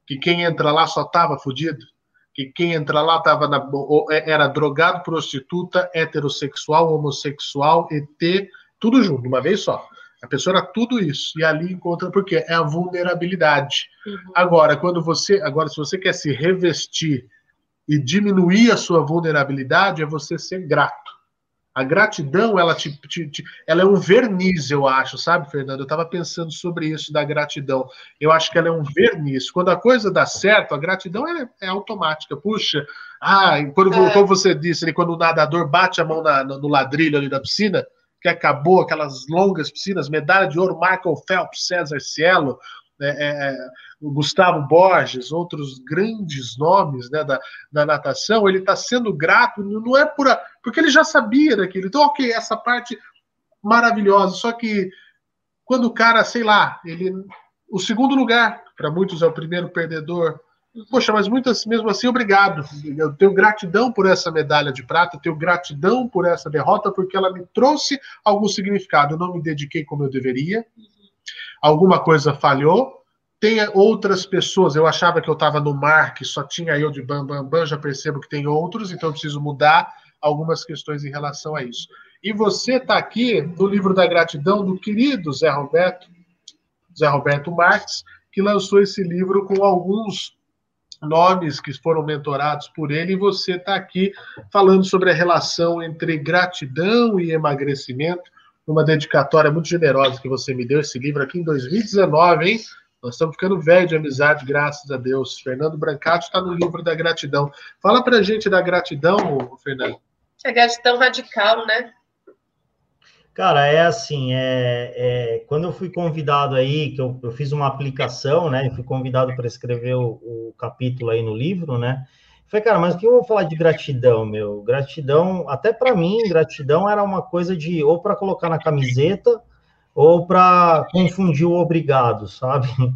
Que quem entra lá só tava fudido? Que quem entra lá tava na, é, era drogado, prostituta, heterossexual, homossexual, ET, tudo junto, uma vez só. A pessoa era tudo isso. E ali encontra porque é a vulnerabilidade. Uhum. Agora, quando você, agora se você quer se revestir e diminuir a sua vulnerabilidade, é você ser grato. A gratidão, ela te, te, te, ela é um verniz, eu acho, sabe, Fernando? Eu estava pensando sobre isso da gratidão. Eu acho que ela é um verniz. Quando a coisa dá certo, a gratidão é, é automática. Puxa, ah, quando, é. como você disse, quando o nadador bate a mão na, no ladrilho ali da piscina, que acabou, aquelas longas piscinas, medalha de ouro, Michael Phelps, César Cielo, é, é, é Gustavo Borges, outros grandes nomes né, da, da natação, ele está sendo grato, não é por a, porque ele já sabia daquilo. Então, ok, essa parte maravilhosa, só que quando o cara, sei lá, ele. O segundo lugar, para muitos é o primeiro perdedor, Poxa, mas muitas, mesmo assim, obrigado. Eu tenho gratidão por essa medalha de prata, tenho gratidão por essa derrota, porque ela me trouxe algum significado. Eu não me dediquei como eu deveria, alguma coisa falhou. Tem outras pessoas, eu achava que eu estava no mar, que só tinha eu de bam, bam, bam, já percebo que tem outros, então eu preciso mudar algumas questões em relação a isso. E você está aqui no livro da gratidão do querido Zé Roberto, Zé Roberto Marques, que lançou esse livro com alguns nomes que foram mentorados por ele, e você está aqui falando sobre a relação entre gratidão e emagrecimento, uma dedicatória muito generosa que você me deu, esse livro aqui em 2019, hein? Nós estamos ficando velho de amizade, graças a Deus. Fernando Brancati está no livro da gratidão. Fala para gente da gratidão, Fernando. É gratidão radical, né? Cara, é assim, é, é, quando eu fui convidado aí, que eu, eu fiz uma aplicação, né? Eu fui convidado para escrever o, o, capítulo aí no livro, né? Falei, cara, mas o que eu vou falar de gratidão, meu? Gratidão, até para mim, gratidão era uma coisa de ou para colocar na camiseta ou para confundir o obrigado, sabe?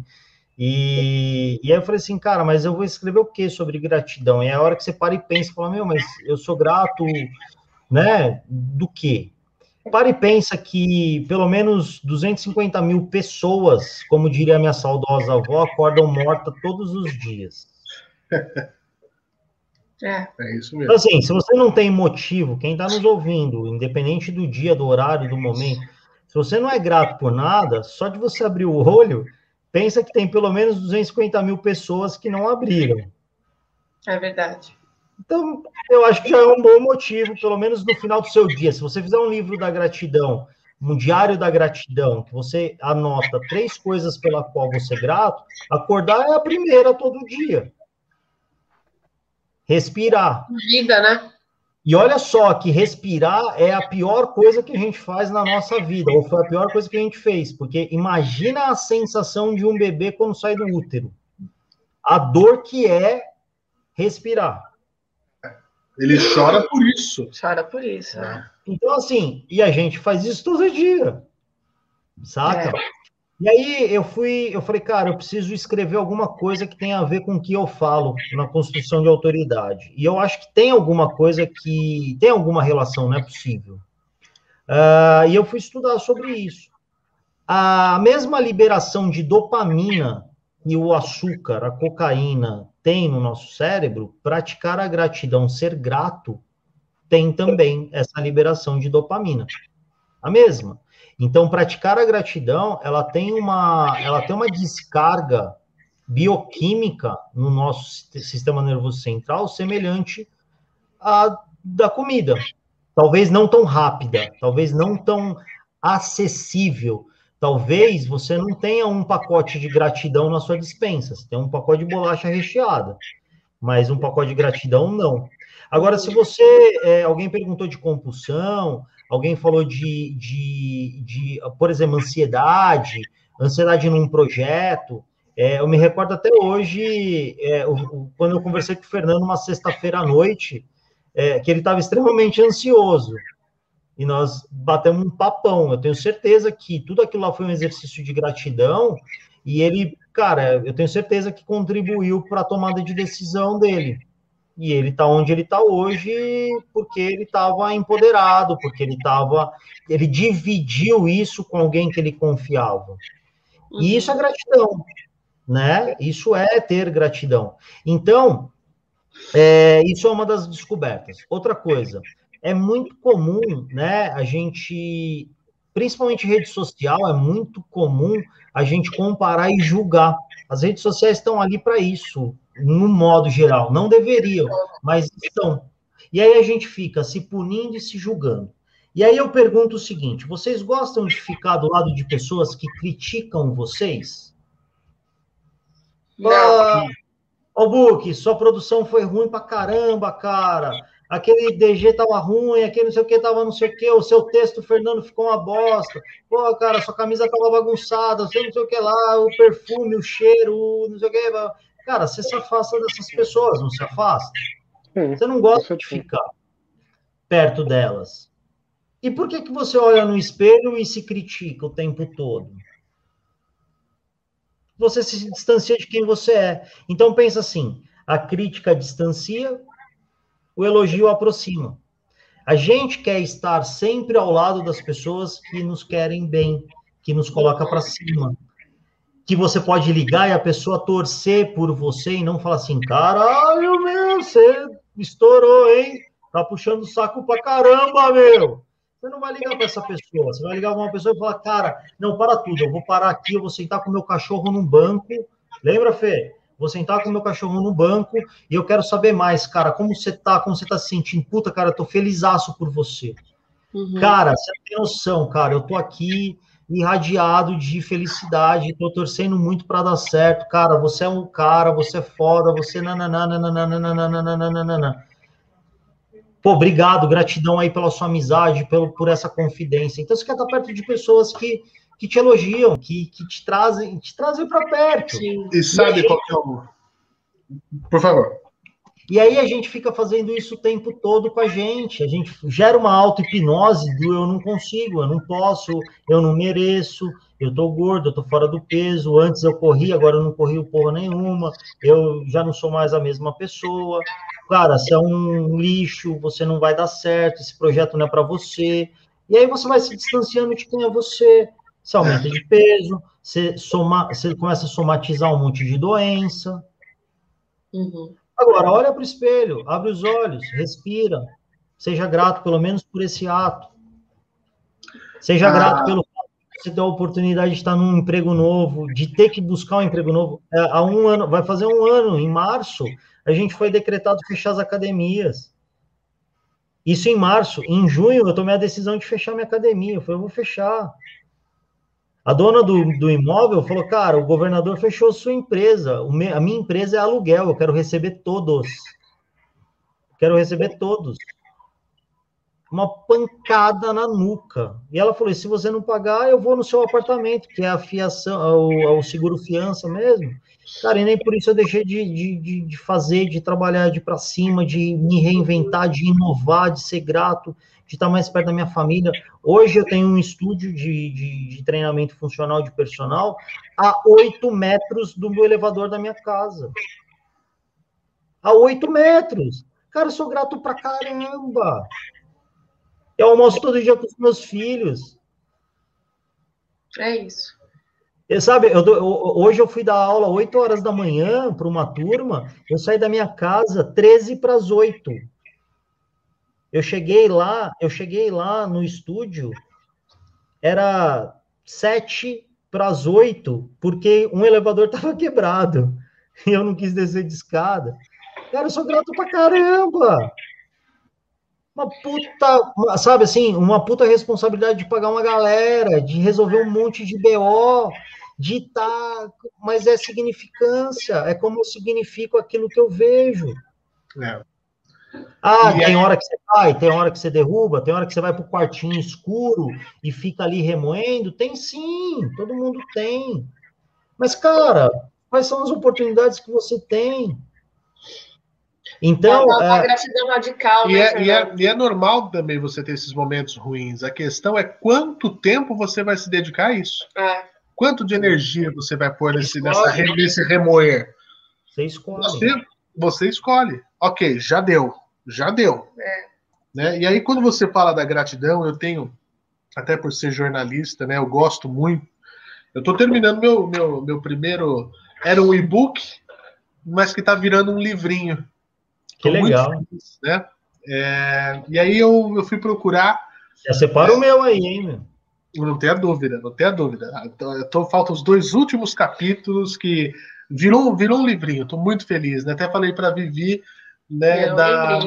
E, e aí eu falei assim, cara, mas eu vou escrever o que sobre gratidão? E é a hora que você para e pensa, fala, meu, mas eu sou grato, né? Do quê? Para e pensa que pelo menos 250 mil pessoas, como diria minha saudosa avó, acordam morta todos os dias. É. é isso mesmo. Então, assim, se você não tem motivo, quem está nos ouvindo, independente do dia, do horário, do momento, se você não é grato por nada, só de você abrir o olho, pensa que tem pelo menos 250 mil pessoas que não abriram. É verdade. Então, eu acho que já é um bom motivo, pelo menos no final do seu dia. Se você fizer um livro da gratidão, um diário da gratidão, que você anota três coisas pela qual você é grato, acordar é a primeira todo dia. Respirar. Vida, né? E olha só que respirar é a pior coisa que a gente faz na nossa vida, ou foi a pior coisa que a gente fez, porque imagina a sensação de um bebê quando sai do útero. A dor que é respirar. Ele chora por isso. Chora por isso. É. Então, assim, e a gente faz isso todo dia. Saca? É. E aí eu fui, eu falei, cara, eu preciso escrever alguma coisa que tenha a ver com o que eu falo na construção de autoridade. E eu acho que tem alguma coisa que tem alguma relação, não é possível. Uh, e eu fui estudar sobre isso. A mesma liberação de dopamina que o açúcar, a cocaína tem no nosso cérebro, praticar a gratidão, ser grato, tem também essa liberação de dopamina. A mesma. Então, praticar a gratidão, ela tem uma, ela tem uma descarga bioquímica no nosso sistema nervoso central semelhante à da comida. Talvez não tão rápida, talvez não tão acessível. Talvez você não tenha um pacote de gratidão na sua dispensa. Você tem um pacote de bolacha recheada, mas um pacote de gratidão não. Agora, se você. É, alguém perguntou de compulsão, alguém falou de, de, de, por exemplo, ansiedade, ansiedade num projeto. É, eu me recordo até hoje, é, o, quando eu conversei com o Fernando uma sexta-feira à noite, é, que ele estava extremamente ansioso. E nós batemos um papão. Eu tenho certeza que tudo aquilo lá foi um exercício de gratidão. E ele, cara, eu tenho certeza que contribuiu para a tomada de decisão dele. E ele está onde ele está hoje porque ele estava empoderado, porque ele estava. Ele dividiu isso com alguém que ele confiava. Uhum. E isso é gratidão, né? Isso é ter gratidão. Então, é, isso é uma das descobertas. Outra coisa, é muito comum, né? A gente, principalmente rede social, é muito comum a gente comparar e julgar. As redes sociais estão ali para isso no modo geral. Não deveriam, mas estão. E aí a gente fica se punindo e se julgando. E aí eu pergunto o seguinte: vocês gostam de ficar do lado de pessoas que criticam vocês? Não. Ô, oh, Book, sua produção foi ruim pra caramba, cara. Aquele DG tava ruim, aquele não sei o que tava não sei o que, o seu texto, Fernando, ficou uma bosta. Pô, cara, sua camisa tava bagunçada, você não sei o que lá, o perfume, o cheiro, não sei o que. Cara, você se afasta dessas pessoas, não se afasta? Você não gosta de ficar perto delas. E por que, que você olha no espelho e se critica o tempo todo? Você se distancia de quem você é. Então pensa assim: a crítica distancia, o elogio aproxima. A gente quer estar sempre ao lado das pessoas que nos querem bem, que nos coloca para cima, que você pode ligar e a pessoa torcer por você e não falar assim, caralho, meu, você estourou, hein? Tá puxando o saco pra caramba, meu. Você não vai ligar para essa pessoa, você vai ligar para uma pessoa e falar, cara, não, para tudo, eu vou parar aqui, eu vou sentar com meu cachorro num banco. Lembra, Fê? Vou sentar com o meu cachorro no banco e eu quero saber mais, cara, como você tá, como você tá se sentindo. Puta, cara, eu tô felizaço por você. Uhum. Cara, você não tem noção, cara, eu tô aqui, irradiado de felicidade, tô torcendo muito para dar certo, cara, você é um cara, você é foda, você nananana, Pô, obrigado, gratidão aí pela sua amizade, pelo, por essa confidência. Então, você quer estar perto de pessoas que, que te elogiam, que, que te trazem, te trazem para perto. Sim. E sabe e qual que é o... Por favor. E aí a gente fica fazendo isso o tempo todo com a gente. A gente gera uma auto-hipnose do eu não consigo, eu não posso, eu não mereço, eu tô gordo, eu tô fora do peso, antes eu corri, agora eu não corri porra nenhuma, eu já não sou mais a mesma pessoa. Cara, você é um lixo, você não vai dar certo, esse projeto não é para você. E aí você vai se distanciando de quem é você. Você aumenta de peso, você, soma, você começa a somatizar um monte de doença. Uhum. Agora, olha para o espelho, abre os olhos, respira. Seja grato, pelo menos, por esse ato. Seja ah. grato pelo fato de você ter a oportunidade de estar num emprego novo, de ter que buscar um emprego novo. É, há um ano, vai fazer um ano, em março, a gente foi decretado fechar as academias. Isso em março. Em junho, eu tomei a decisão de fechar minha academia. Eu falei, eu vou fechar. A dona do, do imóvel falou, cara, o governador fechou sua empresa, me, a minha empresa é aluguel, eu quero receber todos. Quero receber todos. uma pancada na nuca. E ela falou: se você não pagar, eu vou no seu apartamento, que é a fiação, o, o seguro fiança mesmo. Cara, e nem por isso eu deixei de, de, de fazer, de trabalhar de para cima, de me reinventar, de inovar, de ser grato, de estar mais perto da minha família. Hoje eu tenho um estúdio de, de, de treinamento funcional de personal a oito metros do meu elevador da minha casa. A oito metros. Cara, eu sou grato pra caramba. Eu almoço todo dia com os meus filhos. É isso. Eu, sabe, eu, eu, hoje eu fui dar aula 8 horas da manhã para uma turma, eu saí da minha casa 13 para as 8. Eu cheguei lá, eu cheguei lá no estúdio, era 7 para as 8, porque um elevador estava quebrado. E eu não quis descer de escada. Cara, eu sou grato pra caramba uma puta, sabe assim, uma puta responsabilidade de pagar uma galera, de resolver um monte de BO, de estar, tá, mas é significância, é como eu significo aquilo que eu vejo. É. Ah, e tem hora que você vai, tem hora que você derruba, tem hora que você vai para o quartinho escuro e fica ali remoendo. Tem sim, todo mundo tem. Mas, cara, quais são as oportunidades que você tem? Então. É uma, é, gratidão radical. E, né, é, e, é, e é normal também você ter esses momentos ruins. A questão é quanto tempo você vai se dedicar a isso. É. Quanto de energia você vai pôr nesse, nessa, nesse remoer? Você escolhe. Você, você escolhe. Ok, já deu. Já deu. É. Né? E aí, quando você fala da gratidão, eu tenho, até por ser jornalista, né? Eu gosto muito. Eu estou terminando meu, meu, meu primeiro. Era um e-book, mas que está virando um livrinho. Que legal. Feliz, né? É, e aí eu, eu fui procurar. Já separa é, o meu aí, hein, meu? Não tenha dúvida, não tenha dúvida. Então, faltam os dois últimos capítulos que virou, virou um livrinho. Estou muito feliz, né? Até falei para Vivi, né, da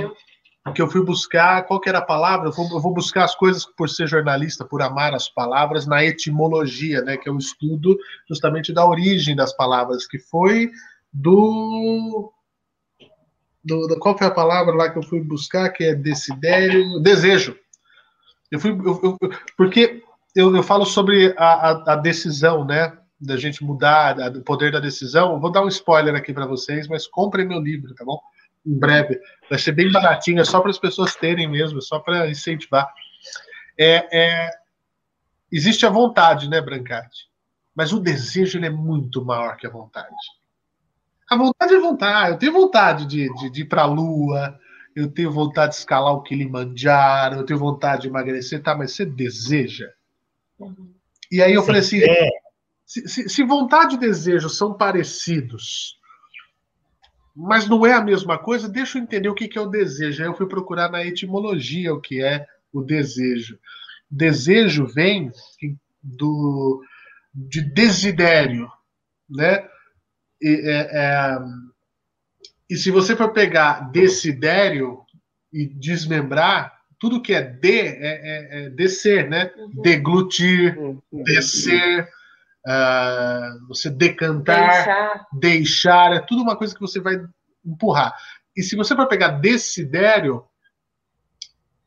que eu fui buscar, qual que era a palavra? Eu vou, eu vou, buscar as coisas por ser jornalista, por amar as palavras, na etimologia, né, que é o estudo justamente da origem das palavras, que foi do do, do, qual foi a palavra lá que eu fui buscar, que é desidério, desejo. Eu fui, eu, eu, porque eu, eu falo sobre a, a, a, decisão, né? Da gente mudar, o poder da decisão. vou dar um spoiler aqui para vocês, mas comprem meu livro, tá bom? Em breve. Vai ser bem baratinho, é só para as pessoas terem mesmo, é só para incentivar. É, é, existe a vontade, né, Brancati? Mas o desejo é muito maior que a vontade. A vontade é vontade. Eu tenho vontade de, de, de ir para a Lua, eu tenho vontade de escalar o Kilimanjaro, eu tenho vontade de emagrecer, tá? Mas você deseja? Uhum. E aí eu falei assim: é. se, se, se, vontade e desejo são parecidos, mas não é a mesma coisa, deixa eu entender o que, é o desejo. Aí eu fui procurar na etimologia o que é o desejo. Desejo vem do de desidério, né? E, é, é, e se você for pegar desidério e desmembrar, tudo que é de é, é, é descer, né? Uhum. Deglutir, uhum. descer, uh, você decantar, deixar. deixar, é tudo uma coisa que você vai empurrar. E se você for pegar desidério,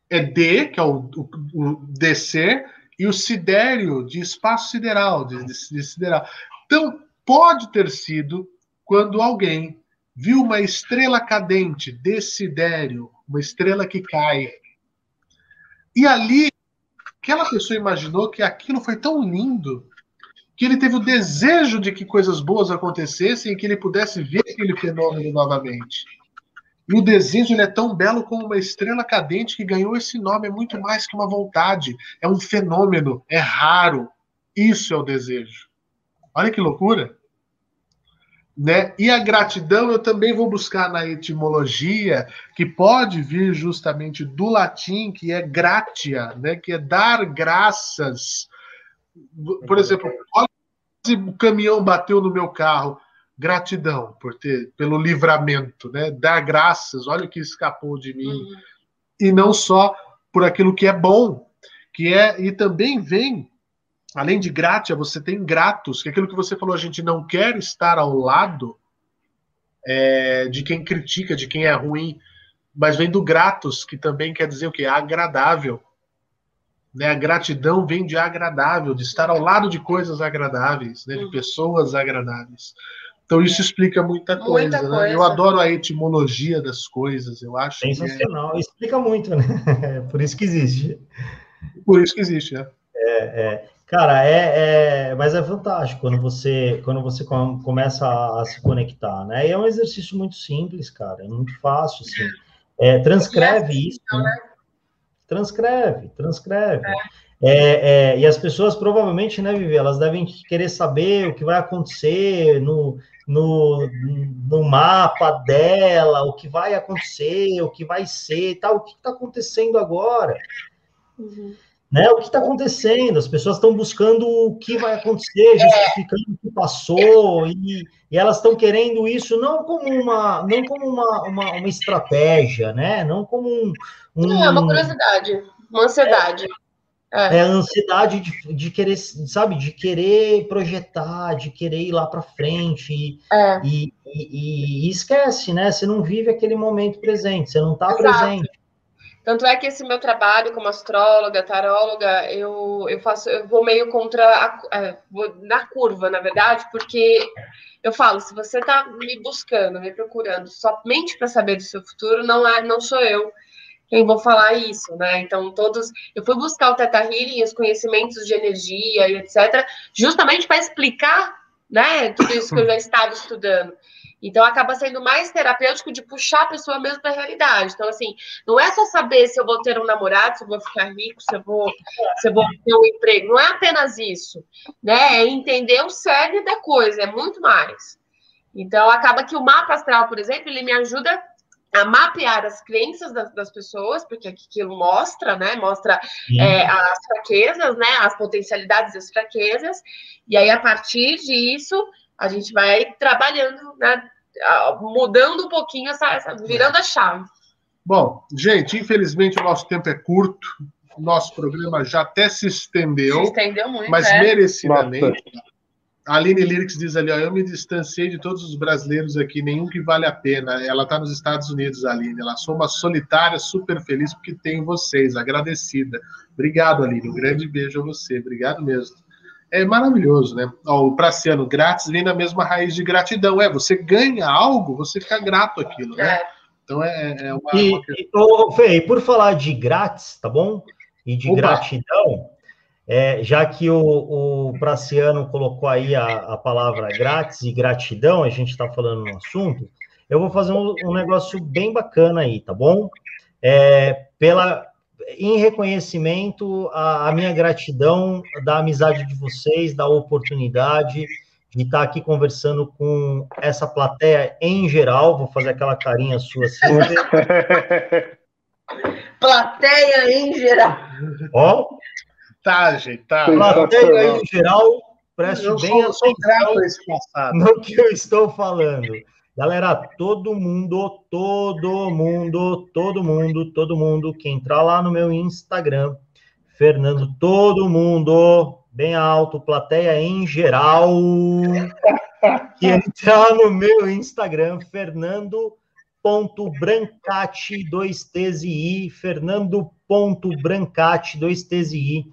é de, que é o, o, o descer, e o sidério de espaço sideral, de, de, de sideral. Então, pode ter sido quando alguém viu uma estrela cadente, desidério, uma estrela que cai. E ali, aquela pessoa imaginou que aquilo foi tão lindo que ele teve o desejo de que coisas boas acontecessem e que ele pudesse ver aquele fenômeno novamente. E o desejo é tão belo como uma estrela cadente que ganhou esse nome. É muito mais que uma vontade. É um fenômeno. É raro. Isso é o desejo. Olha que loucura. Né? E a gratidão eu também vou buscar na etimologia, que pode vir justamente do latim, que é gratia, né? que é dar graças. Por exemplo, olha se o caminhão bateu no meu carro. Gratidão por ter, pelo livramento, né? Dar graças, olha o que escapou de mim. Uhum. E não só por aquilo que é bom, que é, e também vem além de gratia, você tem gratos, que é aquilo que você falou, a gente não quer estar ao lado é, de quem critica, de quem é ruim. mas vem do gratos, que também quer dizer o quê? Agradável. Né? A gratidão vem de agradável, de estar ao lado de coisas agradáveis, né? de uhum. pessoas agradáveis. Então isso explica muita coisa. Muita né? coisa. Eu adoro a etimologia das coisas, eu acho. Sensacional, é... explica muito, né? Por isso que existe. Por isso que existe, né? É, é. Cara, é, é, mas é fantástico quando você quando você começa a, a, se conectar, né? E é um exercício muito simples, cara, é muito fácil, assim. É, transcreve assim, isso, né? Transcreve, transcreve. É. É, é, e as pessoas provavelmente, né, Vivi, elas devem querer saber o que vai acontecer no, no, no mapa dela, o que vai acontecer, o que vai ser, tal, o que está acontecendo agora. Uhum. Né, o que está acontecendo? As pessoas estão buscando o que vai acontecer, justificando o que passou, e, e elas estão querendo isso não como uma, não como uma, uma, uma estratégia, né? Não como um, um. Não, é uma curiosidade, uma ansiedade. É, é, é a ansiedade de, de, querer, sabe, de querer projetar, de querer ir lá para frente e, é. e, e, e, esquece, né? Você não vive aquele momento presente, você não está presente. Tanto é que esse meu trabalho como astróloga, taróloga, eu, eu faço, eu vou meio contra a, é, na curva, na verdade, porque eu falo, se você está me buscando, me procurando somente para saber do seu futuro, não é, não sou eu quem vou falar isso, né? Então, todos. Eu fui buscar o Teta Healing, os conhecimentos de energia e etc., justamente para explicar, né, tudo isso que eu já estava estudando. Então, acaba sendo mais terapêutico de puxar a pessoa mesmo para a realidade. Então, assim, não é só saber se eu vou ter um namorado, se eu vou ficar rico, se eu vou, se eu vou ter um emprego. Não é apenas isso, né? É entender o cerne da coisa, é muito mais. Então, acaba que o mapa astral, por exemplo, ele me ajuda a mapear as crenças das, das, pessoas, porque aquilo mostra, né? Mostra é, as fraquezas, né? As potencialidades e as fraquezas. E aí, a partir disso, a gente vai trabalhando, né? Mudando um pouquinho essa, essa virando a chave. Bom, gente, infelizmente o nosso tempo é curto. Nosso programa já até se estendeu. Se estendeu muito, mas é. merecidamente. Nossa. A Aline Lyrics diz ali, ó, eu me distanciei de todos os brasileiros aqui, nenhum que vale a pena. Ela está nos Estados Unidos, Aline. Ela sou uma solitária, super feliz porque tem vocês, agradecida. Obrigado, Aline. Um grande beijo a você. Obrigado mesmo. É maravilhoso, né? Ó, o Praciano, grátis vem da mesma raiz de gratidão. É, você ganha algo, você fica grato aquilo, né? É. Então é, é uma. E, uma... E, Fê, por falar de grátis, tá bom? E de Opa. gratidão, é, já que o, o Praciano colocou aí a, a, palavra grátis e gratidão, a gente está falando no assunto, eu vou fazer um, um, negócio bem bacana aí, tá bom? É, pela, em reconhecimento à, minha gratidão da amizade de vocês, da oportunidade de estar aqui conversando com essa plateia em geral, vou fazer aquela carinha sua assim. plateia em geral. Ó, Tá, gente, tá. Plateia em geral, preste eu bem sou, atenção no que eu estou falando. Galera, todo mundo, todo mundo, todo mundo, todo mundo que entrar lá no meu Instagram, Fernando, todo mundo, bem alto, plateia em geral, que entrar no meu Instagram, Fernando.brancati, 2 T's e I, Fernando.brancati, 2 T's e I,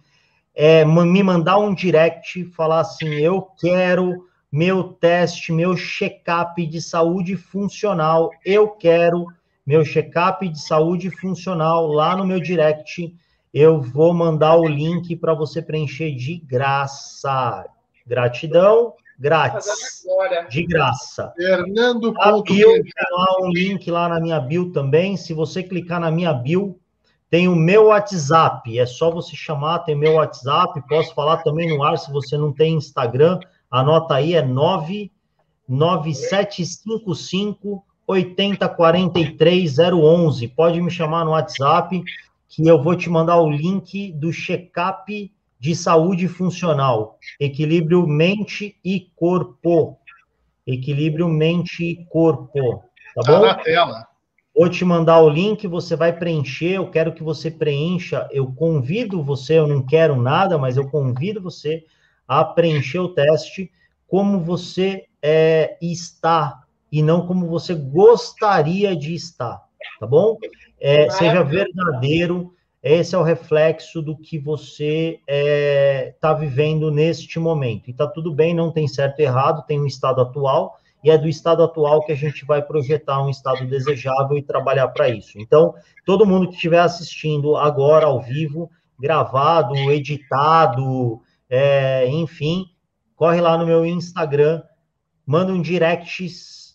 é, me mandar um direct, falar assim: eu quero meu teste, meu check-up de saúde funcional, eu quero meu check-up de saúde funcional lá no meu direct. Eu vou mandar o link para você preencher de graça. Gratidão, grátis. De graça. Fernando. A bio, tem lá um link lá na minha bio também. Se você clicar na minha bio, tem o meu WhatsApp, é só você chamar, tem meu WhatsApp, posso falar também no ar, se você não tem Instagram, anota aí, é 99755 8043011. Pode me chamar no WhatsApp, que eu vou te mandar o link do check-up de saúde funcional, equilíbrio mente e corpo. Equilíbrio mente e corpo. Tá, tá bom? na tela. Vou te mandar o link, você vai preencher. Eu quero que você preencha. Eu convido você, eu não quero nada, mas eu convido você a preencher o teste como você é, está e não como você gostaria de estar. tá bom? É, seja verdadeiro, esse é o reflexo do que você está é, tá vivendo neste momento. E está tudo bem, não tem certo e errado, tem um estado atual, e é do estado atual que a gente vai projetar um estado desejável e trabalhar para isso. Então, todo mundo que estiver assistindo agora ao vivo, gravado, editado, é, enfim, corre lá no meu Instagram, manda um direct,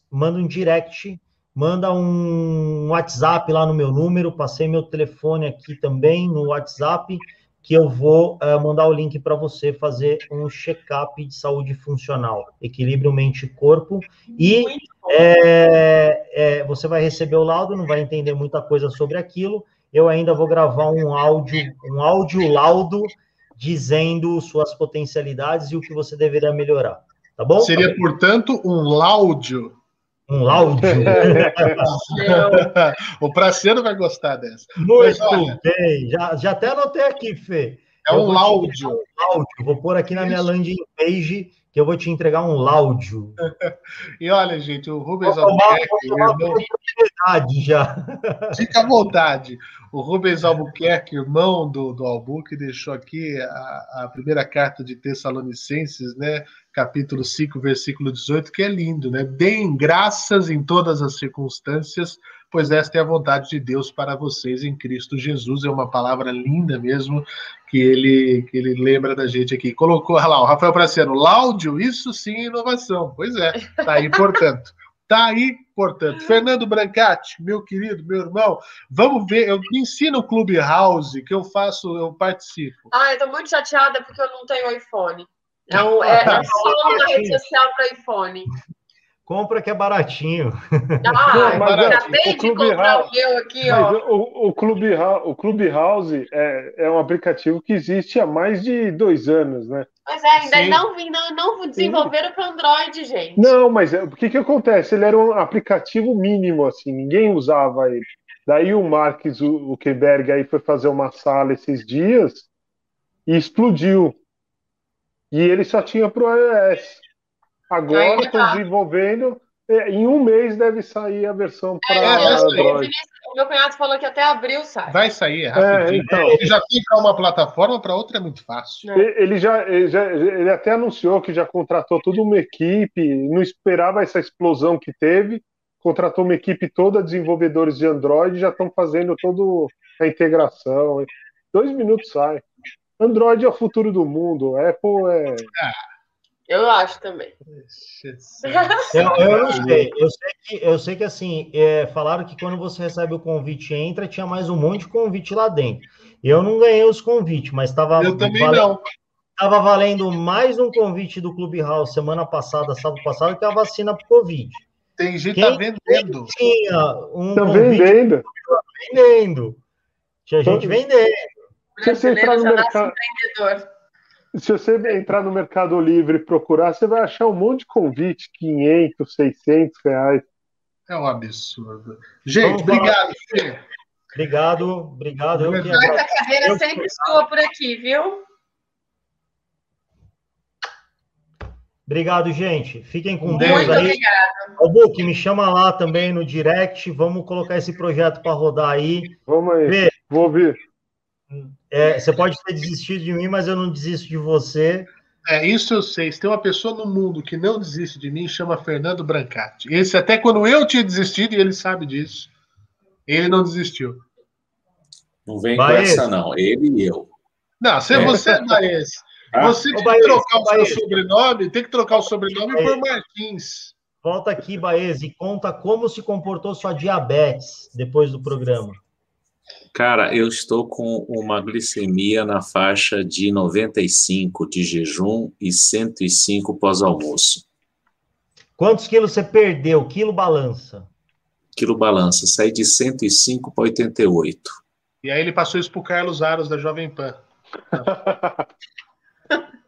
manda um direct manda um WhatsApp lá no meu número, passei meu telefone aqui também no WhatsApp, que eu vou uh, mandar o link para você fazer um check-up de saúde funcional, equilíbrio mente-corpo, e é, é, você vai receber o laudo, não vai entender muita coisa sobre aquilo, eu ainda vou gravar um áudio, um áudio laudo dizendo suas potencialidades e o que você deveria melhorar, tá bom? Seria, portanto, um láudio um áudio. o Praceiro vai gostar dessa. Muito Mas, olha, bem, já, já até anotei aqui, Fê. É um áudio. Um. Vou pôr aqui na minha landing page que eu vou te entregar um láudio. e olha, gente, o Rubens Albuquerque. Irmão... já. Fica à vontade. O Rubens Albuquerque, irmão do, do Albuquerque, deixou aqui a, a primeira carta de Tessalonicenses, né? capítulo 5, versículo 18, que é lindo, né? Deem graças em todas as circunstâncias, pois esta é a vontade de Deus para vocês em Cristo Jesus. É uma palavra linda mesmo que ele, que ele lembra da gente aqui. Colocou lá, o Rafael Praciano, láudio, isso sim é inovação. Pois é, tá aí, portanto. Tá aí, portanto. Fernando Brancati, meu querido, meu irmão, vamos ver. Eu me ensino o Clubhouse, que eu faço, eu participo. Ah, eu tô muito chateada porque eu não tenho iPhone. Não, é, é só uma rede social para iPhone. Compra que é baratinho. Ah, não, mas, acabei de comprar o meu aqui, ó. O, o, Clube, o Clubhouse é, é um aplicativo que existe há mais de dois anos, né? Pois é, ainda não, não, não desenvolveram para Android, gente. Não, mas é, o que, que acontece? Ele era um aplicativo mínimo, assim, ninguém usava ele. Daí o Mark Zuckerberg aí foi fazer uma sala esses dias e explodiu. E ele só tinha para o iOS. Agora estão tá. desenvolvendo. É, em um mês deve sair a versão para é, Android. O meu cunhado falou que até abril sai. Vai sair, é rapidinho. É, então, ele já tem para uma plataforma, para outra é muito fácil. É. Ele, já, ele já ele até anunciou que já contratou toda uma equipe, não esperava essa explosão que teve, contratou uma equipe toda, desenvolvedores de Android, já estão fazendo toda a integração. Dois minutos sai. Android é o futuro do mundo. Apple é. Eu acho também. Eu, eu não sei. Eu sei que, eu sei que assim, é, falaram que quando você recebe o convite e entra, tinha mais um monte de convite lá dentro. Eu não ganhei os convites, mas estava. Eu também valendo, não. Estava valendo mais um convite do Clubhouse semana passada, sábado passado, que a vacina para Covid. Tem gente tá vendendo. Tinha um tá vendendo. vendendo. Tinha gente vendendo. Se você entrar no mercado. Se você entrar no Mercado Livre e procurar, você vai achar um monte de convite, 500, 600 reais. É um absurdo. Gente, obrigado, Fê. Obrigado, obrigado. Eu que a carreira eu... sempre sua por aqui, viu? Obrigado, gente. Fiquem com Deus Muito aí. Obrigado. O Book, me chama lá também no direct. Vamos colocar esse projeto para rodar aí. Vamos aí. Fê, Vou ouvir. É, você pode ter desistido de mim, mas eu não desisto de você. É, isso eu sei. Se tem uma pessoa no mundo que não desiste de mim, chama Fernando Brancati. Esse, até quando eu tinha desistido, e ele sabe disso, ele não desistiu. Não vem Baez. com essa, não. Ele e eu. Não, se é. você, Baez, ah? você tem que trocar o seu sobrenome, tem que trocar o sobrenome Baez. por Martins. Volta aqui, Baez, e conta como se comportou sua diabetes depois do programa. Cara, eu estou com uma glicemia na faixa de 95 de jejum e 105 pós-almoço. Quantos quilos você perdeu? Quilo balança. Quilo balança. Saí de 105 para 88. E aí ele passou isso para o Carlos Aros, da Jovem Pan.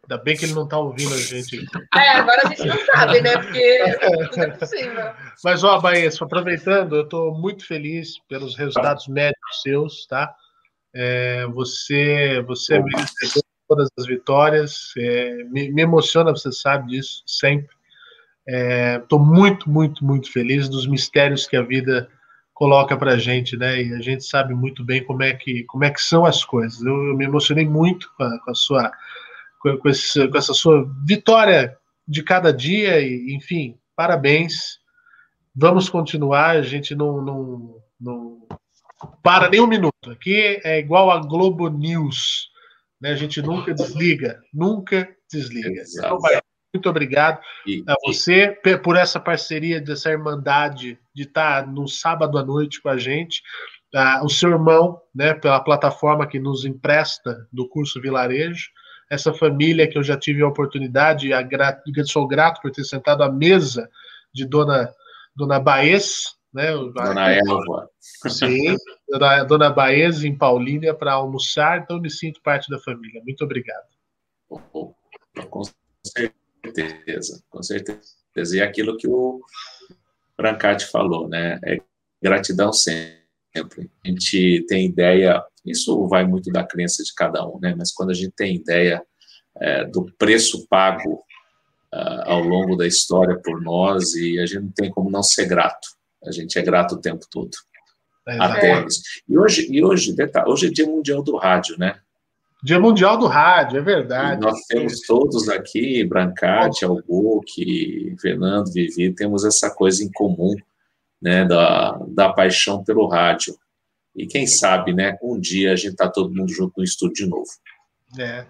Ainda bem que ele não está ouvindo a gente. É, agora a gente não sabe, né? Porque tudo é possível. Mas, ó, Baez, aproveitando, eu estou muito feliz pelos resultados médicos seus, tá? É, você, você é merecedor de todas as vitórias. É, me, me, emociona, você sabe disso, sempre. Estou é, muito, muito, muito feliz dos mistérios que a vida coloca para a gente, né? E a gente sabe muito bem como é que, como é que são as coisas. Eu, eu me emocionei muito com a, com a sua, com, com, esse, com, essa sua vitória de cada dia e, enfim, parabéns. Vamos continuar. A gente não, não, não para nem um minuto. Aqui é igual a Globo News, né? A gente nunca desliga, nunca desliga. Então, muito obrigado e, a você e... por essa parceria, dessa irmandade de estar no sábado à noite com a gente. Ah, o seu irmão, né, pela plataforma que nos empresta do curso Vilarejo, essa família que eu já tive a oportunidade, a gra... sou grato por ter sentado à mesa de Dona, Dona Baez, né? Dona Elva. Sim, Dona, Dona Baez em Paulínia para almoçar, então me sinto parte da família. Muito obrigado. Com certeza, com certeza. E aquilo que o Brancati falou, né? É gratidão sempre. A gente tem ideia, isso vai muito da crença de cada um, né? Mas quando a gente tem ideia é, do preço pago uh, ao longo da história por nós, e a gente não tem como não ser grato. A gente é grato o tempo todo. É, até. E hoje, e hoje, detalhe, hoje é Dia Mundial do Rádio, né? Dia Mundial do Rádio, é verdade. E nós temos todos aqui, Brancati, Albuque, Fernando, Vivi, temos essa coisa em comum, né, da, da paixão pelo rádio. E quem sabe, né, um dia a gente tá todo mundo junto no estúdio de novo. É,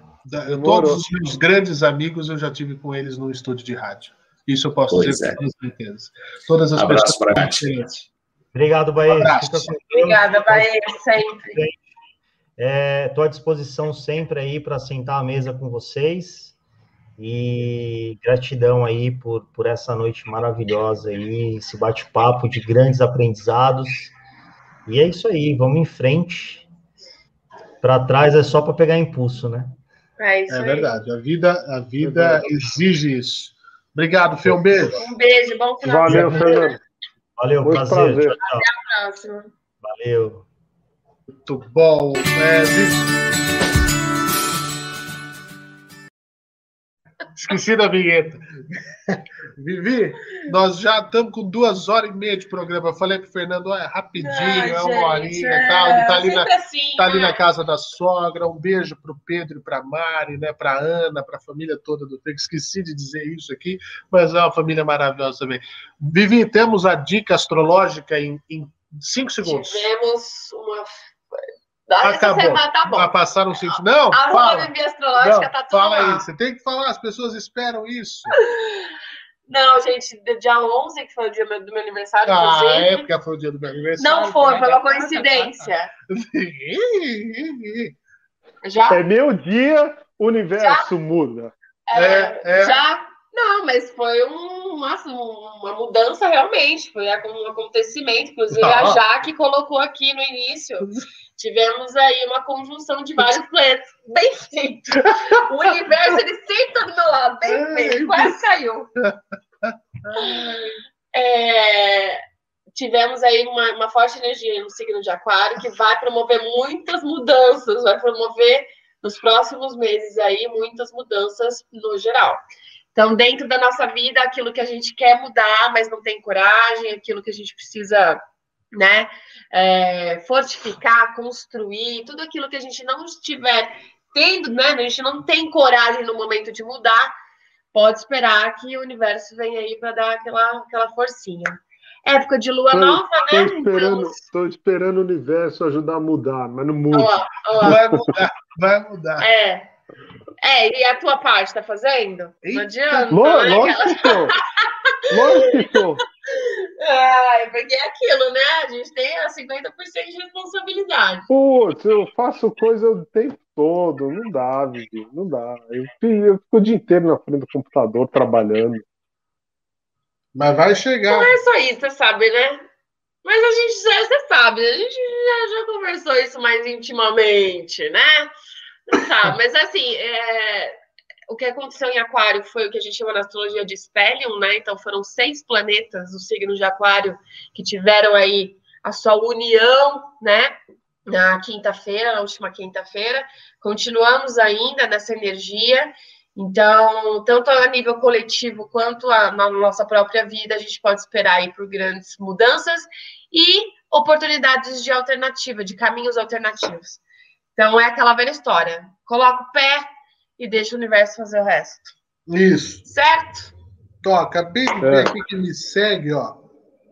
eu, todos os meus grandes amigos eu já tive com eles no estúdio de rádio. Isso eu posso pois dizer é. com certeza. Todas as Abraço pessoas. Obrigado, Bahia. Obrigada, Bahia, sempre. Estou é, à disposição sempre aí para sentar à mesa com vocês. E gratidão aí por, por essa noite maravilhosa aí, esse bate-papo de grandes aprendizados. E é isso aí, vamos em frente. Para trás é só para pegar impulso, né? É, isso é verdade, a vida, a vida exige isso. Obrigado, Fê, um beijo. Um beijo, bom final Valeu, Fernando. Valeu, Muito prazer. prazer. Tchau, tchau. Até a próxima. Valeu. Muito bom. É, Esqueci da vinheta. Vivi, nós já estamos com duas horas e meia de programa. Eu falei para o Fernando, é rapidinho, ah, é uma horinha e é, tal. Ele está ali, na, assim, tá ali né? na casa da sogra. Um beijo para o Pedro e para a Mari, né, para a Ana, para a família toda do Tego. Esqueci de dizer isso aqui, mas é uma família maravilhosa também. Vivi, temos a dica astrológica em, em cinco segundos. Tivemos uma Acabou. Semana, tá bom. Passaram cinco. Não, a fala. astrológica não, tá tudo Fala lá. aí, você tem que falar, as pessoas esperam isso. Não, gente, dia 11, que foi o dia do meu aniversário, ah, é porque foi o dia do meu aniversário. Não foi, foi uma coincidência. já? É meu dia, o universo já? muda. É, é, é. Já? Não, mas foi um, uma, uma mudança realmente, foi um acontecimento. Inclusive, a Jaque colocou aqui no início tivemos aí uma conjunção de vários planetas. Bem feito. O universo, ele sempre está do meu lado. Bem feito. Quase caiu. É, tivemos aí uma, uma, forte energia no signo de Aquário que vai promover muitas mudanças, vai promover nos próximos meses aí muitas mudanças no geral. Então, dentro da nossa vida, aquilo que a gente quer mudar, mas não tem coragem, aquilo que a gente precisa né? É, fortificar, construir, tudo aquilo que a gente não estiver tendo, né? A gente não tem coragem no momento de mudar, pode esperar que o universo venha aí para dar aquela, aquela forcinha. Época de lua tô, nova, tô né? Esperando, então... Tô esperando o universo ajudar a mudar, mas não muda. Ó, ó. Vai mudar, vai mudar. É. É, e a tua parte tá fazendo? Eita. Não adianta. Lógico né? Lógico que tô. É, porque é aquilo, né? A gente tem 50% de responsabilidade. Putz, eu faço coisa o tempo todo. Não dá, Vivi, não dá. Eu, eu fico o dia inteiro na frente do computador trabalhando. Mas vai chegar. Não é só isso, você sabe, né? Mas a gente já, você sabe, a gente já, já conversou isso mais intimamente, né? Tá, mas assim, é, o que aconteceu em Aquário foi o que a gente chama na astrologia de Spellium, né? Então foram seis planetas do signo de Aquário que tiveram aí a sua união, né? Na quinta-feira, na última quinta-feira. Continuamos ainda nessa energia. Então, tanto a nível coletivo quanto a, na nossa própria vida, a gente pode esperar aí por grandes mudanças e oportunidades de alternativa, de caminhos alternativos. Então é aquela velha história. Coloca o pé e deixa o universo fazer o resto. Isso. Certo? De ver é. aqui que me segue, ó.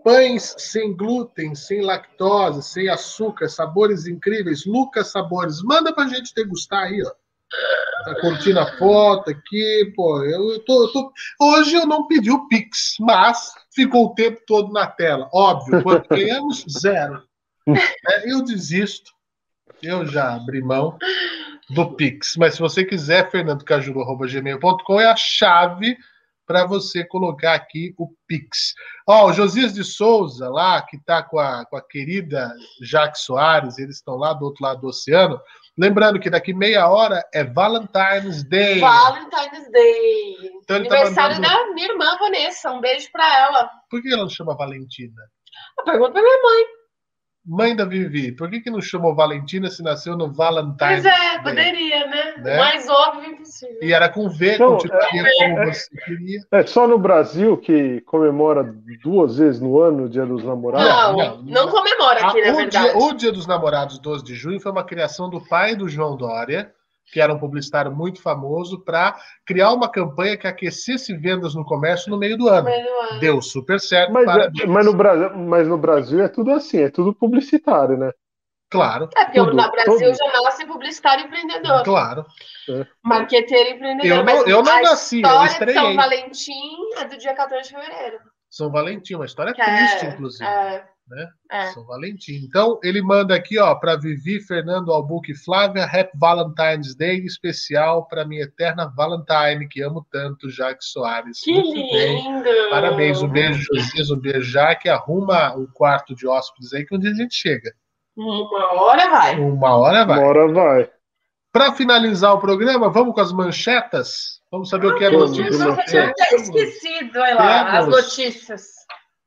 Pães sem glúten, sem lactose, sem açúcar, sabores incríveis. Lucas Sabores, manda pra gente degustar aí, ó. Tá curtindo a foto aqui, pô. Eu tô, eu tô, Hoje eu não pedi o Pix, mas ficou o tempo todo na tela. Óbvio, quanto ganhamos? Zero. É, eu desisto. Eu já abri mão do Pix. Mas se você quiser, fernandocajuru.gmail.com é a chave para você colocar aqui o Pix. Ó, o Josias de Souza, lá, que está com a, com a querida Jaque Soares, eles estão lá do outro lado do oceano. Lembrando que daqui meia hora é Valentine's Day. Valentine's Day. Então, tá Aniversário tá mandando... da minha irmã, Vanessa. Um beijo para ela. Por que ela não chama Valentina? A pergunta para minha mãe. Mãe da Vivi, por que, que não chamou Valentina se nasceu no Valentine? Pois é, poderia, né? né? Mais óbvio impossível. E era com V, então, continuaria é, como é, você queria. É só no Brasil que comemora duas vezes no ano o Dia dos Namorados? Não, não, não comemora aqui, na verdade. Dia, o Dia dos Namorados, 12 de junho, foi uma criação do pai do João Dória, que era um publicitário muito famoso, para criar uma campanha que aquecesse vendas no comércio no meio do ano. Meio do ano. Deu super certo. Mas, é, mas, no Brasil, mas no Brasil é tudo assim, é tudo publicitário, né? Claro. É, porque tudo, no Brasil todo. já nasce publicitário empreendedor. Claro. É. Marqueteiro empreendedor. Eu não, eu não nasci, eu estreiei. São Valentim é do dia 14 de fevereiro. São Valentim, uma história que é, triste, é, inclusive. É né? É. São Valentim. Então, ele manda aqui, ó, para Vivi, Fernando, Albuque e Flávia, Happy Valentine's Day especial para minha eterna Valentine, que amo tanto, Jaque Soares. Que Muito lindo! Bem. Parabéns, um beijo, Josias, um beijo, Jaque. Arruma o quarto de hóspedes aí, que um dia a gente chega. Uma hora vai. Uma hora vai. Uma hora vai. Para finalizar o programa, vamos com as manchetas? Vamos saber ah, o que é notícia. Eu tinha esquecido, olha lá, as notícias.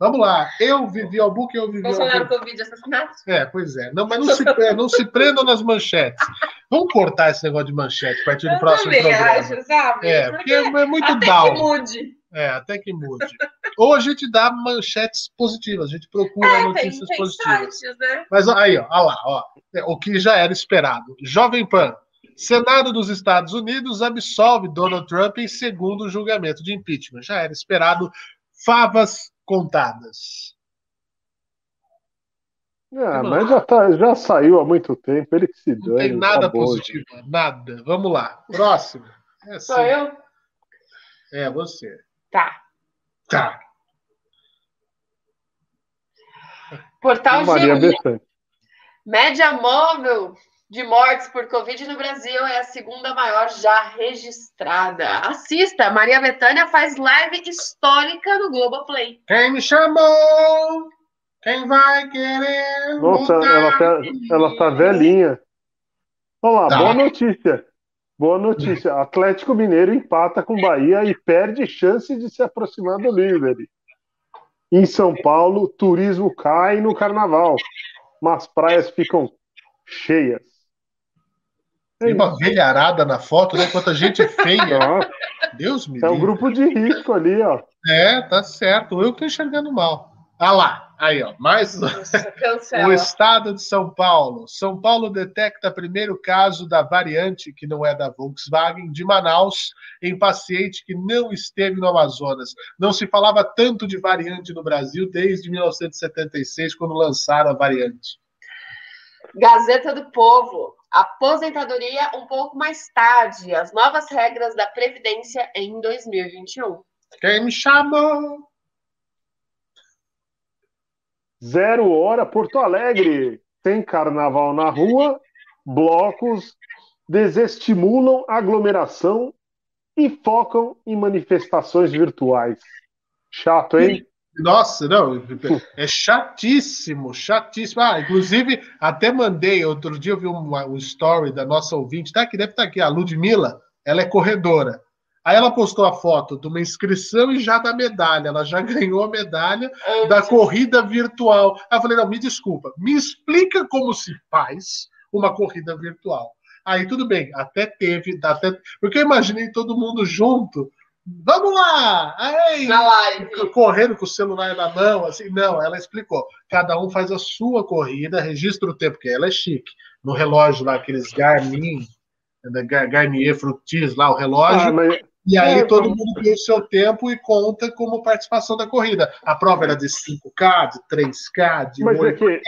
Vamos lá. Eu vivi ao book, eu vivi Bolsonaro ao Covid assassinato? É, pois é. Não, mas não se, não se prendam nas manchetes. Vamos cortar esse negócio de manchete a partir do eu próximo programa. Acho, sabe? É, porque, porque é muito até down. Que mude. É, até que mude. Ou a gente dá manchetes positivas, a gente procura é, notícias tem, tem positivas. Sites, né? Mas aí, ó, ó lá, ó, o que já era esperado. Jovem Pan. Senado dos Estados Unidos absolve Donald Trump em segundo julgamento de impeachment. Já era esperado. Favas contadas. Ah, mas já, tá, já saiu há muito tempo, ele que se dane. Não tem nada acabou, positivo, nada. Vamos lá. Próximo. É Sou assim. eu? É, você. Tá. Tá. Portal Maria G1. Média móvel de mortes por Covid no Brasil é a segunda maior já registrada. Assista, Maria Betânia faz live histórica no Globoplay. Quem me chamou? Quem vai querer? Nossa, ela tá, ela tá velhinha. Olha lá, tá. boa notícia. Boa notícia. Atlético Mineiro empata com Bahia e perde chance de se aproximar do líder. Em São Paulo, turismo cai no carnaval, mas praias ficam cheias. Tem uma velharada na foto, né? Quanta gente feia. Deus me É um grupo de risco ali, ó. É, tá certo. Eu tô enxergando mal. Ah lá, aí, ó. Mais o estado de São Paulo. São Paulo detecta primeiro caso da variante, que não é da Volkswagen, de Manaus, em paciente que não esteve no Amazonas. Não se falava tanto de variante no Brasil desde 1976, quando lançaram a variante. Gazeta do Povo. Aposentadoria um pouco mais tarde. As novas regras da Previdência em 2021. Quem me chamou? Zero hora Porto Alegre. Tem carnaval na rua, blocos desestimulam aglomeração e focam em manifestações virtuais. Chato, hein? Nossa, não, é chatíssimo, chatíssimo. Ah, inclusive, até mandei, outro dia eu vi um, um story da nossa ouvinte, tá aqui, deve estar tá aqui, a Ludmilla, ela é corredora. Aí ela postou a foto de uma inscrição e já da medalha. Ela já ganhou a medalha Antes. da corrida virtual. Aí eu falei: não, me desculpa, me explica como se faz uma corrida virtual. Aí tudo bem, até teve, até, porque eu imaginei todo mundo junto Vamos lá! Aí, Na live. Correndo com o celular na mão, assim. Não, ela explicou. Cada um faz a sua corrida, registra o tempo, porque ela é chique. No relógio lá, aqueles Garmin, né, Garnier Fructis lá, o relógio. Ah, mas... E aí é, todo mundo tem o seu tempo e conta como participação da corrida. A prova era de 5K, de 3K, de Mas 8K. É que,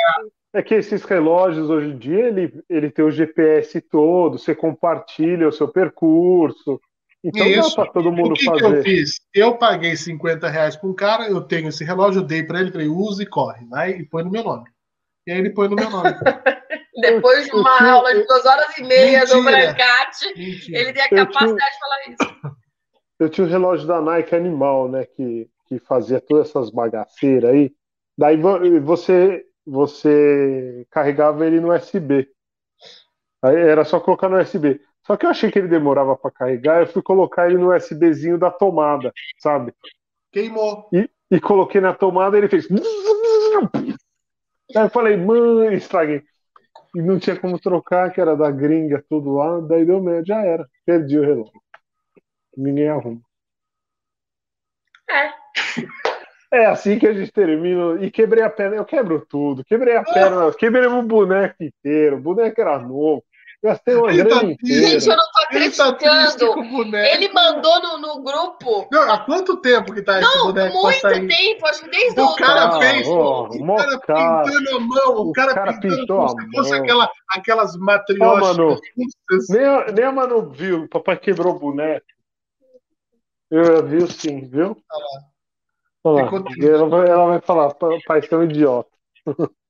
é que esses relógios hoje em dia, ele, ele tem o GPS todo, você compartilha o seu percurso. Então Isso. dá para todo mundo o que fazer. Que eu fiz? Eu paguei 50 reais para um cara, eu tenho esse relógio, eu dei para ele, falei, usa e corre, vai e põe no meu nome. E aí ele põe no meu nome. Depois de uma aula de duas horas e meia Mentira. do Brancate, ele tem a capacidade tinha... de falar isso. Eu tinha o um relógio da Nike Animal, né? Que, que fazia todas essas bagaceiras aí. Daí você, você carregava ele no USB. Aí era só colocar no USB. Só que eu achei que ele demorava para carregar, eu fui colocar ele no USBzinho da tomada, sabe? Queimou. E, e coloquei na tomada e ele fez. Aí eu falei, mãe, estraguei. E não tinha como trocar, que era da gringa, tudo lá. Daí deu medo, já era. Perdi o relógio. Ninguém arruma. É. É assim que a gente termina. E quebrei a perna. Eu quebro tudo. Quebrei a perna. Quebrei o boneco inteiro. O boneco era novo. Gastei uma grana tá inteira. Gente, eu não tô acreditando. Ele, tá ele mandou no, no grupo. Não, há quanto tempo que tá esse não, boneco? Não, muito tempo. Acho que desde o O cara fez. Oh, o cara pintando a mão. O, o cara, cara pintou a mão. Fosse aquela, aquelas matrioscas. Oh, nem, a, nem a Manu viu. O papai quebrou o boneco. Eu vi sim, viu? Olha lá. Olha lá. Ela, vai, ela vai falar, pai, você é um idiota.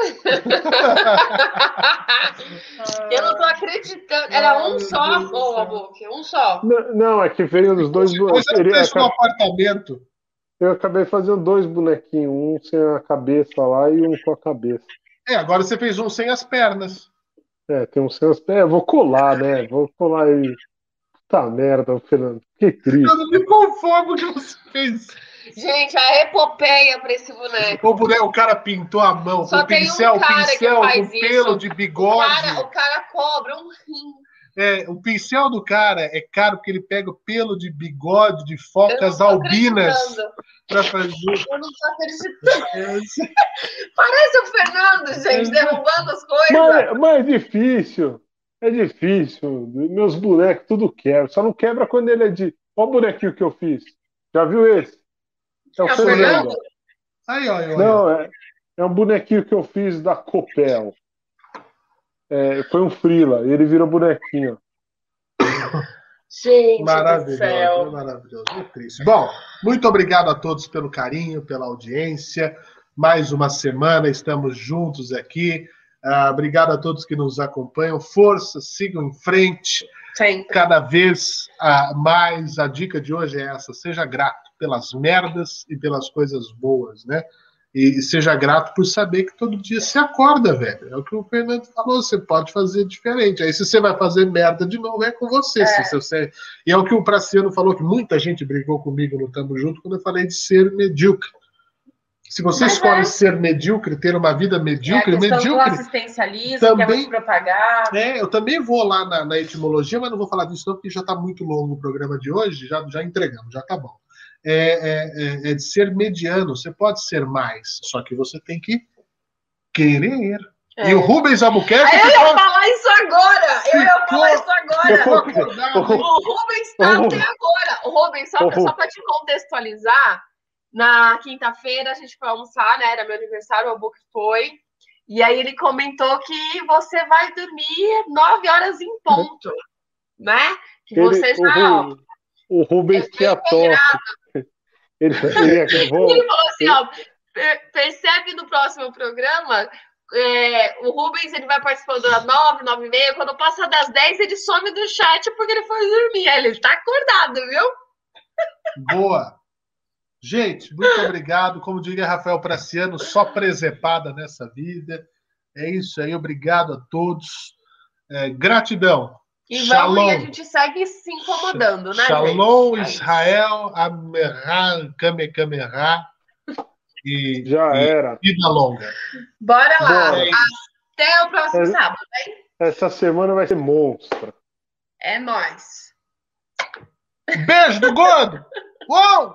eu não tô acreditando. Era um só, amor, um só. Não, não, é que veio os dois bonecos. Você um apartamento. Eu acabei fazendo dois bonequinhos, um sem a cabeça lá e um com a cabeça. É, agora você fez um sem as pernas. É, tem um sem as pernas. Vou colar, né? Vou colar aí. Puta merda, Fernando. Que triste. Eu não me conformo que você fez. Gente, a epopeia para esse boneco. O boneco, o cara pintou a mão Só com pincel, um pincel, com pelo de bigode. O cara, o cara cobra um rim. É, o pincel do cara é caro porque ele pega o pelo de bigode de focas albinas para fazer. Eu não tô acreditando. Parece o Fernando, gente, derrubando as coisas. Mas, mas é difícil. É difícil. Meus bonecos tudo quebra. Só não quebra quando ele é de. Olha o bonequinho que eu fiz. Já viu esse? É o é Fernando. Aí, ó, aí, Não, é, é um bonequinho que eu fiz da Copel. É, foi um frila, e ele virou bonequinho. Gente, maravilhoso, maravilhoso. Muito triste. Bom, muito obrigado a todos pelo carinho, pela audiência. Mais uma semana, estamos juntos aqui. Uh, obrigado a todos que nos acompanham. Força, sigam em frente. Sim. Cada vez uh, mais. A dica de hoje é essa: seja grato pelas merdas e pelas coisas boas, né? E seja grato por saber que todo dia se acorda, velho. É o que o Fernando falou, você pode fazer diferente. Aí se você vai fazer merda de novo, é com você. É. Se você... E é o que o Praciano falou, que muita gente brigou comigo no Tamo Junto quando eu falei de ser medíocre. Se você Mas escolhe é. ser medíocre, ter uma vida medíocre, é medíocre. Assistencialismo, também, que é propagar. É, eu também vou lá na, na, etimologia, mas não vou falar disso não, porque já está muito longo o programa de hoje, já, já entregamos, já está bom. É, é, é, é, de ser mediano. Você pode ser mais, só que você tem que querer. É. E o Rubens Albuquerque. Eu ia falar isso agora! Eu ia falar isso agora! o Rubens está até agora. O Rubens, só, só para te contextualizar, na quinta-feira a gente foi almoçar, né? Era meu aniversário, o Book foi. E aí ele comentou que você vai dormir nove horas em ponto, né? Que você ele, já. O, o Rubens tinha tosse. Ele, ele, acabou, ele falou assim, ele... ó, percebe no próximo programa, é, o Rubens ele vai participando das nove, nove e meia, quando passa das dez ele some do chat porque ele foi dormir, ele está acordado, viu? Boa! Gente, muito obrigado. Como diria Rafael Praciano, só presepada nessa vida. É isso aí, obrigado a todos. É, gratidão. E Shalom. vamos, e a gente segue se incomodando, né? Shalom, gente? Israel, Amerá, Kamehameha. E, Já e era. Vida longa. Bora lá. Bora. Até o próximo é, sábado, hein? Essa semana vai ser monstro. É nóis. Beijo do gordo! Uou!